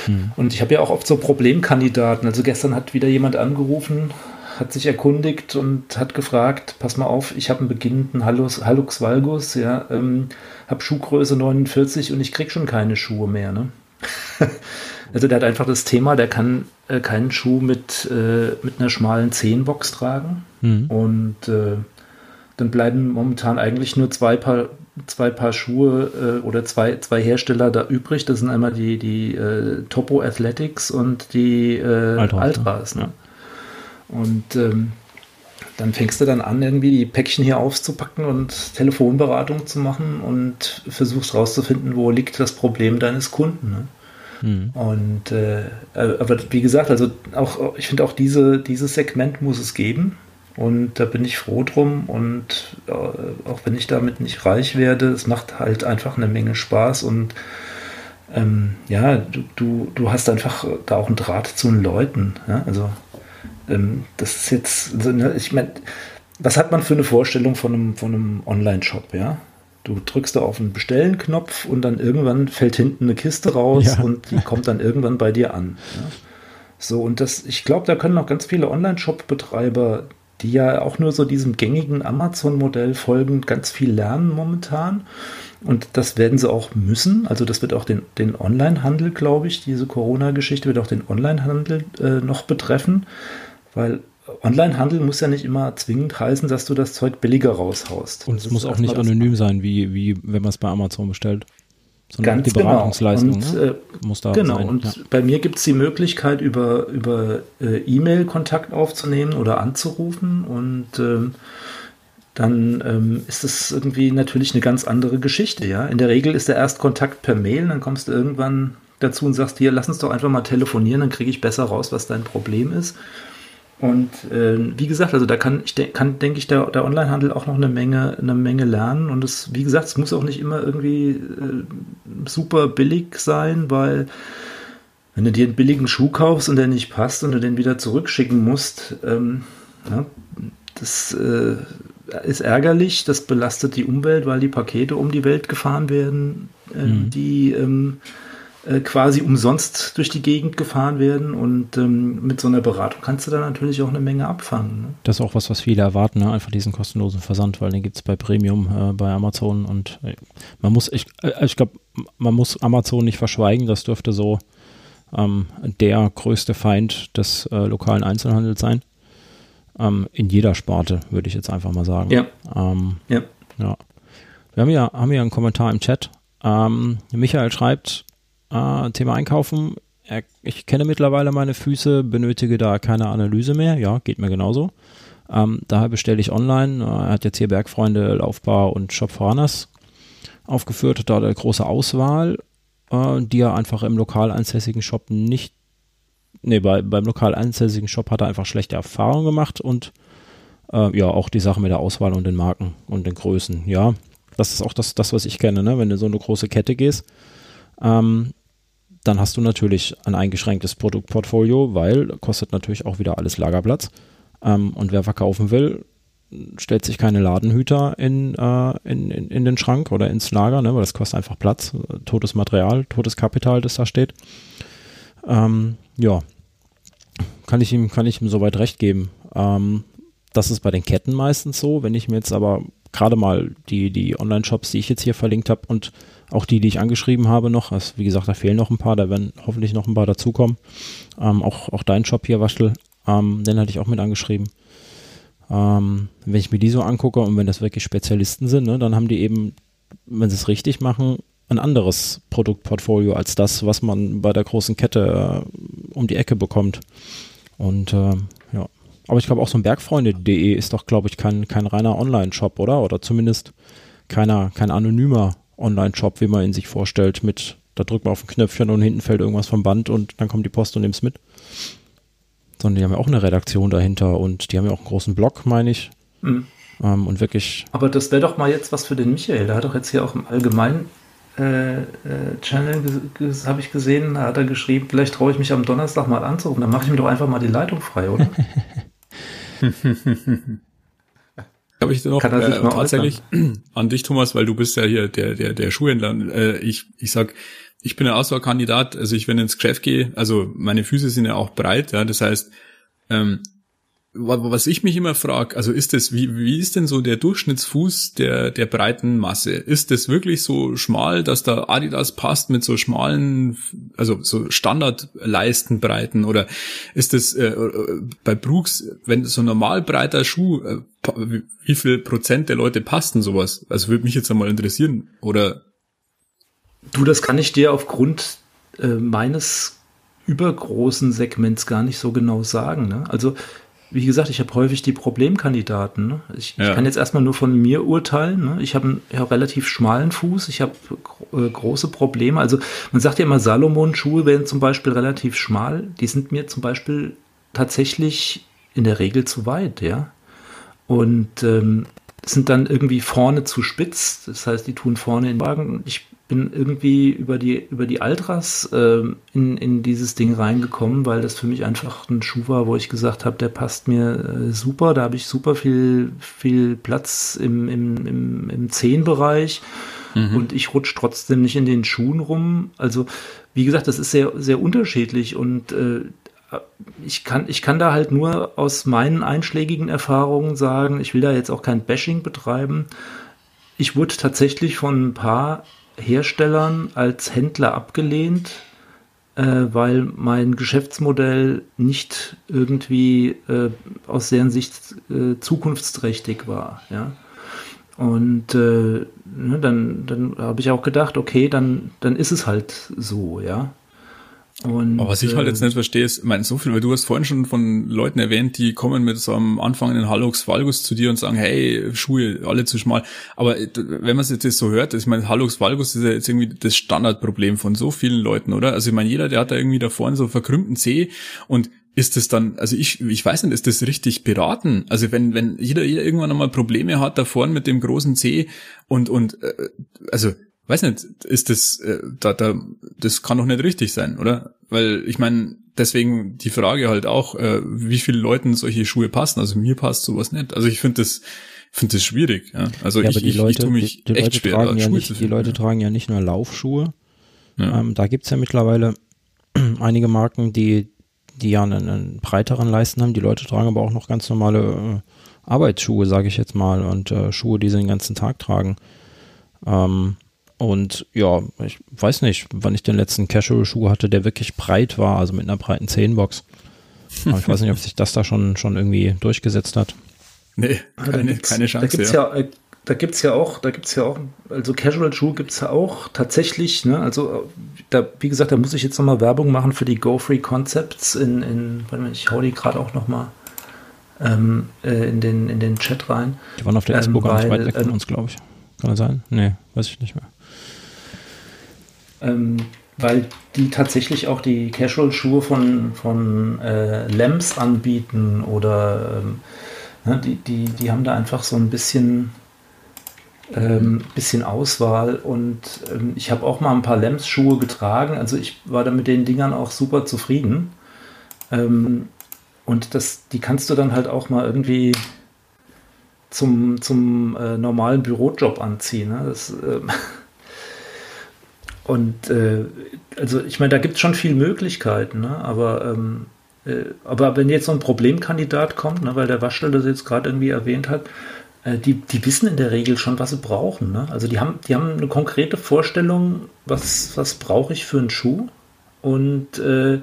Mhm. Und ich habe ja auch oft so Problemkandidaten. Also gestern hat wieder jemand angerufen, hat sich erkundigt und hat gefragt, pass mal auf, ich habe einen beginnenden Hallux, Hallux valgus, ja, ähm, habe Schuhgröße 49 und ich krieg schon keine Schuhe mehr. Ne? Also der hat einfach das Thema, der kann äh, keinen Schuh mit, äh, mit einer schmalen Zehenbox tragen. Mhm. Und äh, dann bleiben momentan eigentlich nur zwei Paar, zwei Paar Schuhe äh, oder zwei, zwei Hersteller da übrig. Das sind einmal die, die äh, Topo Athletics und die äh, Altras. Altras ne? ja. Und ähm, dann fängst du dann an, irgendwie die Päckchen hier auszupacken und Telefonberatung zu machen und versuchst rauszufinden, wo liegt das Problem deines Kunden. Ne? Mhm. Und äh, aber wie gesagt, also auch ich finde auch diese, dieses Segment muss es geben. Und da bin ich froh drum. Und äh, auch wenn ich damit nicht reich werde, es macht halt einfach eine Menge Spaß. Und ähm, ja, du, du, du hast einfach da auch einen Draht zu den Leuten. Ja? Also ähm, das ist jetzt, also, ne, ich meine, was hat man für eine Vorstellung von einem, von einem Online-Shop, ja? Du drückst da auf den Bestellen-Knopf und dann irgendwann fällt hinten eine Kiste raus ja. und die kommt dann irgendwann bei dir an. Ja. So, und das, ich glaube, da können auch ganz viele Online-Shop-Betreiber, die ja auch nur so diesem gängigen Amazon-Modell folgen, ganz viel lernen momentan. Und das werden sie auch müssen. Also das wird auch den, den Online-Handel, glaube ich, diese Corona-Geschichte wird auch den Online-Handel äh, noch betreffen, weil Onlinehandel muss ja nicht immer zwingend heißen, dass du das Zeug billiger raushaust. Und es muss auch nicht anonym sein, wie, wie wenn man es bei Amazon bestellt. Sondern Ganz die genau. Beratungsleistung genau. und, ne? äh, muss da Genau, sein. und ja. bei mir gibt es die Möglichkeit, über, über äh, E-Mail Kontakt aufzunehmen oder anzurufen und ähm, dann ähm, ist es irgendwie natürlich eine ganz andere Geschichte. Ja? In der Regel ist der Erstkontakt per Mail, dann kommst du irgendwann dazu und sagst, hier, lass uns doch einfach mal telefonieren, dann kriege ich besser raus, was dein Problem ist. Und äh, wie gesagt, also da kann, ich de kann denke ich, der, der Onlinehandel auch noch eine Menge, eine Menge lernen. Und es, wie gesagt, es muss auch nicht immer irgendwie äh, super billig sein, weil wenn du dir einen billigen Schuh kaufst und der nicht passt und du den wieder zurückschicken musst, ähm, ja, das äh, ist ärgerlich, das belastet die Umwelt, weil die Pakete um die Welt gefahren werden, äh, mhm. die ähm, äh, quasi umsonst durch die Gegend gefahren werden und ähm, mit so einer Beratung kannst du da natürlich auch eine Menge abfangen. Ne? Das ist auch was, was viele erwarten, ne? einfach diesen kostenlosen Versand, weil den gibt es bei Premium äh, bei Amazon und äh, man muss, ich, äh, ich glaube, man muss Amazon nicht verschweigen, das dürfte so ähm, der größte Feind des äh, lokalen Einzelhandels sein. Ähm, in jeder Sparte, würde ich jetzt einfach mal sagen. Ja. Ähm, ja. ja. Wir haben ja, haben ja einen Kommentar im Chat. Ähm, Michael schreibt, äh, Thema Einkaufen. Ich kenne mittlerweile meine Füße, benötige da keine Analyse mehr. Ja, geht mir genauso. Ähm, daher bestelle ich online. Äh, er hat jetzt hier Bergfreunde, Laufbar und Shop Foranas aufgeführt. Da eine große Auswahl, äh, die er einfach im lokal ansässigen Shop nicht. Nee, bei, beim lokal ansässigen Shop hat er einfach schlechte Erfahrungen gemacht und Äh, ja, auch die Sache mit der Auswahl und den Marken und den Größen. Ja, das ist auch das, das was ich kenne, ne? wenn du so eine große Kette gehst. Ähm, dann hast du natürlich ein eingeschränktes Produktportfolio, weil kostet natürlich auch wieder alles Lagerplatz. Ähm, und wer verkaufen will, stellt sich keine Ladenhüter in, äh, in, in, in, den Schrank oder ins Lager, ne, weil das kostet einfach Platz, totes Material, totes Kapital, das da steht. Ähm, ja, kann ich ihm, kann ich ihm soweit recht geben. Ähm, das ist bei den Ketten meistens so. Wenn ich mir jetzt aber gerade mal die, die Online-Shops, die ich jetzt hier verlinkt habe und auch die, die ich angeschrieben habe noch, also wie gesagt, da fehlen noch ein paar, da werden hoffentlich noch ein paar dazukommen. Ähm, auch, auch dein Shop hier, Waschel, ähm, den hatte ich auch mit angeschrieben. Ähm, wenn ich mir die so angucke und wenn das wirklich Spezialisten sind, ne, dann haben die eben, wenn sie es richtig machen, ein anderes Produktportfolio als das, was man bei der großen Kette äh, um die Ecke bekommt. Und äh, ja, aber ich glaube auch so ein Bergfreunde.de ist doch, glaube ich, kein, kein reiner Online-Shop, oder? Oder zumindest keiner, kein anonymer Online-Shop, wie man ihn sich vorstellt, mit da drückt man auf ein Knöpfchen und hinten fällt irgendwas vom Band und dann kommt die Post und nimmt es mit sondern die haben ja auch eine Redaktion dahinter und die haben ja auch einen großen Blog, meine ich. Mhm. Ähm, und wirklich. Aber das wäre doch mal jetzt was für den Michael. Der hat doch jetzt hier auch im allgemeinen äh, äh, Channel, habe ich gesehen, da hat er geschrieben, vielleicht traue ich mich am Donnerstag mal anzurufen. Dann mache ich mir doch einfach mal die Leitung frei, oder? Habe ich noch äh, tatsächlich an dich, Thomas, weil du bist ja hier der der der Schuhhändler. Äh, ich ich sag, ich bin ein Auswahlkandidat, also ich, wenn ins Geschäft gehe, also meine Füße sind ja auch breit, ja, das heißt, ähm, was ich mich immer frage, also ist das, wie, wie ist denn so der Durchschnittsfuß der, der breiten Masse? Ist das wirklich so schmal, dass da Adidas passt mit so schmalen, also so Standardleistenbreiten oder ist das äh, bei Brooks, wenn so ein normal breiter Schuh, äh, wie viel Prozent der Leute passt denn sowas? Also würde mich jetzt einmal interessieren oder Du, das kann ich dir aufgrund äh, meines übergroßen Segments gar nicht so genau sagen. Ne? Also, wie gesagt, ich habe häufig die Problemkandidaten. Ne? Ich, ja. ich, kann jetzt erstmal nur von mir urteilen. Ne? Ich habe einen ja, relativ schmalen Fuß, ich habe äh, große Probleme. Also man sagt ja immer, Salomon-Schuhe wären zum Beispiel relativ schmal. Die sind mir zum Beispiel tatsächlich in der Regel zu weit, ja. Und ähm, sind dann irgendwie vorne zu spitz. Das heißt, die tun vorne in den Wagen. Ich bin irgendwie über die, über die Altras äh, in, in dieses Ding reingekommen, weil das für mich einfach ein Schuh war, wo ich gesagt habe, der passt mir äh, super. Da habe ich super viel, viel Platz im, im, im, im Zehenbereich mhm. und ich rutsche trotzdem nicht in den Schuhen rum. Also, wie gesagt, das ist sehr, sehr unterschiedlich und äh, ich kann, ich kann da halt nur aus meinen einschlägigen Erfahrungen sagen, ich will da jetzt auch kein Bashing betreiben. Ich wurde tatsächlich von ein paar Herstellern als Händler abgelehnt, äh, weil mein Geschäftsmodell nicht irgendwie äh, aus deren Sicht äh, zukunftsträchtig war. Ja? Und äh, ne, dann, dann habe ich auch gedacht, okay, dann, dann ist es halt so, ja. Und, Aber was ich halt jetzt nicht verstehe, ist, ich meine, so viel, weil du hast vorhin schon von Leuten erwähnt, die kommen mit so einem anfangenden Hallux Valgus zu dir und sagen, hey, Schuhe, alle zu schmal. Aber äh, wenn man es jetzt so hört, ich meine, Hallux Valgus ist ja jetzt irgendwie das Standardproblem von so vielen Leuten, oder? Also ich meine, jeder, der hat da irgendwie da vorne so verkrümmten Zeh und ist das dann, also ich, ich weiß nicht, ist das richtig beraten? Also wenn, wenn jeder, jeder irgendwann einmal Probleme hat da vorne mit dem großen C und, und, äh, also weiß nicht, ist das, äh, da, da, das kann doch nicht richtig sein, oder? Weil ich meine, deswegen die Frage halt auch, äh, wie vielen Leuten solche Schuhe passen. Also mir passt sowas nicht. Also ich finde das, finde das schwierig. Ja? Also ja, ich, ich, Leute, ich tue mich die, die echt Leute schwer, tragen ja Schuhe nicht, finden. Die Leute tragen ja nicht nur Laufschuhe. Ja. Ähm, da gibt's ja mittlerweile einige Marken, die, die ja einen, einen, breiteren Leisten haben. Die Leute tragen aber auch noch ganz normale äh, Arbeitsschuhe, sage ich jetzt mal, und äh, Schuhe, die sie den ganzen Tag tragen. Ähm, und ja, ich weiß nicht, wann ich den letzten Casual-Schuh hatte, der wirklich breit war, also mit einer breiten Zehenbox. Aber ich weiß nicht, ob sich das da schon, schon irgendwie durchgesetzt hat. Nee, keine, keine Chance. Da gibt's ja, ja da gibt's ja auch, da gibt's ja auch, also Casual-Schuhe gibt's ja auch tatsächlich, ne, also da, wie gesagt, da muss ich jetzt nochmal Werbung machen für die Go Free Concepts in, in warte mal, ich hau die gerade auch nochmal ähm, äh, in, den, in den Chat rein. Die waren auf der ähm, nicht weit weg von ähm, uns, glaube ich. Kann das sein? Nee, weiß ich nicht mehr ähm, weil die tatsächlich auch die Casual-Schuhe von, von äh, Lamps anbieten oder ähm, Ne, die, die, die haben da einfach so ein bisschen, ähm, bisschen Auswahl und ähm, ich habe auch mal ein paar Lems-Schuhe getragen. Also ich war da mit den Dingern auch super zufrieden. Ähm, und das, die kannst du dann halt auch mal irgendwie zum, zum äh, normalen Bürojob anziehen. Ne? Das, äh, und äh, also ich meine, da gibt es schon viele Möglichkeiten, ne? aber, ähm, äh, aber wenn jetzt so ein Problemkandidat kommt, ne, weil der Waschel das jetzt gerade irgendwie erwähnt hat, äh, die, die wissen in der Regel schon, was sie brauchen. Ne? Also die haben, die haben eine konkrete Vorstellung, was, was brauche ich für einen Schuh und äh,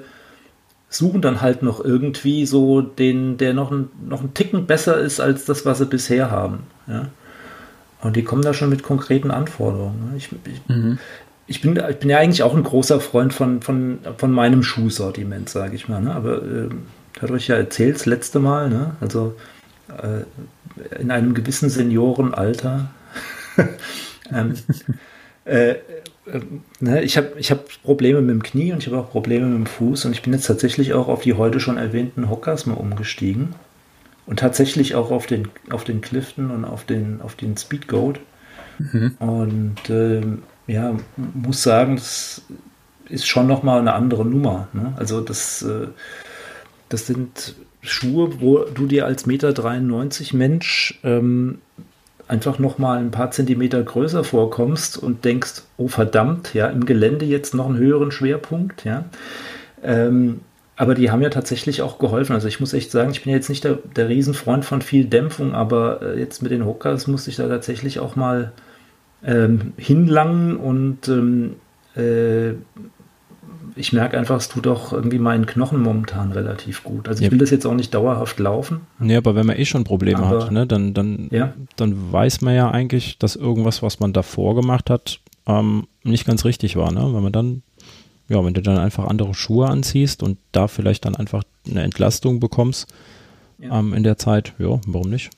suchen dann halt noch irgendwie so den, der noch ein, noch ein Ticken besser ist als das, was sie bisher haben. Ja? Und die kommen da schon mit konkreten Anforderungen. Ne? Ich, ich, mhm. Ich, bin, ich bin ja eigentlich auch ein großer Freund von, von, von meinem Schuhsortiment, sage ich mal. Ne? Aber äh, dadurch ja erzählt das letzte Mal, ne? also äh, in einem gewissen Seniorenalter ähm, äh, äh, ne, ich habe ich hab Probleme mit dem Knie und ich habe auch Probleme mit dem Fuß und ich bin jetzt tatsächlich auch auf die heute schon erwähnten Hockers mal umgestiegen und tatsächlich auch auf den, auf den Clifton und auf den, auf den Speedgoat. Mhm. Und äh, ja, muss sagen, das ist schon nochmal eine andere Nummer. Ne? Also das, äh, das sind Schuhe, wo du dir als Meter 93 Mensch ähm, einfach noch mal ein paar Zentimeter größer vorkommst und denkst, oh verdammt, ja, im Gelände jetzt noch einen höheren Schwerpunkt, ja. Ähm, aber die haben ja tatsächlich auch geholfen. Also ich muss echt sagen, ich bin jetzt nicht der, der Riesenfreund von viel Dämpfung, aber äh, jetzt mit den Hookers musste ich da tatsächlich auch mal ähm, hinlangen und ähm, äh, ich merke einfach, es tut auch irgendwie meinen Knochen momentan relativ gut. Also ich ja. will das jetzt auch nicht dauerhaft laufen. Nee, aber wenn man eh schon Probleme aber, hat, ne, dann, dann, ja. dann weiß man ja eigentlich, dass irgendwas, was man davor gemacht hat, ähm, nicht ganz richtig war. Ne? Wenn man dann, ja, wenn du dann einfach andere Schuhe anziehst und da vielleicht dann einfach eine Entlastung bekommst ja. ähm, in der Zeit, ja, warum nicht?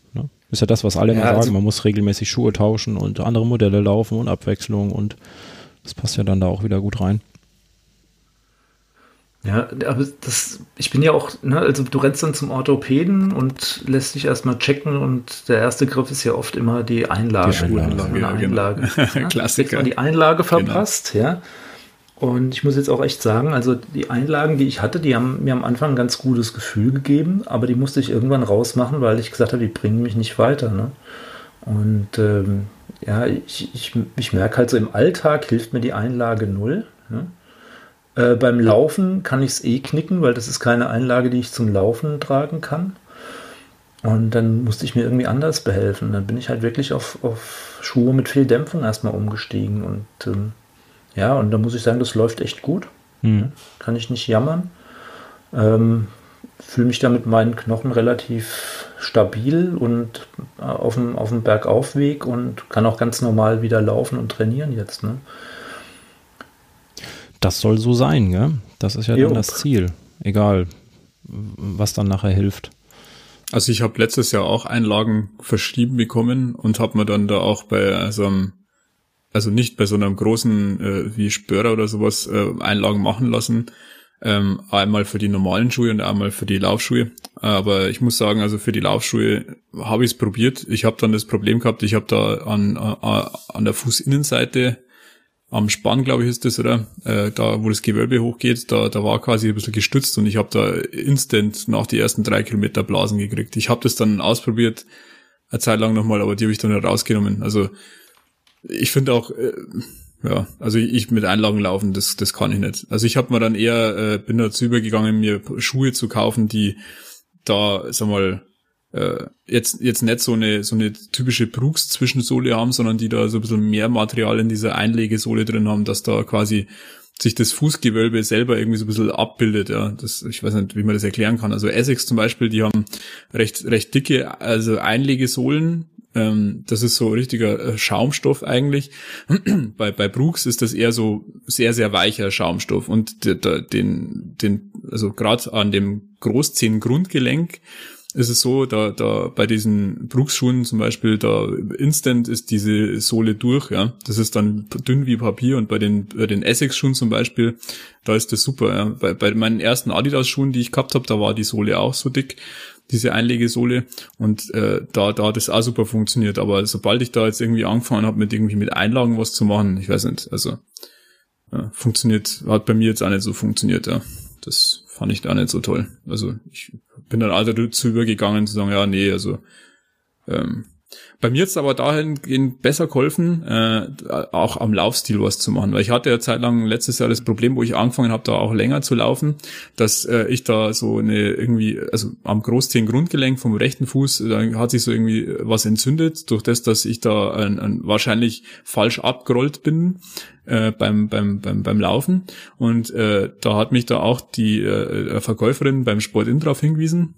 Ist ja das, was alle immer sagen, also, man muss regelmäßig Schuhe tauschen und andere Modelle laufen und Abwechslung und das passt ja dann da auch wieder gut rein. Ja, aber das, ich bin ja auch, ne, also du rennst dann zum Orthopäden und lässt dich erstmal checken und der erste Griff ist ja oft immer die Einlage. Die Einlage, ja, Einlage. Genau. Ja, Klassiker. Man die Einlage genau. verpasst, genau. ja. Und ich muss jetzt auch echt sagen, also die Einlagen, die ich hatte, die haben mir am Anfang ein ganz gutes Gefühl gegeben, aber die musste ich irgendwann rausmachen, weil ich gesagt habe, die bringen mich nicht weiter. Ne? Und ähm, ja, ich, ich, ich merke halt so im Alltag hilft mir die Einlage null. Ne? Äh, beim Laufen kann ich es eh knicken, weil das ist keine Einlage, die ich zum Laufen tragen kann. Und dann musste ich mir irgendwie anders behelfen. Dann bin ich halt wirklich auf, auf Schuhe mit viel Dämpfung erstmal umgestiegen. Und ähm, ja, und da muss ich sagen, das läuft echt gut. Mhm. Kann ich nicht jammern. Ähm, Fühle mich da mit meinen Knochen relativ stabil und äh, auf dem, auf dem Bergaufweg und kann auch ganz normal wieder laufen und trainieren jetzt. Ne? Das soll so sein, gell? Das ist ja jo. dann das Ziel. Egal, was dann nachher hilft. Also ich habe letztes Jahr auch Einlagen verschrieben bekommen und habe mir dann da auch bei so einem, also nicht bei so einem großen äh, wie Spörer oder sowas äh, Einlagen machen lassen. Ähm, einmal für die normalen Schuhe und einmal für die Laufschuhe. Aber ich muss sagen, also für die Laufschuhe habe ich es probiert. Ich habe dann das Problem gehabt, ich habe da an, an, an der Fußinnenseite am Spann, glaube ich, ist das, oder? Äh, da, wo das Gewölbe hochgeht, da, da war quasi ein bisschen gestützt und ich habe da instant nach die ersten drei Kilometer Blasen gekriegt. Ich habe das dann ausprobiert, eine Zeit lang nochmal, aber die habe ich dann rausgenommen. Also ich finde auch, äh, ja, also ich mit Einlagen laufen, das, das kann ich nicht. Also ich habe mir dann eher, äh, bin dazu übergegangen, mir Schuhe zu kaufen, die da, sag mal, äh, jetzt, jetzt nicht so eine, so eine typische Brooks-Zwischensohle haben, sondern die da so ein bisschen mehr Material in dieser Einlegesohle drin haben, dass da quasi sich das Fußgewölbe selber irgendwie so ein bisschen abbildet, ja. Das, ich weiß nicht, wie man das erklären kann. Also Essex zum Beispiel, die haben recht, recht dicke, also Einlegesohlen. Ähm, das ist so richtiger äh, Schaumstoff eigentlich. bei, bei Brooks ist das eher so sehr, sehr weicher Schaumstoff und den, den, also gerade an dem Großzehengrundgelenk ist es so, da, da bei diesen Brooks-Schuhen zum Beispiel, da instant ist diese Sohle durch, ja. Das ist dann dünn wie Papier und bei den, bei den Essex-Schuhen zum Beispiel, da ist das super. Ja. Bei, bei meinen ersten Adidas-Schuhen, die ich gehabt habe, da war die Sohle auch so dick, diese Einlegesohle und äh, da, da hat das auch super funktioniert. Aber sobald ich da jetzt irgendwie angefangen habe, mit irgendwie mit Einlagen was zu machen, ich weiß nicht, also ja, funktioniert, hat bei mir jetzt auch nicht so funktioniert, ja. Das fand ich da nicht so toll. Also ich bin dann also dazu übergegangen zu sagen, ja, nee, also ähm, bei mir jetzt aber dahingehend besser geholfen, äh, auch am Laufstil was zu machen, weil ich hatte ja Zeit lang letztes Jahr das Problem, wo ich angefangen habe, da auch länger zu laufen, dass äh, ich da so eine irgendwie, also am Großzehengrundgelenk vom rechten Fuß, da hat sich so irgendwie was entzündet, durch das, dass ich da ein, ein wahrscheinlich falsch abgerollt bin äh, beim, beim, beim, beim Laufen. Und äh, da hat mich da auch die äh, Verkäuferin beim Sport in drauf hingewiesen,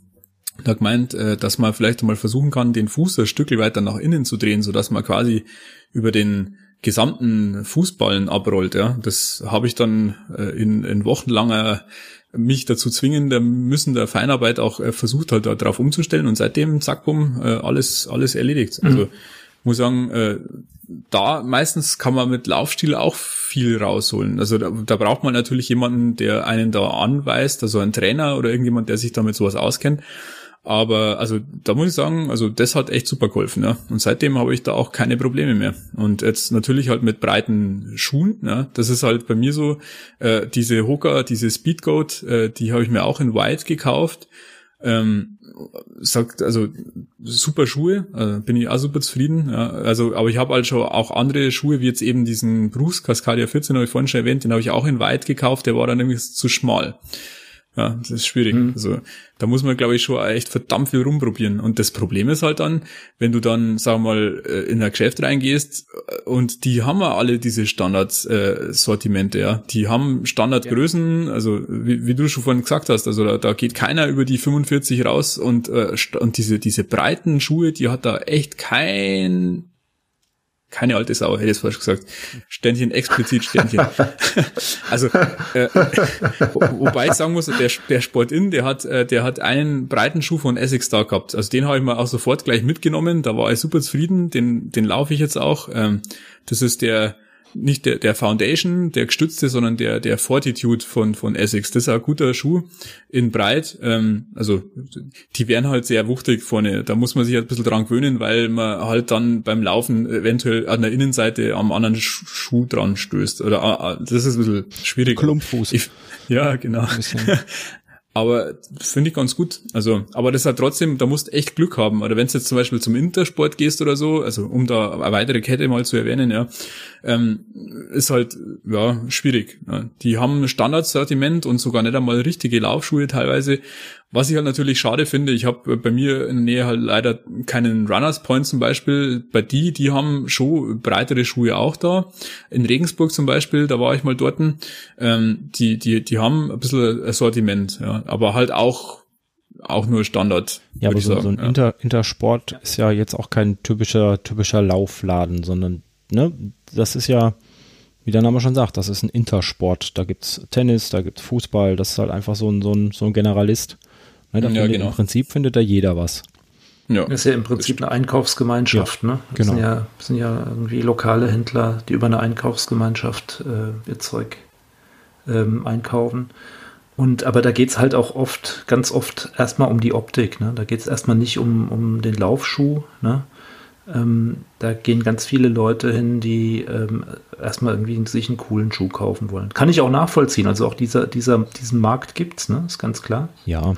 hat gemeint, äh, dass man vielleicht mal versuchen kann, den Fuß ein Stück weiter nach innen zu drehen, so dass man quasi über den gesamten Fußballen abrollt. Ja, das habe ich dann äh, in, in wochenlanger mich dazu zwingen, der müssen der Feinarbeit auch äh, versucht halt darauf umzustellen und seitdem zack bumm alles alles erledigt. Mhm. Also muss sagen, da meistens kann man mit Laufstil auch viel rausholen. Also da, da braucht man natürlich jemanden, der einen da anweist, also ein Trainer oder irgendjemand, der sich damit sowas auskennt. Aber also da muss ich sagen, also das hat echt super geholfen. Ja. Und seitdem habe ich da auch keine Probleme mehr. Und jetzt natürlich halt mit breiten Schuhen. Ja. Das ist halt bei mir so, äh, diese Hoka, diese Speedgoat, äh, die habe ich mir auch in White gekauft. Ähm, sagt, also super Schuhe, äh, bin ich auch super zufrieden. Ja. Also, aber ich habe halt schon auch andere Schuhe, wie jetzt eben diesen Bruce Cascadia 14, habe ich vorhin schon erwähnt, den habe ich auch in White gekauft, der war dann nämlich zu schmal. Ja, das ist schwierig. Mhm. Also da muss man, glaube ich, schon echt verdammt viel rumprobieren. Und das Problem ist halt dann, wenn du dann, sag mal, äh, in ein Geschäft reingehst äh, und die haben ja alle diese Standardsortimente, äh, ja. Die haben Standardgrößen, ja. also wie, wie, du schon vorhin gesagt hast, also da, da geht keiner über die 45 raus und, und diese, diese breiten Schuhe, die hat da echt kein keine alte Sau, hätte ich es falsch gesagt. Sternchen explizit Sternchen. also, äh, wobei ich sagen muss, der, der Sport-In, der hat, äh, der hat einen breiten Schuh von Essex da gehabt. Also den habe ich mir auch sofort gleich mitgenommen. Da war ich super zufrieden. Den, den laufe ich jetzt auch. Ähm, das ist der nicht der, der Foundation, der gestützte, sondern der, der Fortitude von, von Essex. Das ist ein guter Schuh in breit. Ähm, also, die wären halt sehr wuchtig vorne. Da muss man sich halt ein bisschen dran gewöhnen, weil man halt dann beim Laufen eventuell an der Innenseite am anderen Schuh dran stößt. Oder, äh, das ist ein bisschen schwierig. Klumpfuß. Ich, ja, genau. Aber finde ich ganz gut. Also, aber das hat trotzdem, da musst echt Glück haben. Oder wenn du jetzt zum Beispiel zum Intersport gehst oder so, also um da eine weitere Kette mal zu erwähnen, ja, ähm, ist halt ja schwierig. Ja. Die haben Standardsortiment und sogar nicht einmal richtige Laufschuhe teilweise. Was ich halt natürlich schade finde, ich habe bei mir in der Nähe halt leider keinen Runners Point zum Beispiel. Bei die, die haben schon breitere Schuhe auch da. In Regensburg zum Beispiel, da war ich mal dort. Ähm, die, die, die haben ein bisschen Sortiment, ja, aber halt auch auch nur Standard. Ja, aber so, so, ein ja. Inter, Intersport ist ja jetzt auch kein typischer typischer Laufladen, sondern ne, das ist ja wie der Name schon sagt, das ist ein Intersport. Da gibt's Tennis, da gibt's Fußball, das ist halt einfach so ein, so ein, so ein Generalist. Ne, da ja, genau. Im Prinzip findet da jeder was. Ja. Das ist ja im Prinzip eine Einkaufsgemeinschaft. Ja, ne? Das genau. sind, ja, sind ja irgendwie lokale Händler, die über eine Einkaufsgemeinschaft äh, ihr Zeug ähm, einkaufen. Und aber da geht es halt auch oft, ganz oft erstmal um die Optik. Ne? Da geht es erstmal nicht um, um den Laufschuh, ne? Ähm, da gehen ganz viele Leute hin, die ähm, erstmal irgendwie sich einen coolen Schuh kaufen wollen. Kann ich auch nachvollziehen. Also auch dieser, dieser, diesen Markt gibt's, ne? Ist ganz klar. Ja.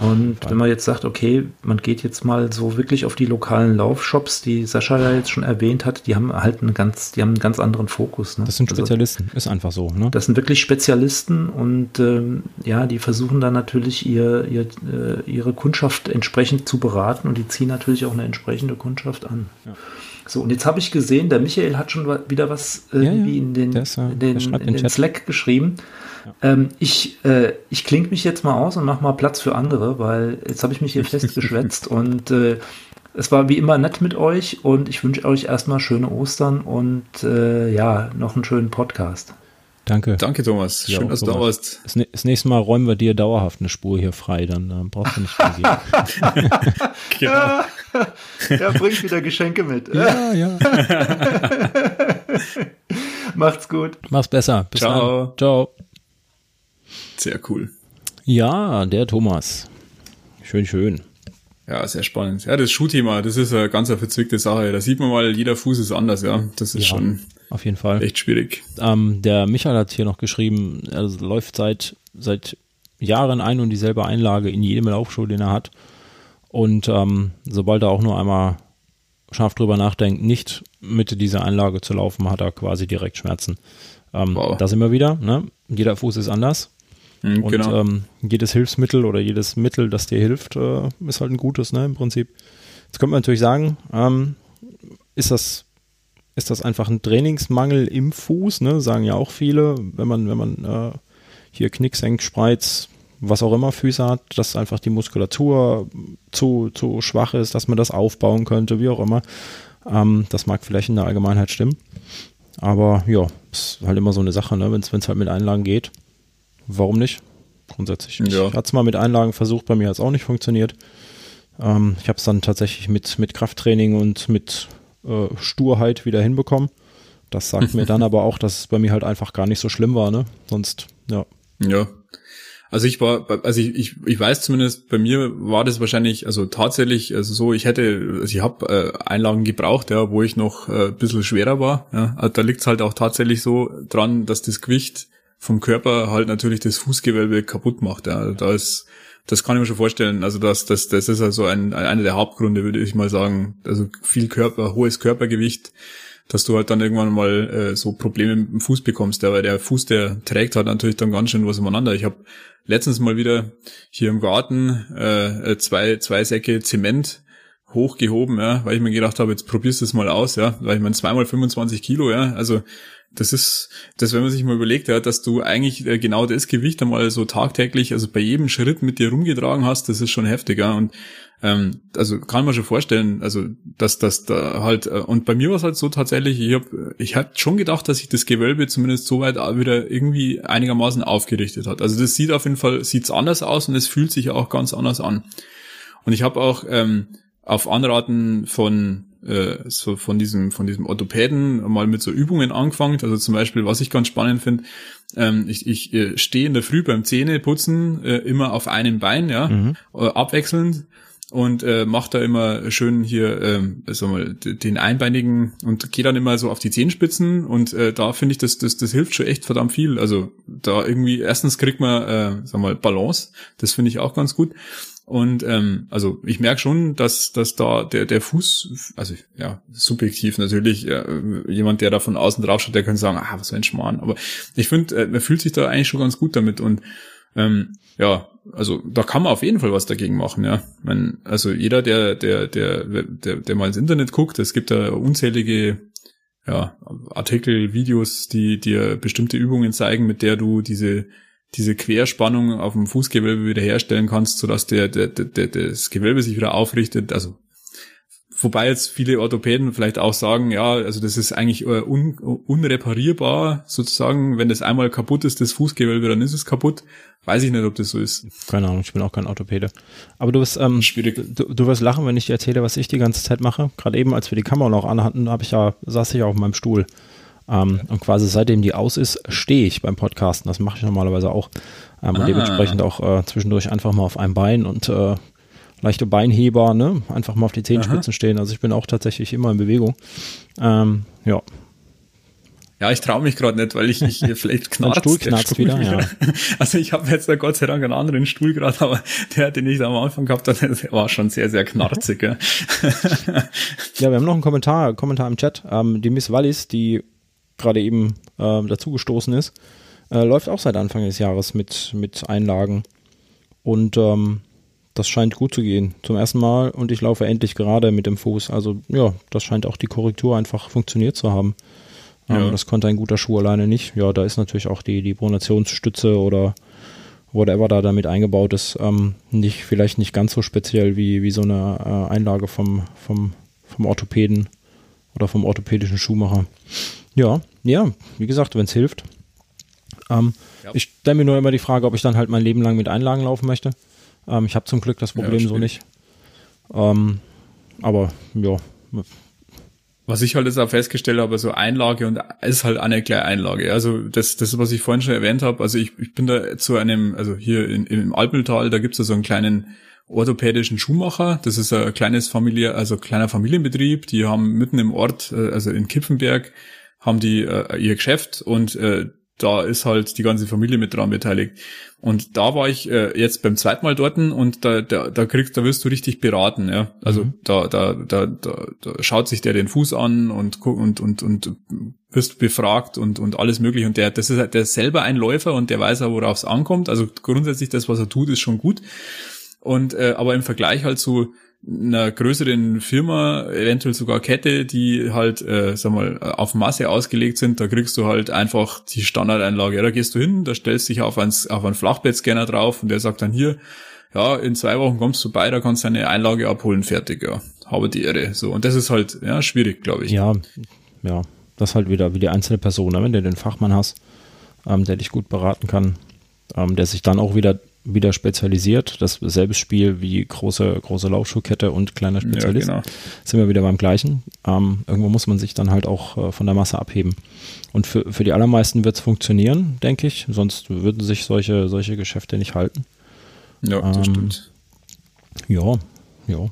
Und wenn man jetzt sagt, okay, man geht jetzt mal so wirklich auf die lokalen Laufshops, die Sascha ja jetzt schon erwähnt hat, die haben halt einen ganz, die haben einen ganz anderen Fokus. Ne? Das sind also Spezialisten, also, ist einfach so. Ne? Das sind wirklich Spezialisten und ähm, ja, die versuchen dann natürlich ihr, ihr, äh, ihre Kundschaft entsprechend zu beraten und die ziehen natürlich auch eine entsprechende Kundschaft an. Ja. So, und jetzt habe ich gesehen, der Michael hat schon wieder was irgendwie ja, ja. in den, ist, in den, in den Slack geschrieben. Ähm, ich äh, ich klinge mich jetzt mal aus und mache mal Platz für andere, weil jetzt habe ich mich hier festgeschwätzt und äh, es war wie immer nett mit euch und ich wünsche euch erstmal schöne Ostern und äh, ja, noch einen schönen Podcast. Danke. Danke, Thomas. Ja, Schön, auch dass du da Thomas. warst. Das, das nächste Mal räumen wir dir dauerhaft eine Spur hier frei, dann äh, brauchst du nicht mehr gehen. Genau. Er bringt wieder Geschenke mit. ja, ja. Macht's gut. Mach's besser. Bis Ciao. dann. Ciao. Sehr cool. Ja, der Thomas. Schön, schön. Ja, sehr spannend. Ja, das Schuhthema, das ist eine ganz eine verzwickte Sache. Da sieht man mal, jeder Fuß ist anders, ja. Das ist Ja. schon Auf jeden Fall. echt schwierig. Ähm, der Michael hat hier noch geschrieben, er läuft seit, seit Jahren ein und dieselbe Einlage in jedem Laufschuh, den er hat. Und ähm, sobald er auch nur einmal scharf drüber nachdenkt, nicht mit dieser Einlage zu laufen, hat er quasi direkt Schmerzen. Ähm, Wow. Das immer wieder. Ne? Jeder Fuß ist anders. Mhm, Und genau. ähm, jedes Hilfsmittel oder jedes Mittel, das dir hilft, äh, ist halt ein gutes, ne, im Prinzip. Jetzt könnte man natürlich sagen, ähm, ist das, ist das einfach ein Trainingsmangel im Fuß, ne? Sagen ja auch viele, wenn man, wenn man äh, hier Knicksenk, Spreiz, was auch immer Füße hat, dass einfach die Muskulatur zu, zu schwach ist, dass man das aufbauen könnte, wie auch immer. Ähm, das mag vielleicht in der Allgemeinheit stimmen. Aber ja, ist halt immer so eine Sache, ne? Wenn es halt mit Einlagen geht, warum nicht? Grundsätzlich. Ja. Ich hatte es mal mit Einlagen versucht, bei mir hat es auch nicht funktioniert. Ähm, ich habe es dann tatsächlich mit, mit Krafttraining und mit äh, Sturheit wieder hinbekommen. Das sagt mir dann aber auch, dass es bei mir halt einfach gar nicht so schlimm war, ne? Sonst, ja. Ja. Also ich war, also ich, ich, ich weiß zumindest, bei mir war das wahrscheinlich, also tatsächlich, also so, ich hätte, also ich habe äh, Einlagen gebraucht, ja, wo ich noch äh, ein bisschen schwerer war. Ja. Also da liegt's halt auch tatsächlich so dran, dass das Gewicht vom Körper halt natürlich das Fußgewölbe kaputt macht. Ja. Da ist, das kann ich mir schon vorstellen. Also das, das, das ist also ein, einer der Hauptgründe, würde ich mal sagen. Also viel Körper, hohes Körpergewicht dass du halt dann irgendwann mal äh, so Probleme mit dem Fuß bekommst. Ja, weil der Fuß, der trägt halt natürlich dann ganz schön was umeinander. Ich habe letztens mal wieder hier im Garten äh, zwei, zwei Säcke Zement hochgehoben, ja, weil ich mir gedacht habe, jetzt probierst du es mal aus, ja, weil ich meine zweimal 25 Kilo, ja, also das ist, das, wenn man sich mal überlegt, ja, dass du eigentlich äh, genau das Gewicht einmal so tagtäglich, also bei jedem Schritt mit dir rumgetragen hast, das ist schon heftig, ja, und ähm, also kann man schon vorstellen, also dass das da halt äh, und bei mir war es halt so tatsächlich, ich habe ich hab schon gedacht, dass sich das Gewölbe zumindest so weit auch wieder irgendwie einigermaßen aufgerichtet hat. Also das sieht auf jeden Fall sieht's anders aus und es fühlt sich auch ganz anders an. Und ich habe auch ähm, auf Anraten von äh, so von diesem von diesem Orthopäden mal mit so Übungen angefangen. Also zum Beispiel, was ich ganz spannend finde, ähm, ich, ich äh, stehe in der Früh beim Zähneputzen äh, immer auf einem Bein, ja, äh, abwechselnd und äh, macht da immer schön hier ähm, sag mal, d- den einbeinigen und gehe dann immer so auf die Zehenspitzen und äh, da finde ich, das, das, das hilft schon echt verdammt viel. Also da irgendwie, erstens kriegt man, äh, sag mal, Balance, das finde ich auch ganz gut. Und ähm, also ich merke schon, dass, dass da der, der Fuß, also ja, subjektiv natürlich, äh, jemand, der da von außen drauf schaut, der könnte sagen, ah, was für ein Schmarrn. Aber ich finde, äh, man fühlt sich da eigentlich schon ganz gut damit und ähm, ja, also da kann man auf jeden Fall was dagegen machen, ja. Man, also jeder, der, der, der, der, der mal ins Internet guckt, es gibt da unzählige ja, Artikel, Videos, die dir bestimmte Übungen zeigen, mit der du diese diese Querspannung auf dem Fußgewölbe wieder herstellen kannst, sodass der, der, der, der das Gewölbe sich wieder aufrichtet. Also wobei jetzt viele Orthopäden vielleicht auch sagen, ja, also das ist eigentlich äh, un, unreparierbar, sozusagen, wenn das einmal kaputt ist, das Fußgewölbe, dann ist es kaputt. Weiß ich nicht, ob das so ist. Keine Ahnung, ich bin auch kein Orthopäde. Aber du wirst, ähm, Schwierig. Du, du wirst lachen, wenn ich dir erzähle, was ich die ganze Zeit mache. Gerade eben, als wir die Kamera noch anhatten, habe ich ja, saß ich ja auf meinem Stuhl. Ähm, und quasi seitdem die aus ist, stehe ich beim Podcasten. Das mache ich normalerweise auch. Ähm, Ah. Und dementsprechend auch äh, zwischendurch einfach mal auf einem Bein und äh, leichte Beinheber, ne? Einfach mal auf die Zehenspitzen stehen. Also ich bin auch tatsächlich immer in Bewegung. Ähm, ja. Ja, ich traue mich gerade nicht, weil ich, ich vielleicht knarzt. Stuhl knarzt wieder, ja. Also ich habe jetzt da Gott sei Dank einen anderen Stuhl gerade, aber der, den ich da am Anfang gehabt hatte, der war schon sehr, sehr knarzig. Ja. Ja, wir haben noch einen Kommentar, Kommentar im Chat. Ähm, die Miss Wallis, die gerade eben ähm, dazugestoßen ist, äh, läuft auch seit Anfang des Jahres mit, mit Einlagen. Und ähm, das scheint gut zu gehen. Zum ersten Mal und ich laufe endlich gerade mit dem Fuß. Also ja, das scheint auch die Korrektur einfach funktioniert zu haben. Ähm, Ja. Das konnte ein guter Schuh alleine nicht. Ja, da ist natürlich auch die, die Pronationsstütze oder whatever da damit eingebaut ist, ähm, nicht, vielleicht nicht ganz so speziell wie, wie so eine äh, Einlage vom, vom, vom Orthopäden oder vom orthopädischen Schuhmacher. Ja, ja, wie gesagt, wenn es hilft, Ähm, ja. Ich stelle mir nur immer die Frage, ob ich dann halt mein Leben lang mit Einlagen laufen möchte. Ähm, ich habe zum Glück das Problem ja, so nicht. Ähm, aber ja. Was ich halt jetzt auch festgestellt habe, so Einlage und ist halt eine kleine Einlage. Also das, das was ich vorhin schon erwähnt habe. Also ich, ich bin da zu einem, also hier in, im Alpental, da gibt's ja so einen kleinen orthopädischen Schuhmacher. Das ist ein kleines Familie, also kleiner Familienbetrieb. Die haben mitten im Ort, äh, also in Kipfenberg, haben die äh, ihr Geschäft und äh, da ist halt die ganze Familie mit dran beteiligt. Und da war ich äh, jetzt beim zweiten Mal dort und da, da, da kriegst, da wirst du richtig beraten, ja. Also mhm. da, da, da, da, da schaut sich der den Fuß an und und und und wirst befragt und und alles mögliche. Und der, das ist halt der ist selber ein Läufer und der weiß auch, worauf es ankommt. Also grundsätzlich das, was er tut, ist schon gut. Und äh, aber im Vergleich halt zu einer größeren Firma, eventuell sogar Kette, die halt, äh, sag mal, auf Masse ausgelegt sind, da kriegst du halt einfach die Standardeinlage. Da gehst du hin, da stellst dich auf, ein, auf einen Flachbettscanner drauf und der sagt dann hier, ja, in zwei Wochen kommst du bei, da kannst du deine Einlage abholen, fertig, ja. Habe die Ehre. So. Und das ist halt, ja, schwierig, glaube ich. Ja, ja. Das halt wieder wie die einzelne Person, ne? wenn du den Fachmann hast, ähm, der dich gut beraten kann, ähm, der sich dann auch wieder wieder spezialisiert. Dasselbe Spiel wie große, große Laufschuhkette und kleiner Spezialist. Ja, genau. Sind wir wieder beim gleichen. Ähm, irgendwo muss man sich dann halt auch äh, von der Masse abheben. Und für, für die allermeisten wird es funktionieren, denke ich. Sonst würden sich solche, solche Geschäfte nicht halten. Ja, das ähm, stimmt. Ja, ja.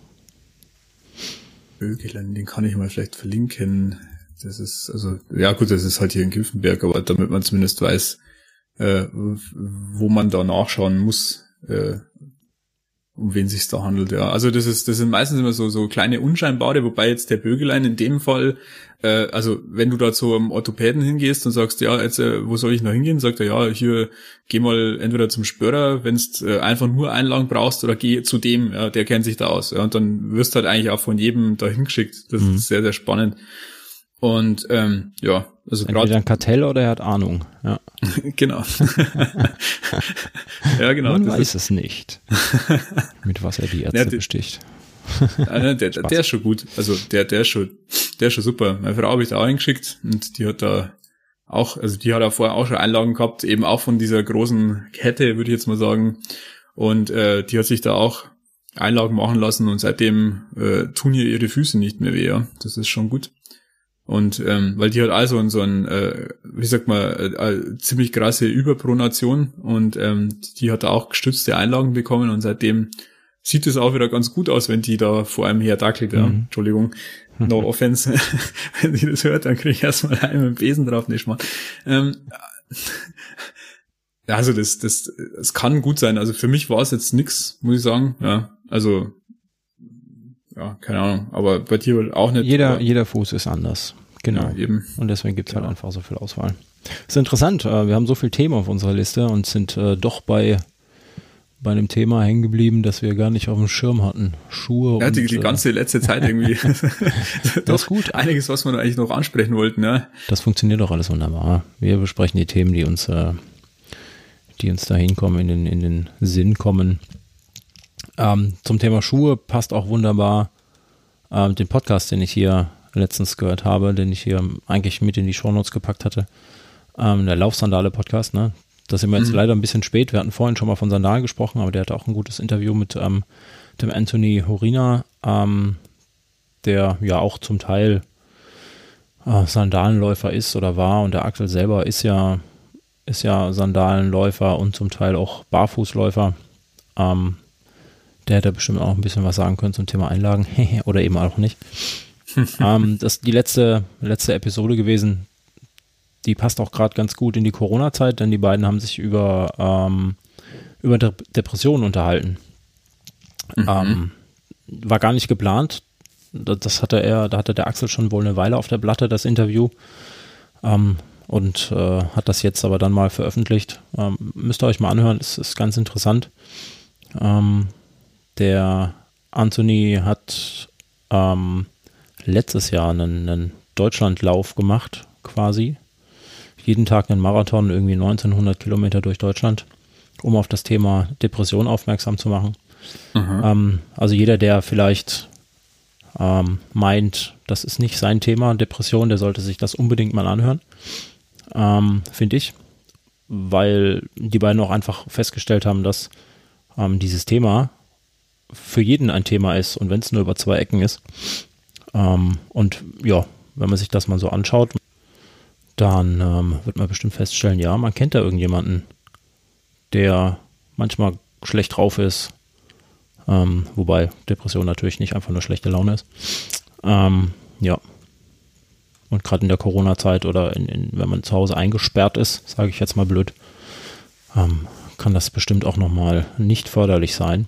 Bögelein, den kann ich mal vielleicht verlinken. Das ist, also, ja gut, das ist halt hier in Kilfenberg, aber damit man zumindest weiß, äh, wo man da nachschauen muss, äh, um wen sich da handelt. Ja, also das ist, das sind meistens immer so so kleine unscheinbare, wobei jetzt der Bögelein in dem Fall, äh, also wenn du da zu einem Orthopäden hingehst und sagst, ja, jetzt äh, wo soll ich noch hingehen, sagt er, ja, hier geh mal entweder zum Spörer, wenn du äh, einfach nur Einlagen brauchst, oder geh zu dem, ja, der kennt sich da aus. Ja, und dann wirst du halt eigentlich auch von jedem da hingeschickt. Das mhm. ist sehr sehr spannend. Und ähm, ja, also gerade ein Kartell oder er hat Ahnung. Ja. genau. ja, genau. Man weiß es nicht, mit was er die Ärzte ja, besticht. der, der, der, ist schon gut. Also der, der ist schon, der ist schon super. Meine Frau habe ich da auch eingeschickt und die hat da auch, also die hat da vorher auch schon Einlagen gehabt, eben auch von dieser großen Kette, würde ich jetzt mal sagen. Und äh, die hat sich da auch Einlagen machen lassen und seitdem äh, tun ihr ihre Füße nicht mehr weh. Ja. Das ist schon gut. Und ähm, weil die hat also so ein, äh, wie sagt man, äh, äh, ziemlich krasse Überpronation und ähm, die hat da auch gestützte Einlagen bekommen und seitdem sieht es auch wieder ganz gut aus, wenn die da vor einem her dackelt. Ja. Mhm. Entschuldigung, no offense. wenn die das hört, dann kriege ich erstmal einen mit dem Besen drauf, nicht mal. Ähm, also das, das, das kann gut sein. Also für mich war es jetzt nix, muss ich sagen. Ja, also ja, keine Ahnung, aber bei dir auch nicht. Jeder, jeder Fuß ist anders. Genau. Ja, eben. Und deswegen gibt's halt genau. halt einfach so viel Auswahl. ist interessant. Äh, wir haben so viel Themen auf unserer Liste und sind äh, doch bei bei einem Thema hängen geblieben, das wir gar nicht auf dem Schirm hatten. Schuhe ja, und, die, die ganze letzte Zeit irgendwie. das ist gut. Einiges, was wir eigentlich noch ansprechen wollten, ne? Das funktioniert doch alles wunderbar. Wir besprechen die Themen, die uns, äh, die uns da hinkommen, in den, in den Sinn kommen. Ähm, zum Thema Schuhe passt auch wunderbar ähm, den Podcast, den ich hier letztens gehört habe, den ich hier eigentlich mit in die Shownotes gepackt hatte. Ähm, der Laufsandale-Podcast, ne? Das sind wir jetzt mhm. leider ein bisschen spät. Wir hatten vorhin schon mal von Sandalen gesprochen, aber der hatte auch ein gutes Interview mit ähm, dem Anthony Horina, ähm, der ja auch zum Teil äh, Sandalenläufer ist oder war und der Axel selber ist ja, ist ja Sandalenläufer und zum Teil auch Barfußläufer. Ähm, der hätte bestimmt auch ein bisschen was sagen können zum Thema Einlagen oder eben auch nicht. ähm, das ist die letzte, letzte Episode gewesen. Die passt auch gerade ganz gut in die Corona-Zeit, denn die beiden haben sich über, ähm, über De Depressionen unterhalten. Mhm. Ähm, war gar nicht geplant. Das hatte er, da hatte der Axel schon wohl eine Weile auf der Platte, das Interview. Ähm, und äh, hat das jetzt aber dann mal veröffentlicht. Ähm, müsst ihr euch mal anhören, es ist ganz interessant. Ähm, der Anthony hat ähm, letztes Jahr einen, einen Deutschlandlauf gemacht, quasi. Jeden Tag einen Marathon, irgendwie 1900 Kilometer durch Deutschland, um auf das Thema Depression aufmerksam zu machen. Mhm. Ähm, also jeder, der vielleicht ähm, meint, das ist nicht sein Thema, Depression, der sollte sich das unbedingt mal anhören, ähm, finde ich. weil die beiden auch einfach festgestellt haben, dass ähm, dieses Thema für jeden ein Thema ist und wenn es nur über zwei Ecken ist. Ähm, und ja, wenn man sich das mal so anschaut, dann ähm, wird man bestimmt feststellen, ja, man kennt da irgendjemanden, der manchmal schlecht drauf ist, ähm, wobei Depression natürlich nicht einfach nur schlechte Laune ist. Ähm, ja. Und gerade in der Corona-Zeit oder in, in, wenn man zu Hause eingesperrt ist, sage ich jetzt mal blöd, ähm, kann das bestimmt auch nochmal nicht förderlich sein.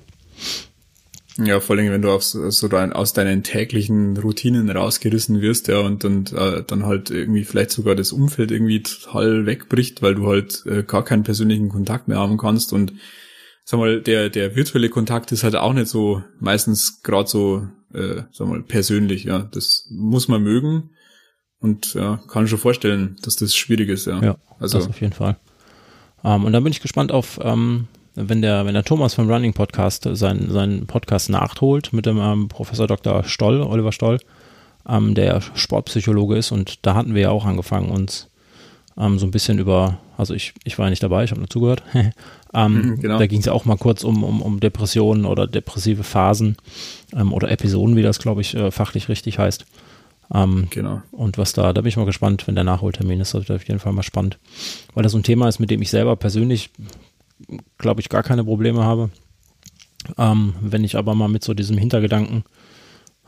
Ja, vor allem, wenn du auf so, dein, aus deinen täglichen Routinen rausgerissen wirst, ja, und, und äh, dann halt irgendwie vielleicht sogar das Umfeld irgendwie total wegbricht, weil du halt äh, gar keinen persönlichen Kontakt mehr haben kannst und sag mal, der, der virtuelle Kontakt ist halt auch nicht so meistens gerade so, äh, sag mal, persönlich, ja. Das muss man mögen und ja, kann schon vorstellen, dass das schwierig ist, ja. Ja, also das auf jeden Fall. Ähm, und dann bin ich gespannt auf ähm, wenn der, wenn der Thomas vom Running Podcast seinen, seinen Podcast nachholt mit dem ähm, Professor Dr. Stoll, Oliver Stoll, ähm, der Sportpsychologe ist und da hatten wir ja auch angefangen, uns ähm, so ein bisschen über, also ich, ich war ja nicht dabei, ich habe nur zugehört. ähm, mhm, genau. Da ging es ja auch mal kurz um, um, um Depressionen oder depressive Phasen ähm, oder Episoden, wie das, glaube ich, äh, fachlich richtig heißt. Ähm, genau. Und was da, da bin ich mal gespannt, wenn der Nachholtermin ist, das wird auf jeden Fall mal spannend. Weil das so ein Thema ist, mit dem ich selber persönlich glaube ich, gar keine Probleme habe. Ähm, wenn ich aber mal mit so diesem Hintergedanken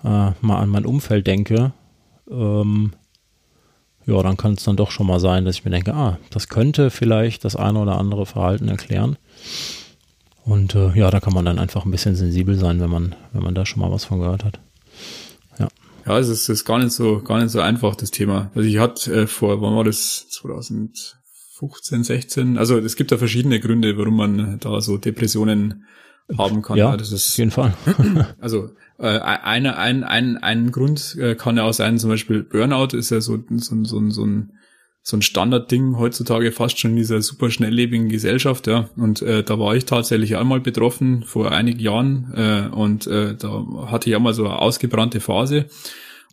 äh, mal an mein Umfeld denke, ähm, ja, dann kann es dann doch schon mal sein, dass ich mir denke, ah, das könnte vielleicht das eine oder andere Verhalten erklären. Und äh, ja, da kann man dann einfach ein bisschen sensibel sein, wenn man, wenn man da schon mal was von gehört hat. Ja. Ja, es ist, ist gar nicht so, gar nicht so einfach, das Thema. Also ich hatte äh, vor, wann war das? 2000, 15, 16. Also es gibt da verschiedene Gründe, warum man da so Depressionen haben kann. Ja, das ist auf jeden Fall. also äh, eine, ein, ein, ein Grund äh, kann ja auch sein, zum Beispiel Burnout ist ja so, so, so, so ein so ein Standardding heutzutage fast schon in dieser super schnelllebigen Gesellschaft, ja. Und äh, da war ich tatsächlich einmal betroffen vor einigen Jahren äh, und äh, da hatte ich einmal so eine ausgebrannte Phase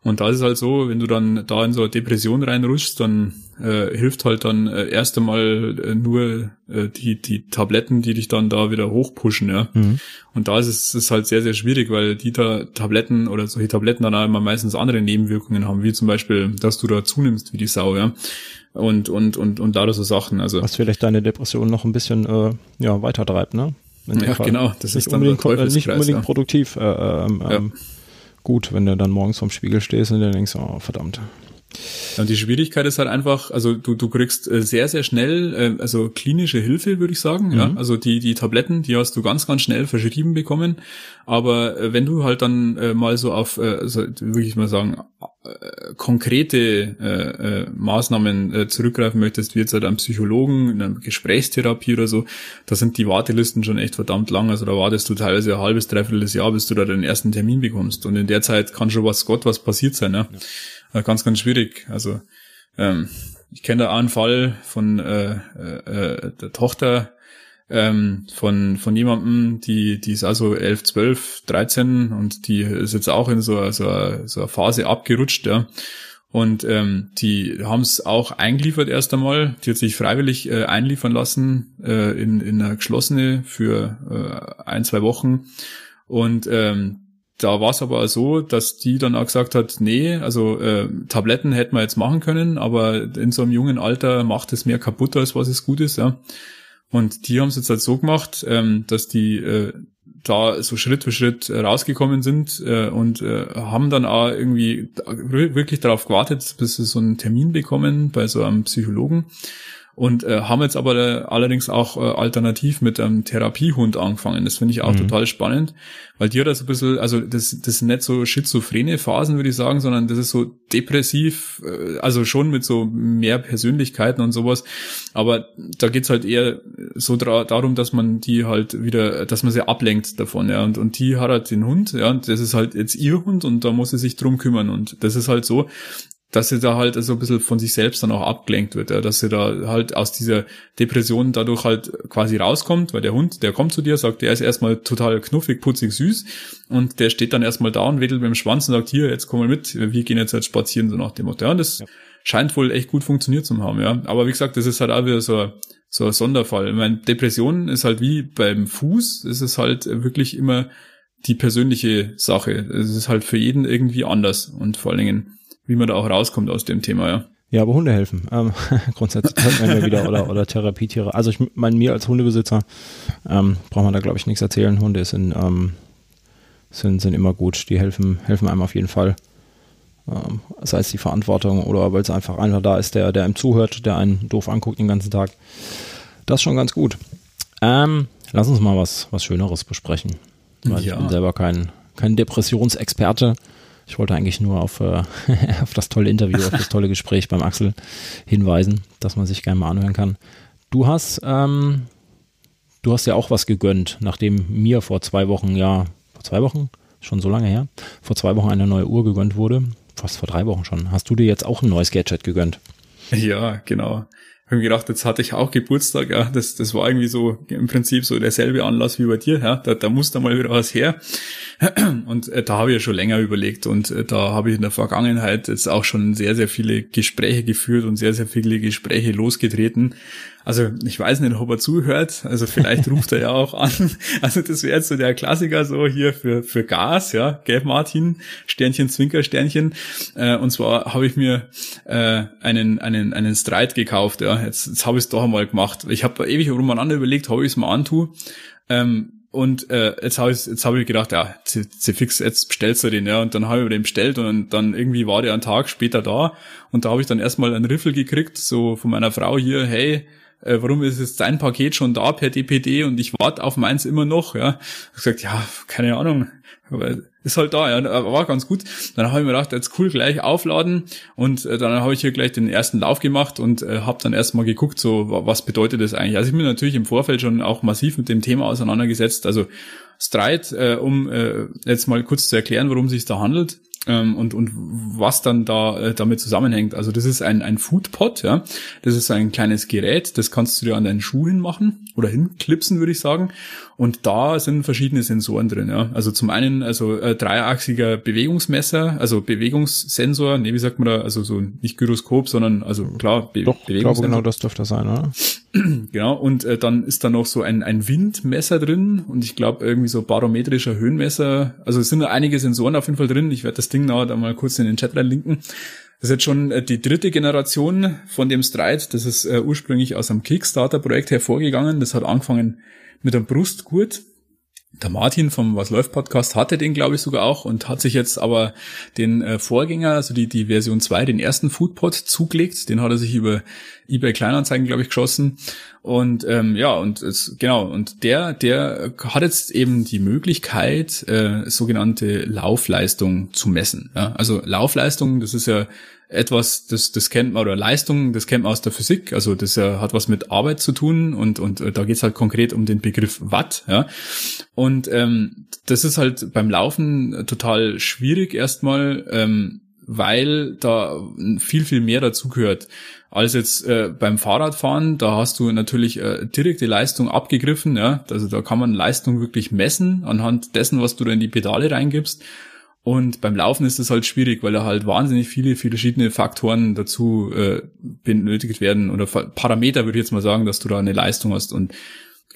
und da ist es halt so, wenn du dann da in so eine Depression reinrutschst, dann äh, hilft halt dann äh, erst einmal äh, nur äh, die, die Tabletten, die dich dann da wieder hochpushen, ja. Mhm. Und da ist es ist halt sehr, sehr schwierig, weil die da Tabletten oder solche Tabletten dann auch immer meistens andere Nebenwirkungen haben, wie zum Beispiel, dass du da zunimmst wie die Sau, ja. Und, und, und, und da so Sachen. Also, Was vielleicht deine Depression noch ein bisschen äh, ja, weiter treibt, ne? ja, Fall. genau. Das nicht ist dann unbedingt, äh, nicht unbedingt ja. produktiv. Äh, ähm, ja. Ähm, gut, wenn du dann morgens vorm Spiegel stehst und dann denkst, oh verdammt. Und die Schwierigkeit ist halt einfach, also du, du kriegst äh, sehr, sehr schnell, äh, also klinische Hilfe, würde ich sagen. Mhm. Ja? Also die, die Tabletten, die hast du ganz, ganz schnell verschrieben bekommen. Aber äh, wenn du halt dann mal so auf, also wirklich mal sagen, konkrete äh, äh, Maßnahmen äh, zurückgreifen möchtest, wie jetzt halt am Psychologen, in einer Gesprächstherapie oder so, da sind die Wartelisten schon echt verdammt lang. Also da wartest du teilweise ein halbes, dreiviertel Jahr, bis du da den ersten Termin bekommst. Und in der Zeit kann schon was Gott was passiert sein. Ja? ja. Äh, ganz, ganz schwierig. Also ähm, ich kenne da einen Fall von äh, äh, der Tochter ähm, von von jemandem, die die ist also 11, 12, 13 und die ist jetzt auch in so, so, so eine Phase abgerutscht, ja. Und ähm, die haben es auch eingeliefert erst einmal. Die hat sich freiwillig äh, einliefern lassen äh, in, in eine geschlossene für äh, ein, zwei Wochen. Und ähm, da war es aber so, dass die dann auch gesagt hat, nee, also äh, Tabletten hätten wir jetzt machen können, aber in so einem jungen Alter macht es mehr kaputt, als was es gut ist, ja. Und die haben es jetzt halt so gemacht, ähm, dass die äh, da so Schritt für Schritt rausgekommen sind äh, und äh, haben dann auch irgendwie wirklich darauf gewartet, bis sie so einen Termin bekommen bei so einem Psychologen und äh, haben jetzt aber äh, allerdings auch äh, alternativ mit einem Therapiehund angefangen. Das finde ich auch mhm. total spannend, weil die hat also ein bisschen, also das, das sind nicht so schizophrene Phasen, würde ich sagen, sondern das ist so depressiv, äh, also schon mit so mehr Persönlichkeiten und sowas. Aber da geht's halt eher so darum, dass man die halt wieder, dass man sie ablenkt davon, ja. Und, und die hat halt den Hund, ja, und das ist halt jetzt ihr Hund und da muss sie sich drum kümmern. Und das ist halt so, dass sie da halt so ein bisschen von sich selbst dann auch abgelenkt wird, ja, dass sie da halt aus dieser Depression dadurch halt quasi rauskommt, weil der Hund, der kommt zu dir, sagt, der ist erstmal total knuffig, putzig, süß und der steht dann erstmal da und wedelt mit dem Schwanz und sagt, hier, jetzt komm mal mit, wir gehen jetzt halt spazieren, so nach dem Motto. Ja, und das ja. scheint wohl echt gut funktioniert zu haben, ja. Aber wie gesagt, das ist halt auch wieder so so ein Sonderfall. Ich meine, Depression ist halt wie beim Fuß, es ist halt wirklich immer die persönliche Sache. Es ist halt für jeden irgendwie anders und vor allen Dingen, wie man da auch rauskommt aus dem Thema, ja. Ja, aber Hunde helfen. Ähm, grundsätzlich hört man ja wieder oder, oder Therapietiere. Also ich meine, mir als Hundebesitzer ähm, braucht man da glaube ich nichts erzählen. Hunde sind, ähm, sind, sind immer gut. Die helfen, helfen einem auf jeden Fall. Ähm, sei es die Verantwortung oder weil es einfach einer da ist, der, der einem zuhört, der einen doof anguckt den ganzen Tag. Das ist schon ganz gut. Ähm, lass uns mal was, was Schöneres besprechen. Weil ja. ich bin selber kein, kein Depressionsexperte. Ich wollte eigentlich nur auf, äh, auf das tolle Interview, auf das tolle Gespräch beim Axel hinweisen, dass man sich gerne mal anhören kann. Du hast, ähm, du hast ja auch was gegönnt, nachdem mir vor zwei Wochen, ja, vor zwei Wochen, schon so lange her, vor zwei Wochen eine neue Uhr gegönnt wurde. Fast vor drei Wochen schon. Hast du dir jetzt auch ein neues Gadget gegönnt? Ja, genau habe mir gedacht, jetzt hatte ich auch Geburtstag, ja, das, das war irgendwie so im Prinzip so derselbe Anlass wie bei dir, ja, da, da muss da mal wieder was her. Und äh, da habe ich ja schon länger überlegt und äh, da habe ich in der Vergangenheit jetzt auch schon sehr, sehr viele Gespräche geführt und sehr, sehr viele Gespräche losgetreten. Also ich weiß nicht, ob er zuhört, also vielleicht ruft er ja auch an. Also das wäre jetzt so der Klassiker so hier für, für Gas, ja, Gelb Martin, Sternchen, Zwinker, Sternchen. Äh, und zwar habe ich mir äh, einen, einen, einen Streit gekauft, ja, jetzt, jetzt habe ich es doch einmal gemacht. Ich habe ewig umeinander überlegt, ob ich es mal antue. Ähm, und äh, jetzt habe ich jetzt hab ich gedacht, ja, fix, jetzt bestellst du den, ja. Und dann habe ich den bestellt und dann irgendwie war der einen Tag später da. Und da habe ich dann erstmal einen Riffel gekriegt, so von meiner Frau hier, hey, äh, warum ist jetzt dein Paket schon da per DPD und ich warte auf meins immer noch, ja. Ich gesagt, ja, keine Ahnung, aber ist halt da, ja, war ganz gut. Dann habe ich mir gedacht, jetzt cool, gleich aufladen und äh, dann habe ich hier gleich den ersten Lauf gemacht und äh, habe dann erstmal geguckt, so was bedeutet das eigentlich. Also ich bin natürlich im Vorfeld schon auch massiv mit dem Thema auseinandergesetzt. Also Streit, äh, um äh, jetzt mal kurz zu erklären, worum es sich da handelt ähm, und, und was dann da äh, damit zusammenhängt. Also das ist ein, ein Foodpot, ja. Das ist ein kleines Gerät, das kannst du dir an deinen Schuh hinmachen oder hinklipsen, würde ich sagen. Und da sind verschiedene Sensoren drin, ja. Also zum einen also äh, dreiachsiger Bewegungsmesser, also Bewegungssensor, nee, wie sagt man da, also so nicht Gyroskop, sondern also klar, Be Doch, ich glaube genau das dürfte sein, oder? genau, und äh, dann ist da noch so ein, ein Windmesser drin und ich glaube irgendwie so barometrischer Höhenmesser. Also es sind einige Sensoren auf jeden Fall drin. Ich werde das Ding nachher da mal kurz in den Chat reinlinken. Das ist jetzt schon äh, die dritte Generation von dem Stride. Das ist äh, ursprünglich aus einem Kickstarter-Projekt hervorgegangen. Das hat angefangen mit einem Brustgurt der Martin vom Was läuft Podcast hatte den, glaube ich, sogar auch und hat sich jetzt aber den äh, Vorgänger, also die, die Version 2, den ersten Foodpod zugelegt. Den hat er sich über eBay Kleinanzeigen, glaube ich, geschossen. Und ähm, ja, und es, genau, und der, der hat jetzt eben die Möglichkeit, äh, sogenannte Laufleistung zu messen. Ja? Also Laufleistung, das ist ja etwas, das, das kennt man, oder Leistung, das kennt man aus der Physik, also das äh, hat was mit Arbeit zu tun und, und äh, da geht's halt konkret um den Begriff Watt, ja. Und ähm, das ist halt beim Laufen total schwierig erstmal, ähm, weil da viel, viel mehr dazugehört als jetzt äh, beim Fahrradfahren. Da hast du natürlich äh, direkte Leistung abgegriffen, ja. Also da kann man Leistung wirklich messen anhand dessen, was du da in die Pedale reingibst. Und beim Laufen ist es halt schwierig, weil da halt wahnsinnig viele, viele verschiedene Faktoren dazu äh, benötigt werden oder Parameter würde ich jetzt mal sagen, dass du da eine Leistung hast. Und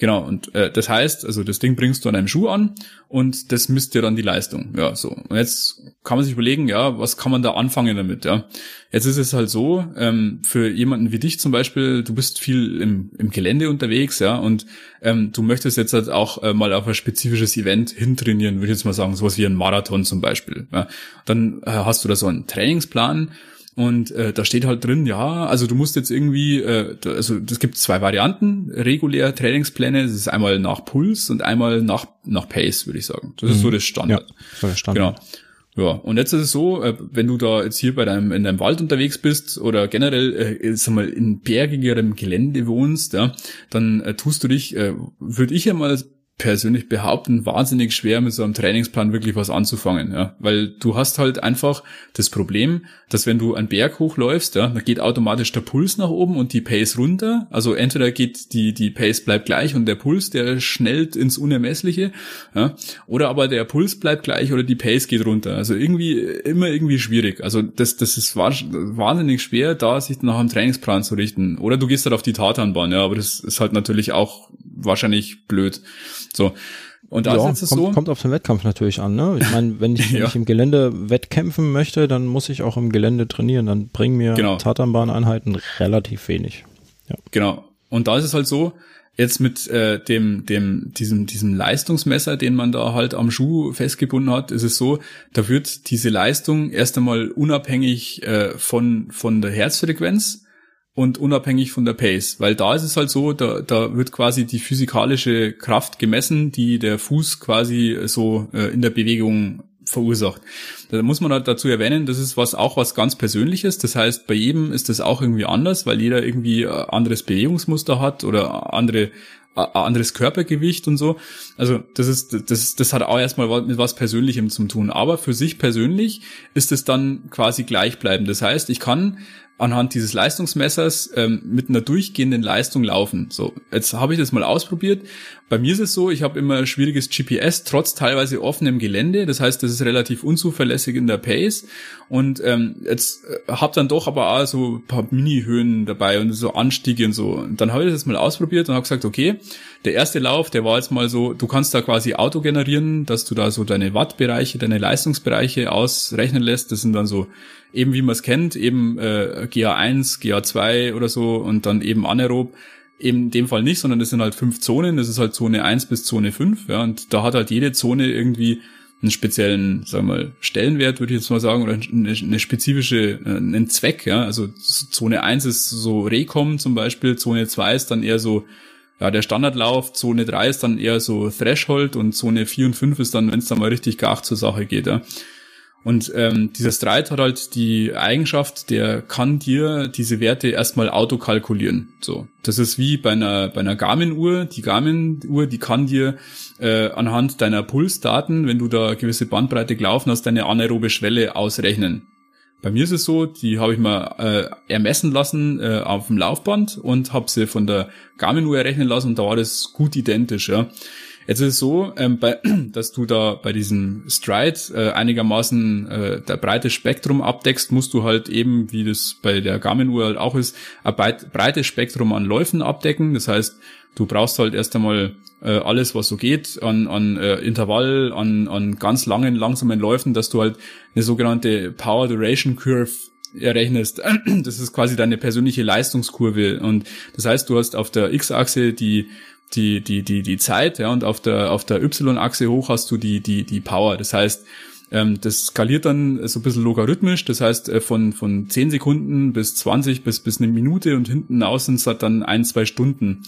Genau, und äh, das heißt, also das Ding bringst du an einem Schuh an und das misst dir dann die Leistung. Ja, so. Und jetzt kann man sich überlegen, ja, was kann man da anfangen damit, ja. Jetzt ist es halt so, ähm, für jemanden wie dich zum Beispiel, du bist viel im, im Gelände unterwegs, ja, und ähm, du möchtest jetzt halt auch äh, mal auf ein spezifisches Event hintrainieren, würde ich jetzt mal sagen, sowas wie ein Marathon zum Beispiel. Ja. Dann äh, hast du da so einen Trainingsplan und äh, da steht halt drin, ja, also du musst jetzt irgendwie, äh, also es gibt zwei Varianten, regulär Trainingspläne, das ist einmal nach Puls und einmal nach, nach Pace, würde ich sagen. Das mhm. ist so das Standard. Ja, so der Standard. Genau. Ja, und jetzt ist es so, äh, wenn du da jetzt hier bei deinem, in deinem Wald unterwegs bist oder generell, äh, sag mal, in bergigerem Gelände wohnst, ja, dann äh, tust du dich, äh, würde ich ja mal persönlich behaupten, wahnsinnig schwer mit so einem Trainingsplan wirklich was anzufangen, ja, weil du hast halt einfach das Problem, dass wenn du einen Berg hochläufst, ja, dann geht automatisch der Puls nach oben und die Pace runter, also entweder geht die die Pace bleibt gleich und der Puls, der schnellt ins Unermessliche, ja, oder aber der Puls bleibt gleich oder die Pace geht runter, also irgendwie immer irgendwie schwierig, also das das ist wahnsinnig schwer, da sich nach einem Trainingsplan zu richten, oder du gehst halt auf die Tatanbahn, ja, aber das ist halt natürlich auch wahrscheinlich blöd. So. Und da ja, ist es kommt, so. kommt auf den Wettkampf natürlich an. Ne? Ich meine, wenn ich, wenn Ja. ich im Gelände wettkämpfen möchte, dann muss ich auch im Gelände trainieren. Dann bringen mir Genau. Tatanbahneinheiten relativ wenig. Genau. Und da ist es halt so, jetzt mit äh, dem, dem, diesem, diesem Leistungsmesser, den man da halt am Schuh festgebunden hat, ist es so, da wird diese Leistung erst einmal unabhängig äh, von, von der Herzfrequenz und unabhängig von der Pace, weil da ist es halt so, da, da wird quasi die physikalische Kraft gemessen, die der Fuß quasi so äh, in der Bewegung verursacht. Da muss man halt dazu erwähnen, das ist was auch was ganz Persönliches. Das heißt, bei jedem ist das auch irgendwie anders, weil jeder irgendwie äh, anderes Bewegungsmuster hat oder andere äh, anderes Körpergewicht und so. Also das ist das das hat auch erstmal mit was Persönlichem zu tun. Aber für sich persönlich ist es dann quasi gleichbleibend. Das heißt, ich kann anhand dieses Leistungsmessers ähm, mit einer durchgehenden Leistung laufen. So, jetzt habe ich das mal ausprobiert. Bei mir ist es so, ich habe immer schwieriges GPS, trotz teilweise offenem Gelände. Das heißt, das ist relativ unzuverlässig in der Pace. Und ähm, jetzt äh, habe dann doch aber auch so ein paar Mini-Höhen dabei und so Anstiege und so. Und dann habe ich das mal ausprobiert und habe gesagt, okay, der erste Lauf, der war jetzt mal so, du kannst da quasi Auto generieren, dass du da so deine Wattbereiche, deine Leistungsbereiche ausrechnen lässt. Das sind dann so eben wie man es kennt, eben äh, GA1, GA2 oder so und dann eben anaerob. Eben in dem Fall nicht, sondern das sind halt fünf Zonen, das ist halt Zone 1 bis Zone 5, ja, und da hat halt jede Zone irgendwie einen speziellen, sagen wir mal, Stellenwert, würde ich jetzt mal sagen, oder eine, eine spezifische, äh, einen Zweck, ja. Also Zone 1 ist so Recom zum Beispiel, Zone 2 ist dann eher so, ja, der Standardlauf, Zone 3 ist dann eher so Threshold und Zone 4 und 5 ist dann, wenn es dann mal richtig gar zur Sache geht, ja. Und ähm, dieser Stride hat halt die Eigenschaft, der kann dir diese Werte erstmal autokalkulieren. So, das ist wie bei einer bei einer Garmin-Uhr. Die Garmin-Uhr, die kann dir äh, anhand deiner Pulsdaten, wenn du da gewisse Bandbreite gelaufen hast, deine anaerobe Schwelle ausrechnen. Bei mir ist es so, die habe ich mal äh, ermessen lassen äh, auf dem Laufband und habe sie von der Garmin-Uhr errechnen lassen und da war das gut identisch. Ja. Jetzt ist es so, ähm, bei, dass du da bei diesem Stride äh, einigermaßen äh, der breite Spektrum abdeckst, musst du halt eben, wie das bei der Garmin-Uhr halt auch ist, ein breit- breites Spektrum an Läufen abdecken. Das heißt, du brauchst halt erst einmal äh, alles, was so geht, an, an äh, Intervall, an, an ganz langen, langsamen Läufen, dass du halt eine sogenannte Power Duration Curve errechnest. Das ist quasi deine persönliche Leistungskurve. Und das heißt, du hast auf der X-Achse die die, die, die, die Zeit, ja, und auf der, auf der Y-Achse hoch hast du die, die, die Power. Das heißt, ähm, das skaliert dann so ein bisschen logarithmisch. Das heißt, äh, von, von 10 Sekunden bis 20 bis, bis eine Minute und hinten außen sind es dann ein, zwei Stunden.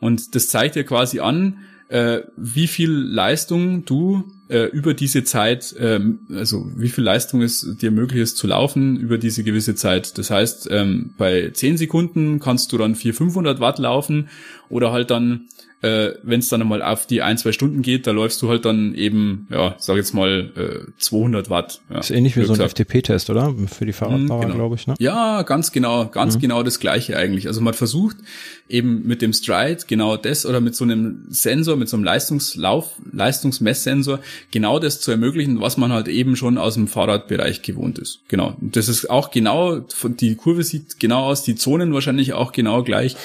Und das zeigt dir quasi an, äh, wie viel Leistung du äh, über diese Zeit, ähm, also wie viel Leistung es dir möglich ist zu laufen über diese gewisse Zeit. Das heißt, ähm, bei 10 Sekunden kannst du dann 400, 500 Watt laufen oder halt dann äh, wenn es dann einmal auf die ein, zwei Stunden geht, da läufst du halt dann eben, ja, sag jetzt mal, äh, 200 Watt. Ja, Ist ähnlich wie so ein. FTP-Test, oder? Für die Fahrradfahrer, genau. glaube ich, ne? Ja, ganz genau, ganz genau das gleiche eigentlich. Also man versucht eben mit dem Stride genau das oder mit so einem Sensor, mit so einem Leistungslauf, Leistungsmesssensor genau das zu ermöglichen, was man halt eben schon aus dem Fahrradbereich gewohnt ist. Genau. Und das ist auch genau, die Kurve sieht genau aus, die Zonen wahrscheinlich auch genau gleich.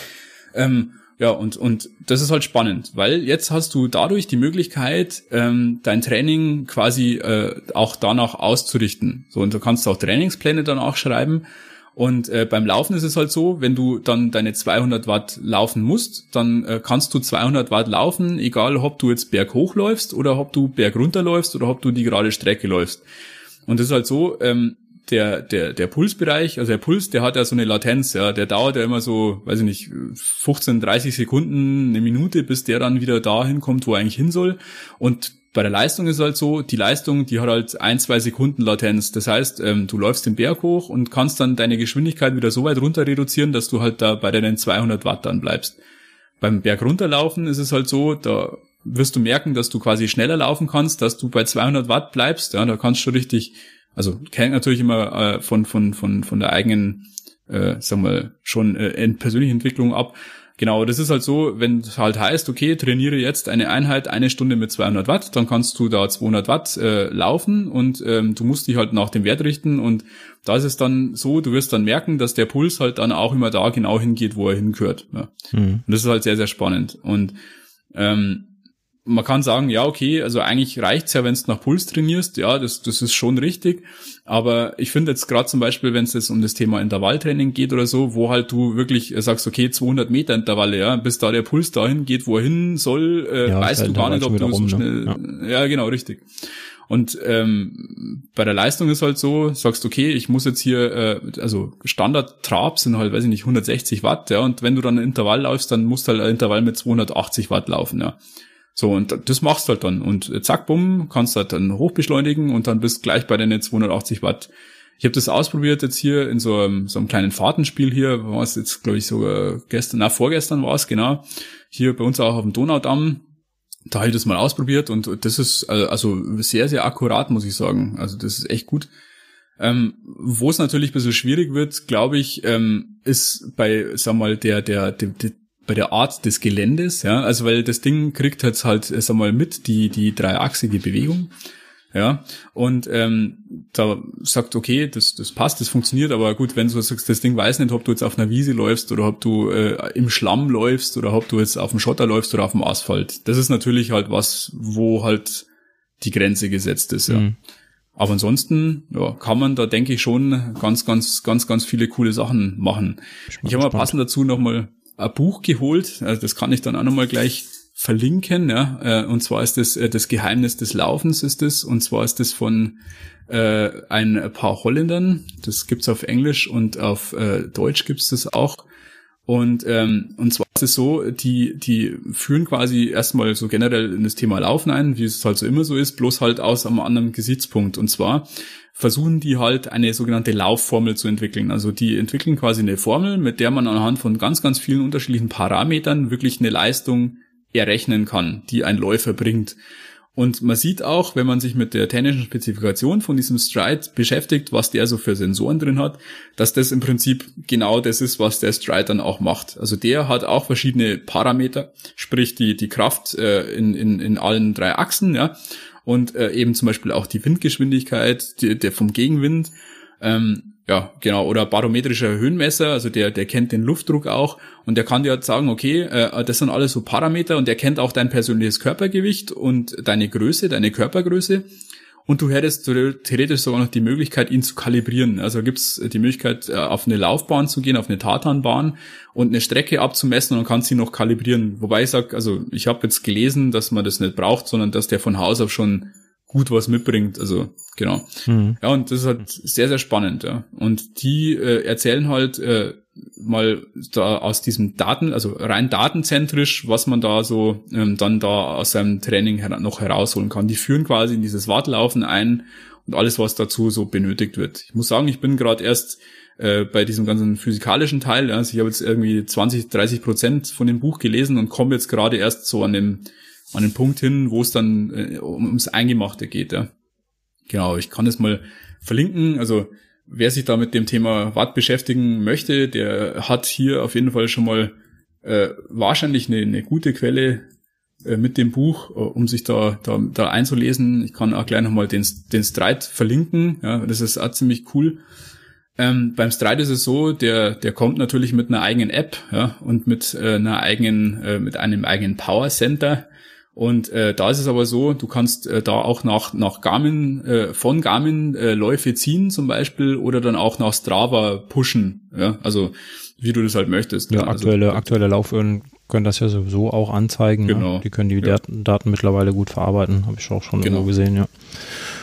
Ähm, ja, und, und das ist halt spannend, weil jetzt hast du dadurch die Möglichkeit, ähm, dein Training quasi äh, auch danach auszurichten. So, und du kannst auch Trainingspläne dann auch schreiben. Und äh, beim Laufen ist es halt so, wenn du dann deine 200 Watt laufen musst, dann äh, kannst du 200 Watt laufen, egal ob du jetzt berghoch läufst oder ob du bergunter läufst oder ob du die gerade Strecke läufst. Und das ist halt so, ähm, der, der, der Pulsbereich, also der Puls, der hat ja so eine Latenz, ja, der dauert ja immer so, weiß ich nicht, 15, 30 Sekunden, eine Minute, bis der dann wieder dahin kommt, wo er eigentlich hin soll. Und bei der Leistung ist halt so, die Leistung, die hat halt ein, zwei Sekunden Latenz. Das heißt, ähm, du läufst den Berg hoch und kannst dann deine Geschwindigkeit wieder so weit runter reduzieren, dass du halt da bei deinen 200 Watt dann bleibst. Beim Berg runterlaufen ist es halt so, da wirst du merken, dass du quasi schneller laufen kannst, dass du bei 200 Watt bleibst. Ja, da kannst du richtig, also kennt natürlich immer äh, von von von von der eigenen, äh, sag mal schon äh, persönlichen Entwicklung ab. Genau, das ist halt so, wenn es halt heißt, okay, trainiere jetzt eine Einheit eine Stunde mit 200 Watt, dann kannst du da 200 Watt äh, laufen und ähm, du musst dich halt nach dem Wert richten und da ist es dann so, du wirst dann merken, dass der Puls halt dann auch immer da genau hingeht, wo er hingehört. Ja. Mhm. Und das ist halt sehr, sehr spannend und ähm, man kann sagen, ja, okay, also eigentlich reicht's ja, wenn du nach Puls trainierst, ja, das, das ist schon richtig. Aber ich finde jetzt gerade zum Beispiel, wenn es jetzt um das Thema Intervalltraining geht oder so, wo halt du wirklich sagst, okay, 200 Meter Intervalle, ja, bis da der Puls dahin geht, wo er hin soll, äh, ja, weißt du gar nicht, ob du rum, so schnell, ne? ja. ja, genau, richtig. Und ähm, bei der Leistung ist halt so, sagst okay, ich muss jetzt hier, äh, also Standard Trab sind halt, weiß ich nicht, 160 Watt, ja, und wenn du dann ein Intervall läufst, dann musst du halt ein Intervall mit 280 Watt laufen, ja. So, und das machst du halt dann. Und zack, bumm, kannst halt dann hochbeschleunigen und dann bist gleich bei deinen 280 Watt. Ich habe das ausprobiert jetzt hier in so einem, so einem kleinen Fahrtenspiel hier, war es jetzt, glaube ich, sogar gestern, na, vorgestern war es, genau. Hier bei uns auch auf dem Donaudamm. Da habe ich das mal ausprobiert und das ist äh, also sehr, sehr akkurat, muss ich sagen. Also das ist echt gut. Ähm, wo es natürlich ein bisschen schwierig wird, glaube ich, ähm, ist bei, sag mal, der, der, der bei der Art des Geländes, ja, also weil das Ding kriegt jetzt halt, sag mal, mit die, die dreiachsige Bewegung, ja, und ähm, da sagt, okay, das, das passt, das funktioniert, aber gut, wenn du sagst, das Ding weiß nicht, ob du jetzt auf einer Wiese läufst oder ob du äh, im Schlamm läufst oder ob du jetzt auf dem Schotter läufst oder auf dem Asphalt. Das ist natürlich halt was, wo halt die Grenze gesetzt ist, ja. Mhm. Aber ansonsten ja, kann man da, denke ich, schon ganz, ganz, ganz, ganz viele coole Sachen machen. Ich, ich habe mal passend dazu nochmal ein Buch geholt, also das kann ich dann auch nochmal gleich verlinken, ja, äh, und zwar ist das äh, das Geheimnis des Laufens ist es, und zwar ist das von äh, ein paar Holländern, das gibt's auf Englisch und auf äh, Deutsch gibt's das auch. Und, ähm, und zwar ist es so, die, die führen quasi erstmal so generell in das Thema Laufen ein, wie es halt so immer so ist, bloß halt aus einem anderen Gesichtspunkt. Und zwar versuchen die halt eine sogenannte Laufformel zu entwickeln. Also die entwickeln quasi eine Formel, mit der man anhand von ganz, ganz vielen unterschiedlichen Parametern wirklich eine Leistung errechnen kann, die ein Läufer bringt. Und man sieht auch, wenn man sich mit der technischen Spezifikation von diesem Stride beschäftigt, was der so für Sensoren drin hat, dass das im Prinzip genau das ist, was der Stride dann auch macht. Also der hat auch verschiedene Parameter, sprich die, die Kraft äh, in, in, in allen drei Achsen, ja und äh, eben zum Beispiel auch die Windgeschwindigkeit, die, der vom Gegenwind. Ähm, ja, genau, oder barometrischer Höhenmesser, also der, der kennt den Luftdruck auch und der kann dir halt sagen, okay, äh, das sind alles so Parameter und der kennt auch dein persönliches Körpergewicht und deine Größe, deine Körpergröße und du hättest theoretisch sogar noch die Möglichkeit, ihn zu kalibrieren. Also gibt es die Möglichkeit, äh, auf eine Laufbahn zu gehen, auf eine Tatanbahn und eine Strecke abzumessen und dann kannst du ihn noch kalibrieren. Wobei ich sage, also ich habe jetzt gelesen, dass man das nicht braucht, sondern dass der von Haus auf schon gut was mitbringt. Also genau. Mhm. Ja, und das ist halt sehr, sehr spannend. Ja. Und die äh, erzählen halt äh, mal da aus diesem Daten, also rein datenzentrisch, was man da so ähm, dann da aus seinem Training her noch herausholen kann. Die führen quasi in dieses Wartlaufen ein und alles, was dazu so benötigt wird. Ich muss sagen, ich bin gerade erst äh, bei diesem ganzen physikalischen Teil, also ich habe jetzt irgendwie 20, 30 Prozent von dem Buch gelesen und komme jetzt gerade erst so an dem an den Punkt hin, wo es dann äh, ums Eingemachte geht. Ja. Genau, ich kann es mal verlinken. Also wer sich da mit dem Thema Watt beschäftigen möchte, der hat hier auf jeden Fall schon mal äh, wahrscheinlich eine, eine gute Quelle äh, mit dem Buch, äh, um sich da, da, da einzulesen. Ich kann auch gleich nochmal den, den Streit verlinken. Ja, das ist auch ziemlich cool. Ähm, beim Stride ist es so, der, der kommt natürlich mit einer eigenen App ja, und mit äh, einer eigenen, äh, mit einem eigenen Power Center. Und äh, da ist es aber so, du kannst äh, da auch nach, nach Garmin, äh, von Garmin äh, Läufe ziehen zum Beispiel oder dann auch nach Strava pushen. Ja? Also wie du das halt möchtest. Ja, also, aktuelle, aktuelle Laufuhren können das ja sowieso auch anzeigen. Genau. Ja? Die können die ja. Daten, Daten mittlerweile gut verarbeiten, habe ich auch schon genau. gesehen, ja.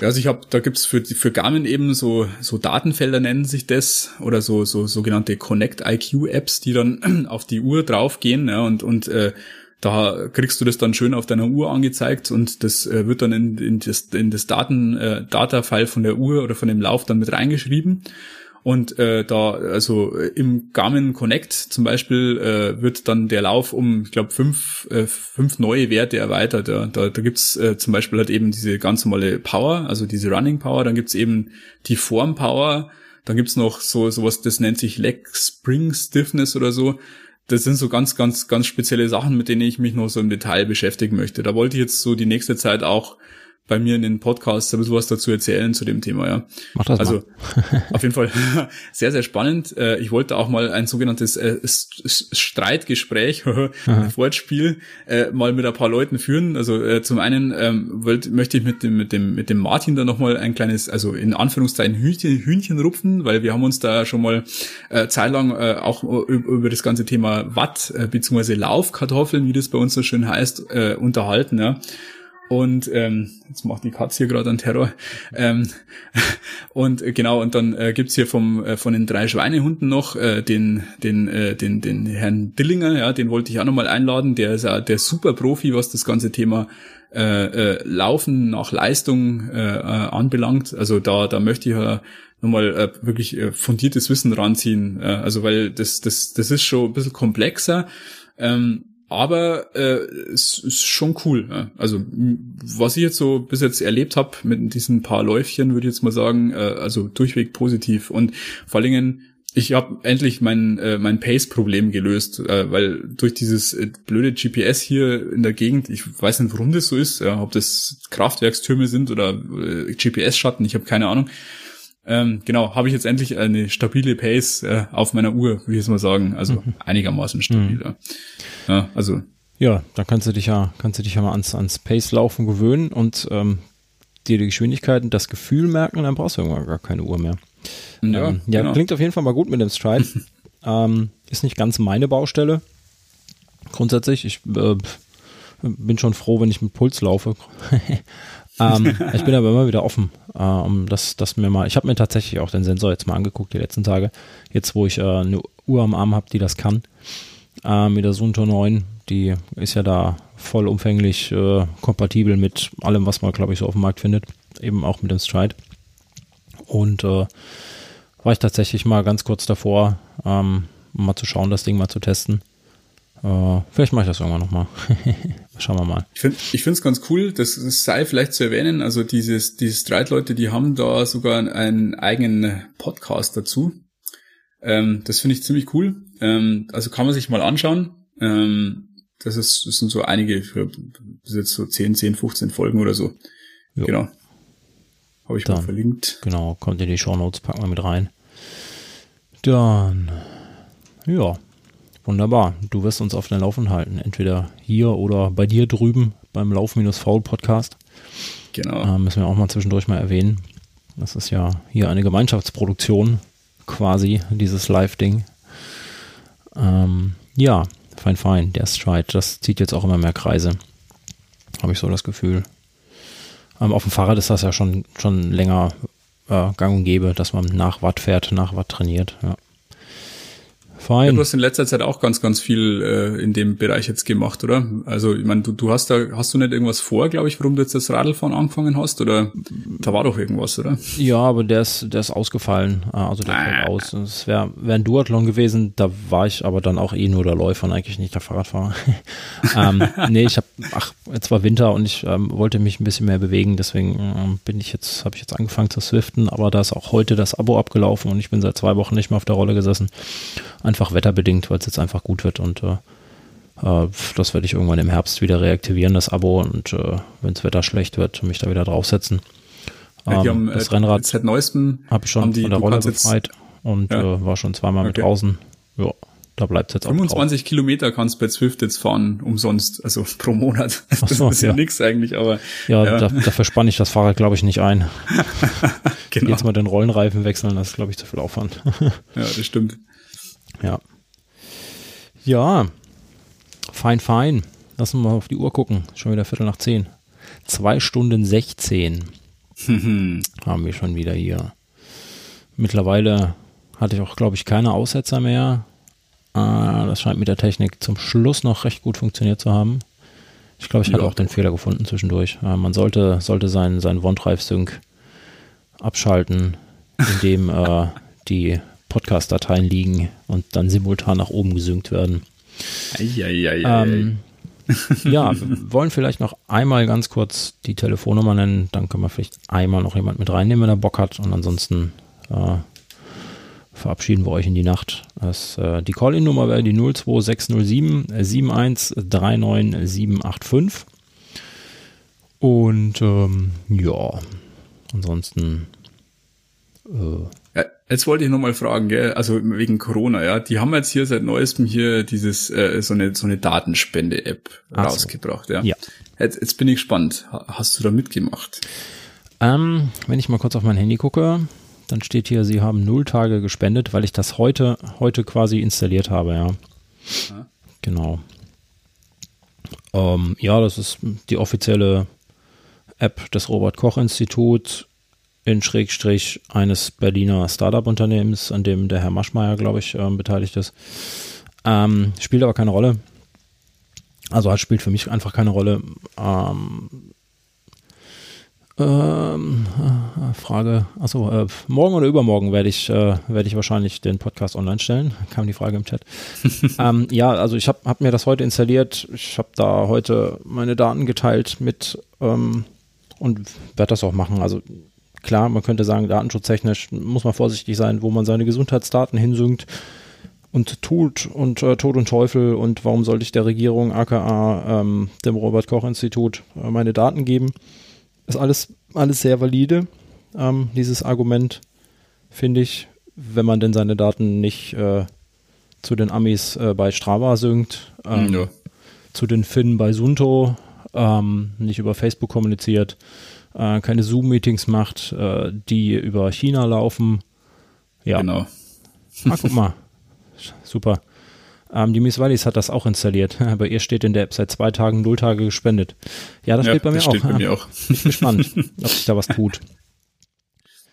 Ja, also ich habe, da gibt's für für Garmin eben so so Datenfelder nennen sich das oder so so sogenannte Connect IQ Apps, die dann auf die Uhr draufgehen ja, und und äh, da kriegst du das dann schön auf deiner Uhr angezeigt und das äh, wird dann in, in das, in das Daten, äh, Data-File von der Uhr oder von dem Lauf dann mit reingeschrieben. Und äh, da, also äh, im Garmin Connect zum Beispiel, äh, wird dann der Lauf um, ich glaube, fünf, äh, fünf neue Werte erweitert. Ja. Da, da gibt's äh, zum Beispiel halt eben diese ganz normale Power, also diese Running Power, dann gibt's eben die Form Power, dann gibt's noch so sowas, das nennt sich Leg Spring Stiffness oder so. Das sind so ganz, ganz, ganz spezielle Sachen, mit denen ich mich noch so im Detail beschäftigen möchte. Da wollte ich jetzt so die nächste Zeit auch bei mir in den Podcasts ein bisschen was dazu erzählen zu dem Thema, ja. Mach das also mal. auf jeden Fall sehr, sehr spannend. Äh, Ich wollte auch mal ein sogenanntes äh, Streitgespräch, Wortspiel, äh, mal mit ein paar Leuten führen. Also zum einen ähm, wollt, möchte ich mit dem, mit dem, mit dem Martin da nochmal ein kleines, also in Anführungszeichen Hühnchen, Hühnchen rupfen, weil wir haben uns da schon mal äh, zeitlang äh, auch über, das ganze Thema Watt äh, beziehungsweise Laufkartoffeln, wie das bei uns so schön heißt, äh, unterhalten, ja. Und ähm, jetzt macht die Katze hier gerade einen Terror. Ähm, und äh, genau, und dann äh, gibt's hier vom äh, von den drei Schweinehunden noch äh, den den äh, den den Herrn Dillinger, ja, den wollte ich auch nochmal einladen. Der ist ja der super Profi, was das ganze Thema äh, äh, Laufen nach Leistung äh, äh, anbelangt. Also da da möchte ich ja nochmal äh, wirklich äh, fundiertes Wissen ranziehen. Äh, also weil das das das ist schon ein bisschen komplexer. Ähm, aber äh, es ist schon cool. Ja. Also was ich jetzt so bis jetzt erlebt habe mit diesen paar Läufchen, würde ich jetzt mal sagen, äh, also durchweg positiv und vor allen Dingen ich habe endlich mein äh, mein Pace-Problem gelöst, äh, weil durch dieses äh, blöde GPS hier in der Gegend, ich weiß nicht, warum das so ist, ja, ob das Kraftwerkstürme sind oder äh, GPS-Schatten, ich habe keine Ahnung. Ähm, genau, habe ich jetzt endlich eine stabile Pace äh, auf meiner Uhr, würde ich jetzt mal sagen. Also einigermaßen stabil. Ja. ja, also Ja, da kannst du dich ja, kannst du dich ja mal ans, ans Pace-Laufen gewöhnen und ähm, dir die Geschwindigkeiten, das Gefühl merken, dann brauchst du irgendwann gar keine Uhr mehr. ja, ähm, ja genau. klingt auf jeden Fall mal gut mit dem Stride. ähm, ist nicht ganz meine Baustelle. Grundsätzlich, ich äh, bin schon froh, wenn ich mit Puls laufe. ähm, ich bin aber immer wieder offen, äh, um das, das mir mal. Ich habe mir tatsächlich auch den Sensor jetzt mal angeguckt die letzten Tage. Jetzt, wo ich äh, eine Uhr am Arm habe, die das kann, äh, mit der Sunto 9, die ist ja da vollumfänglich äh, kompatibel mit allem, was man, glaube ich, so auf dem Markt findet. Eben auch mit dem Stride. Und äh, war ich tatsächlich mal ganz kurz davor, ähm, um mal zu schauen, das Ding mal zu testen. Äh, vielleicht mache ich das irgendwann nochmal. Schauen wir mal. Ich finde ich finde es ganz cool, das sei vielleicht zu erwähnen, also dieses, die Streit-Leute, die haben da sogar einen eigenen Podcast dazu. Ähm, das finde ich ziemlich cool. Ähm, also kann man sich mal anschauen. Ähm, das, ist, das sind so einige, für, bis jetzt so 10, 10, 15 Folgen oder so. Jo. Genau. Habe ich mal Dann. verlinkt. Genau, kommt in die Show Notes, packen wir mit rein. Dann, ja, wunderbar. Du wirst uns auf den Laufen halten, entweder hier oder bei dir drüben beim Lauf-Faul-Podcast. Genau. Äh, müssen wir auch mal zwischendurch mal erwähnen. Das ist ja hier eine Gemeinschaftsproduktion, quasi, dieses Live-Ding. Ähm, ja, fein, fein. Der Stride, das zieht jetzt auch immer mehr Kreise. Habe ich so das Gefühl. Ähm, auf dem Fahrrad ist das ja schon, schon länger äh, gang und gäbe, dass man nach Watt fährt, nach Watt trainiert. Ja. Ja, Fein. du hast in letzter Zeit auch ganz, ganz viel äh, in dem Bereich jetzt gemacht, oder? Also, ich meine, du, du hast da, hast du nicht irgendwas vor, glaube ich, warum du jetzt das Radlfahren angefangen hast? Oder da war doch irgendwas, oder? Ja, aber der ist, der ist ausgefallen. Äh, Also der Ah. fällt aus. Es wäre wär ein Duathlon gewesen, da war ich aber dann auch eh nur der Läufer und eigentlich nicht der Fahrradfahrer. ähm, nee, ich habe, ach, jetzt war Winter und ich ähm, wollte mich ein bisschen mehr bewegen, deswegen ähm, bin ich jetzt, habe ich jetzt angefangen zu swiften, aber da ist auch heute das Abo abgelaufen und ich bin seit zwei Wochen nicht mehr auf der Rolle gesessen. Einfach wetterbedingt, weil es jetzt einfach gut wird und äh, äh, das werde ich irgendwann im Herbst wieder reaktivieren, das Abo und äh, wenn das Wetter schlecht wird, mich da wieder draufsetzen. Ja, die Ähm, haben, das äh, Rennrad seit neuestem habe ich schon die, von der du Rolle befreit und Ja. äh, war schon zweimal mit Okay. draußen. Ja, da bleibt jetzt auch drauf. 25 Kilometer kannst bei Zwift jetzt fahren, umsonst, also pro Monat. Das so, ist ja, ja. nix eigentlich, aber Ja, ja. Da, dafür spanne ich das Fahrrad, glaube ich, nicht ein. genau. Jetzt mal den Rollenreifen wechseln, das ist, glaube ich, zu viel Aufwand. Ja, das stimmt. Ja. Ja, fein, fein. Lass uns mal auf die Uhr gucken. Schon wieder Viertel nach zehn. Zwei Stunden 16 haben wir schon wieder hier. Mittlerweile hatte ich auch, glaube ich, keine Aussetzer mehr. Äh, das scheint mit der Technik zum Schluss noch recht gut funktioniert zu haben. Ich glaube, ich Ja. auch den Fehler gefunden zwischendurch. Äh, man sollte, sollte seinen, seinen OneDrive-Sync abschalten, indem äh, die Podcast-Dateien liegen und dann simultan nach oben gesynkt werden. Eieieiei. Ähm, ja, wir wollen vielleicht noch einmal ganz kurz die Telefonnummer nennen, dann können wir vielleicht einmal noch jemand mit reinnehmen, wenn er Bock hat und ansonsten äh, verabschieden wir euch in die Nacht. Das, äh, die Call-In-Nummer wäre die 02607 7139785 und ähm, ja, ansonsten äh, jetzt wollte ich nochmal fragen, gell? also wegen Corona, ja, die haben jetzt hier seit neuestem hier dieses äh, so eine so eine Datenspende-App rausgebracht, so. ja. ja. Jetzt, jetzt bin ich gespannt. Hast du da mitgemacht? Ähm, wenn ich mal kurz auf mein Handy gucke, dann steht hier, sie haben null Tage gespendet, weil ich das heute heute quasi installiert habe, ja. ja. Genau. Ähm, ja, das ist die offizielle App des Robert Koch Instituts in Schrägstrich eines Berliner Startup-Unternehmens, an dem der Herr Maschmeyer, glaube ich, ähm, beteiligt ist. Ähm, spielt aber keine Rolle. Also halt spielt für mich einfach keine Rolle. Ähm, ähm, äh, Frage, achso, äh, morgen oder übermorgen werde ich, äh, werde ich wahrscheinlich den Podcast online stellen. Kam die Frage im Chat. ähm, ja, also ich habe hab mir das heute installiert. Ich habe da heute meine Daten geteilt mit ähm, und werde das auch machen. Also Klar, man könnte sagen, datenschutztechnisch muss man vorsichtig sein, wo man seine Gesundheitsdaten hinsynkt und tut und äh, Tod und Teufel und warum sollte ich der Regierung, aka ähm, dem Robert Koch Institut, äh, meine Daten geben. Ist alles, alles sehr valide, ähm, dieses Argument, finde ich, wenn man denn seine Daten nicht äh, zu den Amis äh, bei Strava synkt, ähm, ja. zu den Finnen bei Sunto, ähm, nicht über Facebook kommuniziert äh, keine Zoom-Meetings macht, äh, die über China laufen. Ja. Genau. Ah, guck mal. Super. Ähm, die Miss Wallis hat das auch installiert. Bei ihr steht in der App seit zwei Tagen null Tage gespendet. Ja, das ja, steht bei mir das auch. Steht bei mir auch. Bin ich gespannt, ob sich da was tut.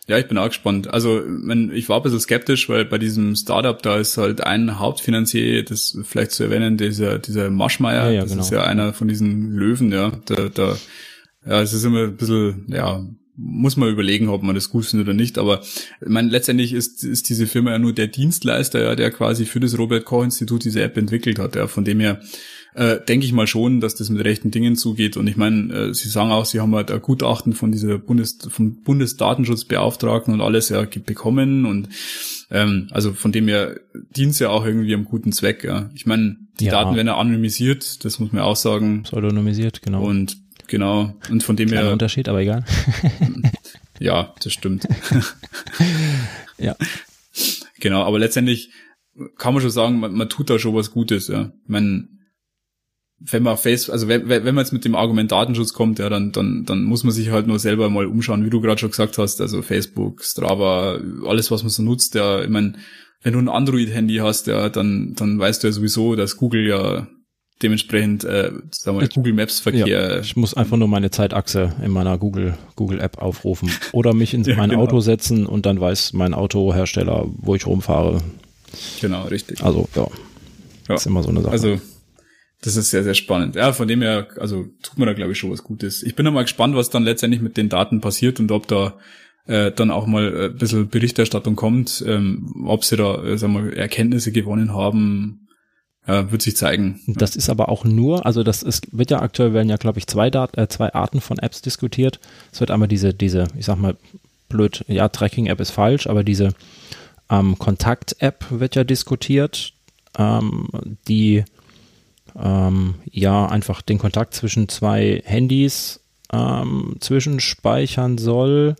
Ja, ich bin auch gespannt. Also, wenn, ich war ein bisschen skeptisch, weil bei diesem Startup, da ist halt ein Hauptfinanzier, das vielleicht zu erwähnen, dieser, dieser Maschmeier, ja, ja, das genau. ist ja einer von diesen Löwen, ja, da, da ja, es ist immer ein bisschen, ja, muss man überlegen, ob man das gut findet oder nicht. Aber ich meine, letztendlich ist, ist diese Firma ja nur der Dienstleister, ja, der quasi für das Robert Koch Institut diese App entwickelt hat. Ja, von dem her äh, denke ich mal schon, dass das mit rechten Dingen zugeht. Und ich meine, äh, Sie sagen auch, Sie haben halt ein Gutachten von dieser Bundes, vom Bundesdatenschutzbeauftragten und alles ja bekommen. Und ähm, also von dem her dient es ja auch irgendwie am guten Zweck. Ja. Ich meine, die ja. Daten werden ja anonymisiert, das muss man auch sagen. Pseudonymisiert, genau. Und Genau. Und von dem her. Unterschied, aber egal. ja, das stimmt. ja. Genau, aber letztendlich kann man schon sagen, man, man tut da schon was Gutes, ja. Man, wenn man face, also wenn, wenn man jetzt mit dem Argument Datenschutz kommt, ja, dann, dann, dann muss man sich halt nur selber mal umschauen, wie du gerade schon gesagt hast, also Facebook, Strava, alles, was man so nutzt, ja, ich meine, wenn du ein Android-Handy hast, ja, dann, dann weißt du ja sowieso, dass Google ja dementsprechend, äh, sagen wir, Google Maps Verkehr. Ja, ich muss einfach nur meine Zeitachse in meiner Google, Google App aufrufen oder mich in ja, mein genau. Auto setzen und dann weiß mein Autohersteller, wo ich rumfahre. Genau, richtig. Also, ja. ja. ist immer so eine Sache. Also, das ist sehr, sehr spannend. Ja, von dem her, also tut man da, glaube ich, schon was Gutes. Ich bin noch mal gespannt, was dann letztendlich mit den Daten passiert und ob da äh, dann auch mal äh, ein bisschen Berichterstattung kommt, ähm, ob sie da, äh, sagen wir, Erkenntnisse gewonnen haben, ja, wird sich zeigen. Das ist aber auch nur, also das ist, wird ja aktuell werden ja, glaube ich, zwei, Dat äh, zwei Arten von Apps diskutiert. Es wird einmal diese, diese, ich sag mal, blöd, ja, Tracking-App ist falsch, aber diese ähm, Kontakt-App wird ja diskutiert, ähm, die ähm, ja einfach den Kontakt zwischen zwei Handys ähm, zwischenspeichern soll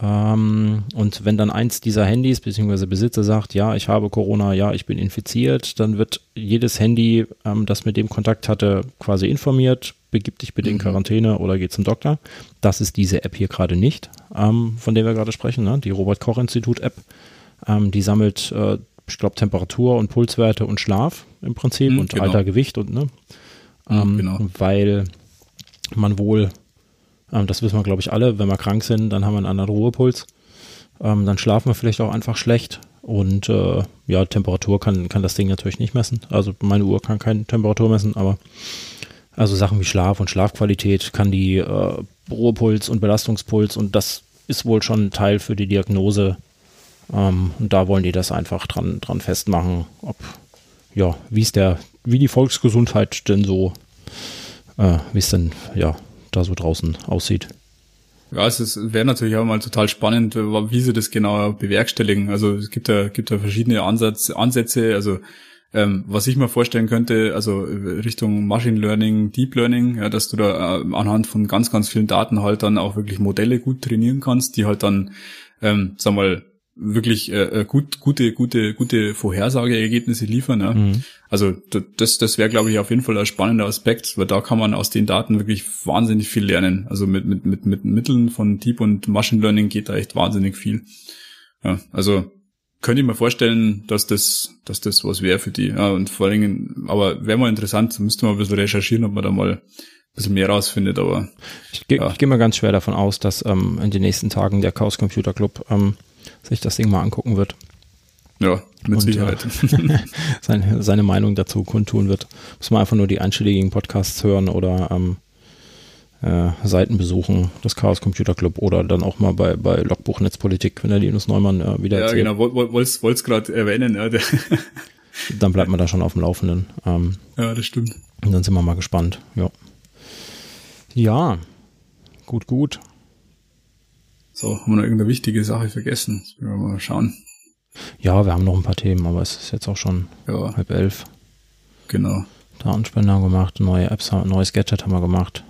ähm, und wenn dann eins dieser Handys bzw. Besitzer sagt, ja, ich habe Corona, ja, ich bin infiziert, dann wird jedes Handy, ähm, das mit dem Kontakt hatte, quasi informiert, begib dich bitte in mhm. Quarantäne oder geh zum Doktor. Das ist diese App hier gerade nicht, ähm, von der wir gerade sprechen, ne? die Robert-Koch-Institut-App. Ähm, die sammelt, äh, ich glaube, Temperatur und Pulswerte und Schlaf im Prinzip mhm, und genau. Alter, Gewicht und, ne? Mhm, genau. Weil man wohl ähm, das wissen wir, glaube ich, alle. Wenn wir krank sind, dann haben wir einen anderen Ruhepuls. Ähm, dann schlafen wir vielleicht auch einfach schlecht. Und äh, ja, Temperatur kann, kann das Ding natürlich nicht messen. Also meine Uhr kann keine Temperatur messen, aber also Sachen wie Schlaf und Schlafqualität kann die äh, Ruhepuls und Belastungspuls und das ist wohl schon ein Teil für die Diagnose Ähm, und da wollen die das einfach dran, dran festmachen, ob, ja, wie es der, wie die Volksgesundheit denn so, äh, wie es denn, ja, da so draußen aussieht. Ja, es wäre natürlich auch mal total spannend, wie sie das genau bewerkstelligen. Also es gibt ja, gibt ja verschiedene Ansatz, Ansätze. Also ähm, was ich mir vorstellen könnte, also Richtung Machine Learning, Deep Learning, ja, dass du da äh, anhand von ganz, ganz vielen Daten halt dann auch wirklich Modelle gut trainieren kannst, die halt dann, ähm, sag mal, wirklich äh, äh, gut, gute, gute, gute Vorhersageergebnisse liefern. Ja. Mhm. Also das, das wäre, glaube ich, auf jeden Fall ein spannender Aspekt, weil da kann man aus den Daten wirklich wahnsinnig viel lernen. Also mit, mit, mit, mit Mitteln von Deep und Machine Learning geht da echt wahnsinnig viel. Ja, also könnte ich mir vorstellen, dass das, dass das was wäre für die. Ja, und vor allen Dingen, aber wäre mal interessant, müsste man ein bisschen recherchieren, ob man da mal ein bisschen mehr rausfindet, aber. Ich, ge ja. ich gehe mal ganz schwer davon aus, dass ähm, in den nächsten Tagen der Chaos Computer Club ähm, sich das Ding mal angucken wird. Ja, mit und, Sicherheit. Äh, seine, seine Meinung dazu kundtun wird. Muss man einfach nur die einschlägigen Podcasts hören oder ähm, äh, Seiten besuchen, das Chaos Computer Club oder dann auch mal bei, bei Logbuch Netzpolitik, wenn der Linus Neumann äh, wieder Ja, erzählt. genau, wollt's, wollt's gerade erwähnen. Ja, dann bleibt man da schon auf dem Laufenden. Ähm, ja, das stimmt. Und dann sind wir mal gespannt. Ja. Ja, gut, gut. So, haben wir noch irgendeine wichtige Sache vergessen? Jetzt wir mal schauen. Ja, wir haben noch ein paar Themen, aber es ist jetzt auch schon ja. halb elf. Genau. Datenspender gemacht, neue Apps, neues Gadget haben wir gemacht.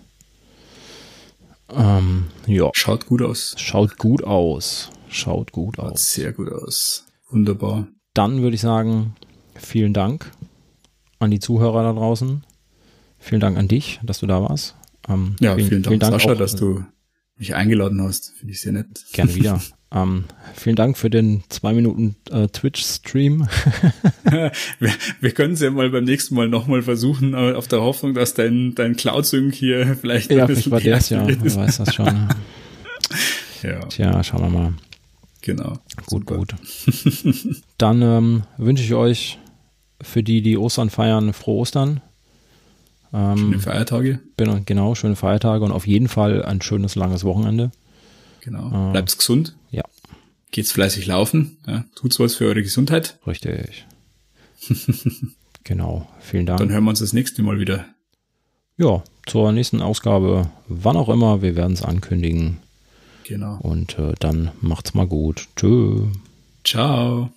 Ähm, ja. Schaut gut aus. Schaut gut aus. Schaut gut Schaut aus. Sehr gut aus. Wunderbar. Dann würde ich sagen, vielen Dank an die Zuhörer da draußen. Vielen Dank an dich, dass du da warst. Ähm, ja, vielen, vielen Dank, vielen Dank Sascha, auch, dass du mich eingeladen hast. Finde ich sehr nett. Gerne wieder. ähm, vielen Dank für den zwei Minuten äh, Twitch-Stream. wir, wir können es ja mal beim nächsten Mal nochmal versuchen, auf der Hoffnung, dass dein, dein Cloud-Sync hier vielleicht Ja, vielleicht war der ja. Wer weiß das schon. ja. Tja, schauen wir mal. Genau. Gut, Super. gut. Dann ähm, wünsche ich euch für die, die Ostern feiern, frohe Ostern. Ähm, schöne Feiertage. Bin, genau, schöne Feiertage und auf jeden Fall ein schönes, langes Wochenende. Genau. Äh, Bleibt's gesund. Ja. Geht's fleißig laufen. Ja, tut's was für eure Gesundheit. Richtig. genau. Vielen Dank. Dann hören wir uns das nächste Mal wieder. Ja, zur nächsten Ausgabe, wann auch immer, wir werden es ankündigen. Genau. Und äh, dann macht's mal gut. Tschö. Ciao.